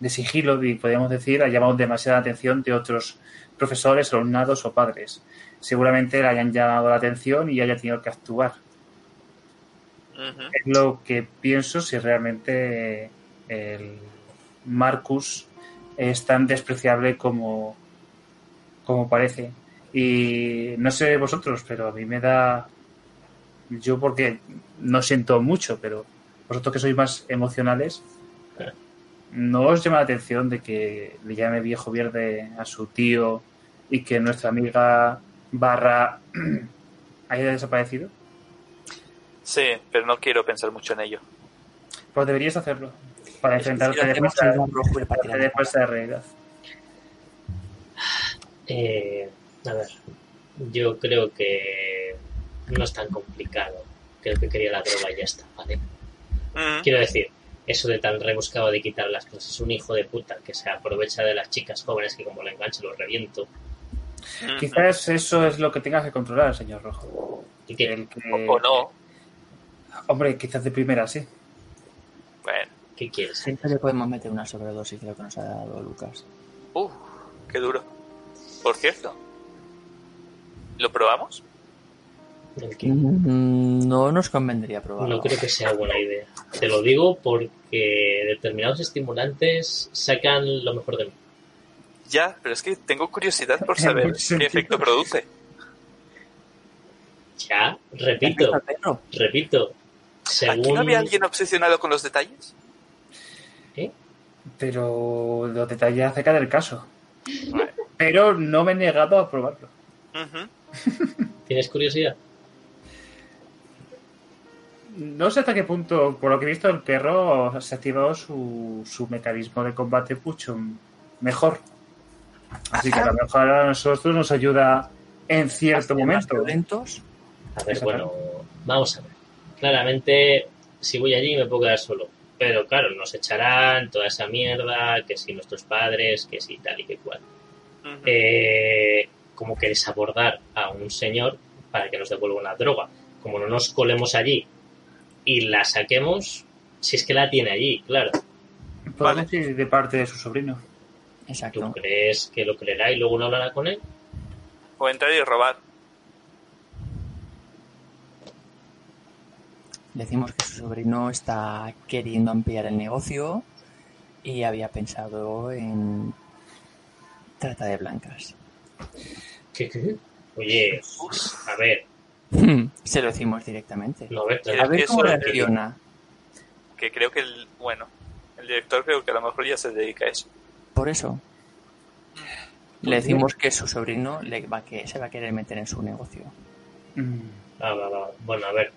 de sigilo, y podríamos decir, ha llamado demasiada atención de otros profesores, alumnados o padres. Seguramente le hayan llamado la atención y haya tenido que actuar. Es lo que pienso si realmente el Marcus es tan despreciable como, como parece. Y no sé vosotros, pero a mí me da. Yo, porque no siento mucho, pero vosotros que sois más emocionales, ¿no os llama la atención de que le llame viejo verde a su tío y que nuestra amiga Barra haya desaparecido? Sí, pero no quiero pensar mucho en ello. Pues deberías hacerlo para enfrentarte después a, la realidad. Eh, a ver, yo creo que no es tan complicado. Creo que quería la droga y ya está, ¿vale? Quiero decir, eso de tan rebuscado de quitar las cosas. Es un hijo de puta que se aprovecha de las chicas jóvenes que como la enganche los reviento. Quizás eso es lo que tengas que controlar, señor Rojo. Y que, El que, O, o no. Hombre, quizás de primera sí. Bueno, ¿Qué quieres? Siempre le podemos meter una sobredosis de lo que nos ha dado Lucas. uh, qué duro. Por cierto, ¿lo probamos? Mm, No nos convendría probarlo. no creo que sea buena idea. Te lo digo porque determinados estimulantes sacan lo mejor de mí. Ya, pero es que tengo curiosidad por saber qué efecto produce. Ya, repito, repito. ¿Aquí Según. no había alguien obsesionado con los detalles? ¿Eh? Pero los detalles acerca del caso. Vale. Pero no me he negado a probarlo. ¿Tienes curiosidad? No sé hasta qué punto, por lo que he visto, el perro se ha activado su, su mecanismo de combate mucho mejor. Así que a lo mejor a nosotros nos ayuda en cierto momento. violentos. A ver, bueno, vamos a ver. Claramente, si voy allí me puedo quedar solo. Pero claro, nos echarán toda esa mierda, que si nuestros padres, que si tal y que cual. Ujú. Eh, ¿Cómo queréis abordar a un señor para que nos devuelva una droga? Como no nos colemos allí y la saquemos, si es que la tiene allí, claro. Podemos ir de parte de su sobrino. ¿Tú Exacto. crees que lo creerá y luego no hablará con él? O entrar y robar. Decimos que su sobrino está queriendo ampliar el negocio y había pensado en trata de blancas. ¿Qué, qué? Oye, a ver, Se lo decimos directamente. a ver, ¿Quieres A ver que cómo reacciona. Que creo que el. Bueno, el director creo que a lo mejor ya se dedica a eso. Por eso. Le decimos que su sobrino le va a que, se va a querer meter en su negocio. Mm. Ah, va, va. Bueno, a ver.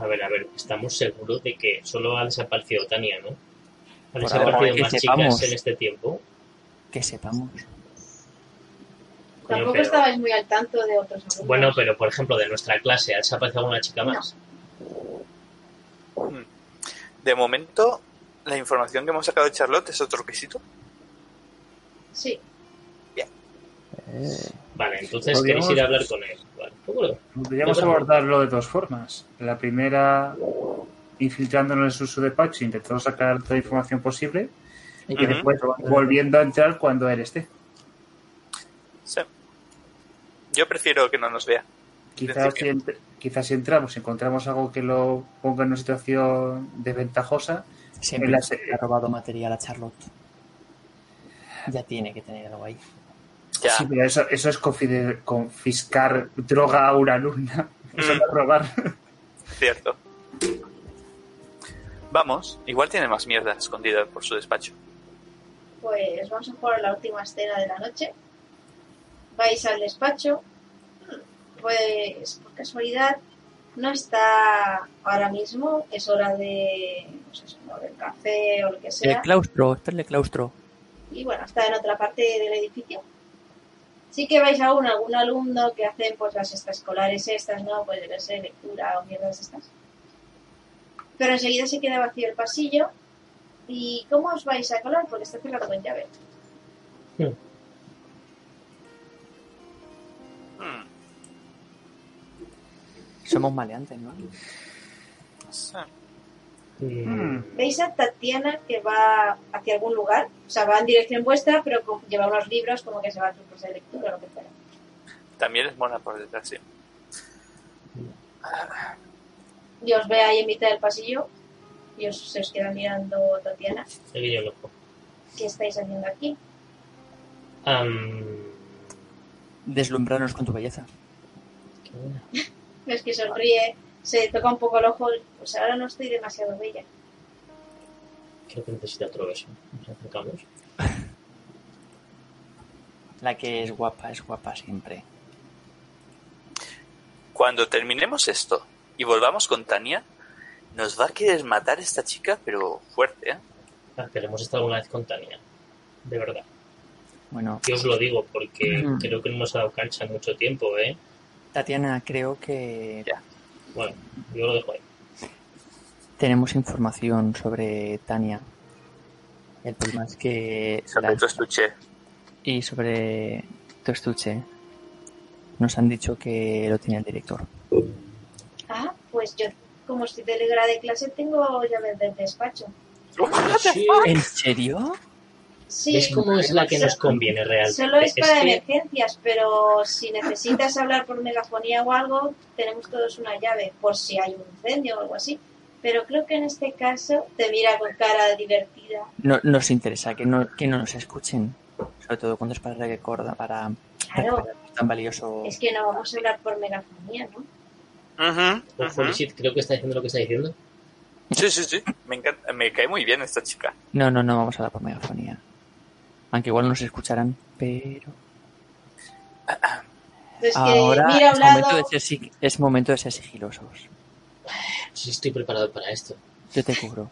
A ver, a ver. Estamos seguros de que solo ha desaparecido Tania, ¿no? ¿Han Por ahora, desaparecido que más sepamos. chicas en este tiempo? Que sepamos. Tampoco pero- estabais muy al tanto de otros alumnos. Bueno, pero por ejemplo, de nuestra clase, ¿ha desaparecido alguna chica más? De momento, la información que hemos sacado de Charlotte es otro requisito. Sí. Eh, Vale, entonces Podríamos- queréis ir a hablar con él. Vale. Podríamos abordarlo de dos formas. La primera, infiltrándonos en su despacho, intentando sacar toda la información posible. y después volviendo a entrar cuando él esté. Yo prefiero que no nos vea. Quizás si, ent- quizás si entramos y encontramos algo que lo ponga en una situación desventajosa, siempre En la se- ha robado material a Charlotte. Ya tiene que tener algo ahí. Ya. sí, pero eso, eso es confiscar droga a una alumna. Eso Mm. no es robar. Cierto. Vamos, igual tiene más mierda escondida por su despacho. Pues vamos a jugar la última escena de la noche. Vais al despacho. Pues por casualidad no está ahora mismo. Es hora de, ¿no? del café o lo que El sea. claustro, espérale claustro. y bueno, está en otra parte del edificio. Sí que vais aún a algún alumno que hacen pues las extraescolares estas, ¿no? Pues debe ser lectura o mierdas estas. Pero enseguida se queda vacío el pasillo. ¿Y cómo os vais a colar? Porque está cerrado con llave. Hmm, Somos maleantes, ¿no? Mm. ¿Veis a Tatiana que va hacia algún lugar? O sea, va en dirección vuestra, pero lleva unos libros como que se va a trucos de lectura o lo que fuera. También es mona por detrás, sí. Y os ve ahí en mitad del pasillo y os, se os queda mirando Tatiana. el guiño loco. ¿Qué estáis haciendo aquí? Am, Deslumbrarnos con tu belleza. qué buena. Ves que sonríe, se toca un poco el ojo. Pues ahora no estoy demasiado bella. Creo que necesita otro beso. Nos acercamos. La que es guapa, es guapa siempre. Cuando terminemos esto y volvamos con Tania, nos va a querer matar esta chica, pero fuerte, ¿eh? Ah, pero hemos estado alguna vez con Tania. De verdad. Bueno, Yo os lo digo porque creo que no nos ha dado cancha en mucho tiempo, ¿eh? Tatiana, creo que Ya. Bueno, yo lo dejo ahí. tenemos información sobre Tania. El problema es que... Sobre la- tu estuche. Y sobre tu estuche. Nos han dicho que lo tiene el director. Ah, pues yo, como estoy delegada de clase, tengo llaves del despacho. Sí. ¿En serio? Sí, ¿Ves cómo es la que nos conviene realmente? Solo es para que- emergencias, pero si necesitas hablar por megafonía o algo, tenemos todos una llave por si hay un incendio o algo así. Pero creo que en este caso te mira con cara divertida. No nos interesa que no, que no nos escuchen. Sobre todo cuando es para recordar, para Claro, para tan valioso. es que no vamos a hablar por megafonía, ¿no? Ujú. Holy shit, creo que está diciendo lo que está diciendo. Sí, sí, sí. Me, encanta, me cae muy bien esta chica. No, no, no vamos a hablar por megafonía. Aunque igual nos escucharán, pero Es que ahora mira es momento, de ser, es momento de ser sigilosos. Sí, estoy preparado para esto. Yo te cubro.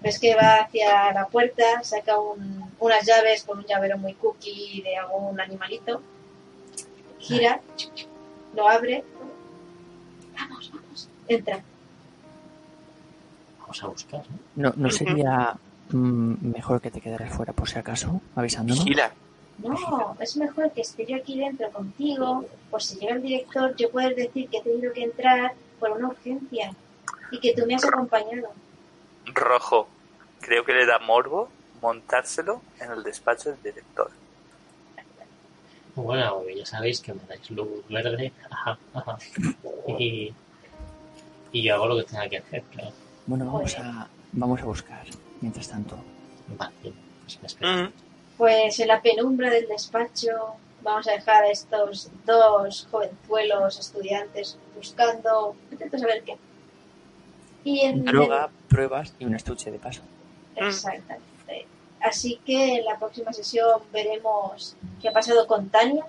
Ves que va hacia la puerta, saca un- unas llaves con un llavero muy cookie de algún animalito, gira, lo abre. Vamos, vamos, entra. Vamos a buscar, ¿no? ¿No, no sería mejor que te quedaras fuera por si acaso, avisándonos? Vigila. No, es mejor que esté yo aquí dentro contigo, por si llega el director, yo poder decir que he tenido que entrar por una urgencia y que tú me has acompañado. Rojo. Creo que le da morbo montárselo en el despacho del director. Bueno, ya sabéis que me dais luz verde. Ajá, ajá. Y, y yo hago lo que tenga que hacer, claro. Bueno, vamos a, vamos a buscar, mientras tanto. Pues. Ujú. Pues en la penumbra del despacho vamos a dejar a estos dos jovenzuelos estudiantes buscando, intento saber qué. Y en Droga, pruebas y un estuche de paso. Exactamente. Así que en la próxima sesión veremos qué ha pasado con Tania.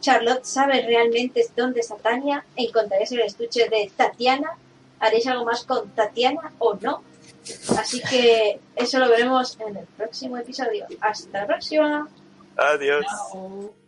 Charlotte sabe realmente dónde está Tania. Encontraréis el estuche de Tatiana. ¿Haréis algo más con Tatiana o no? Así que eso lo veremos en el próximo episodio. Hasta la próxima. Adiós. Chao.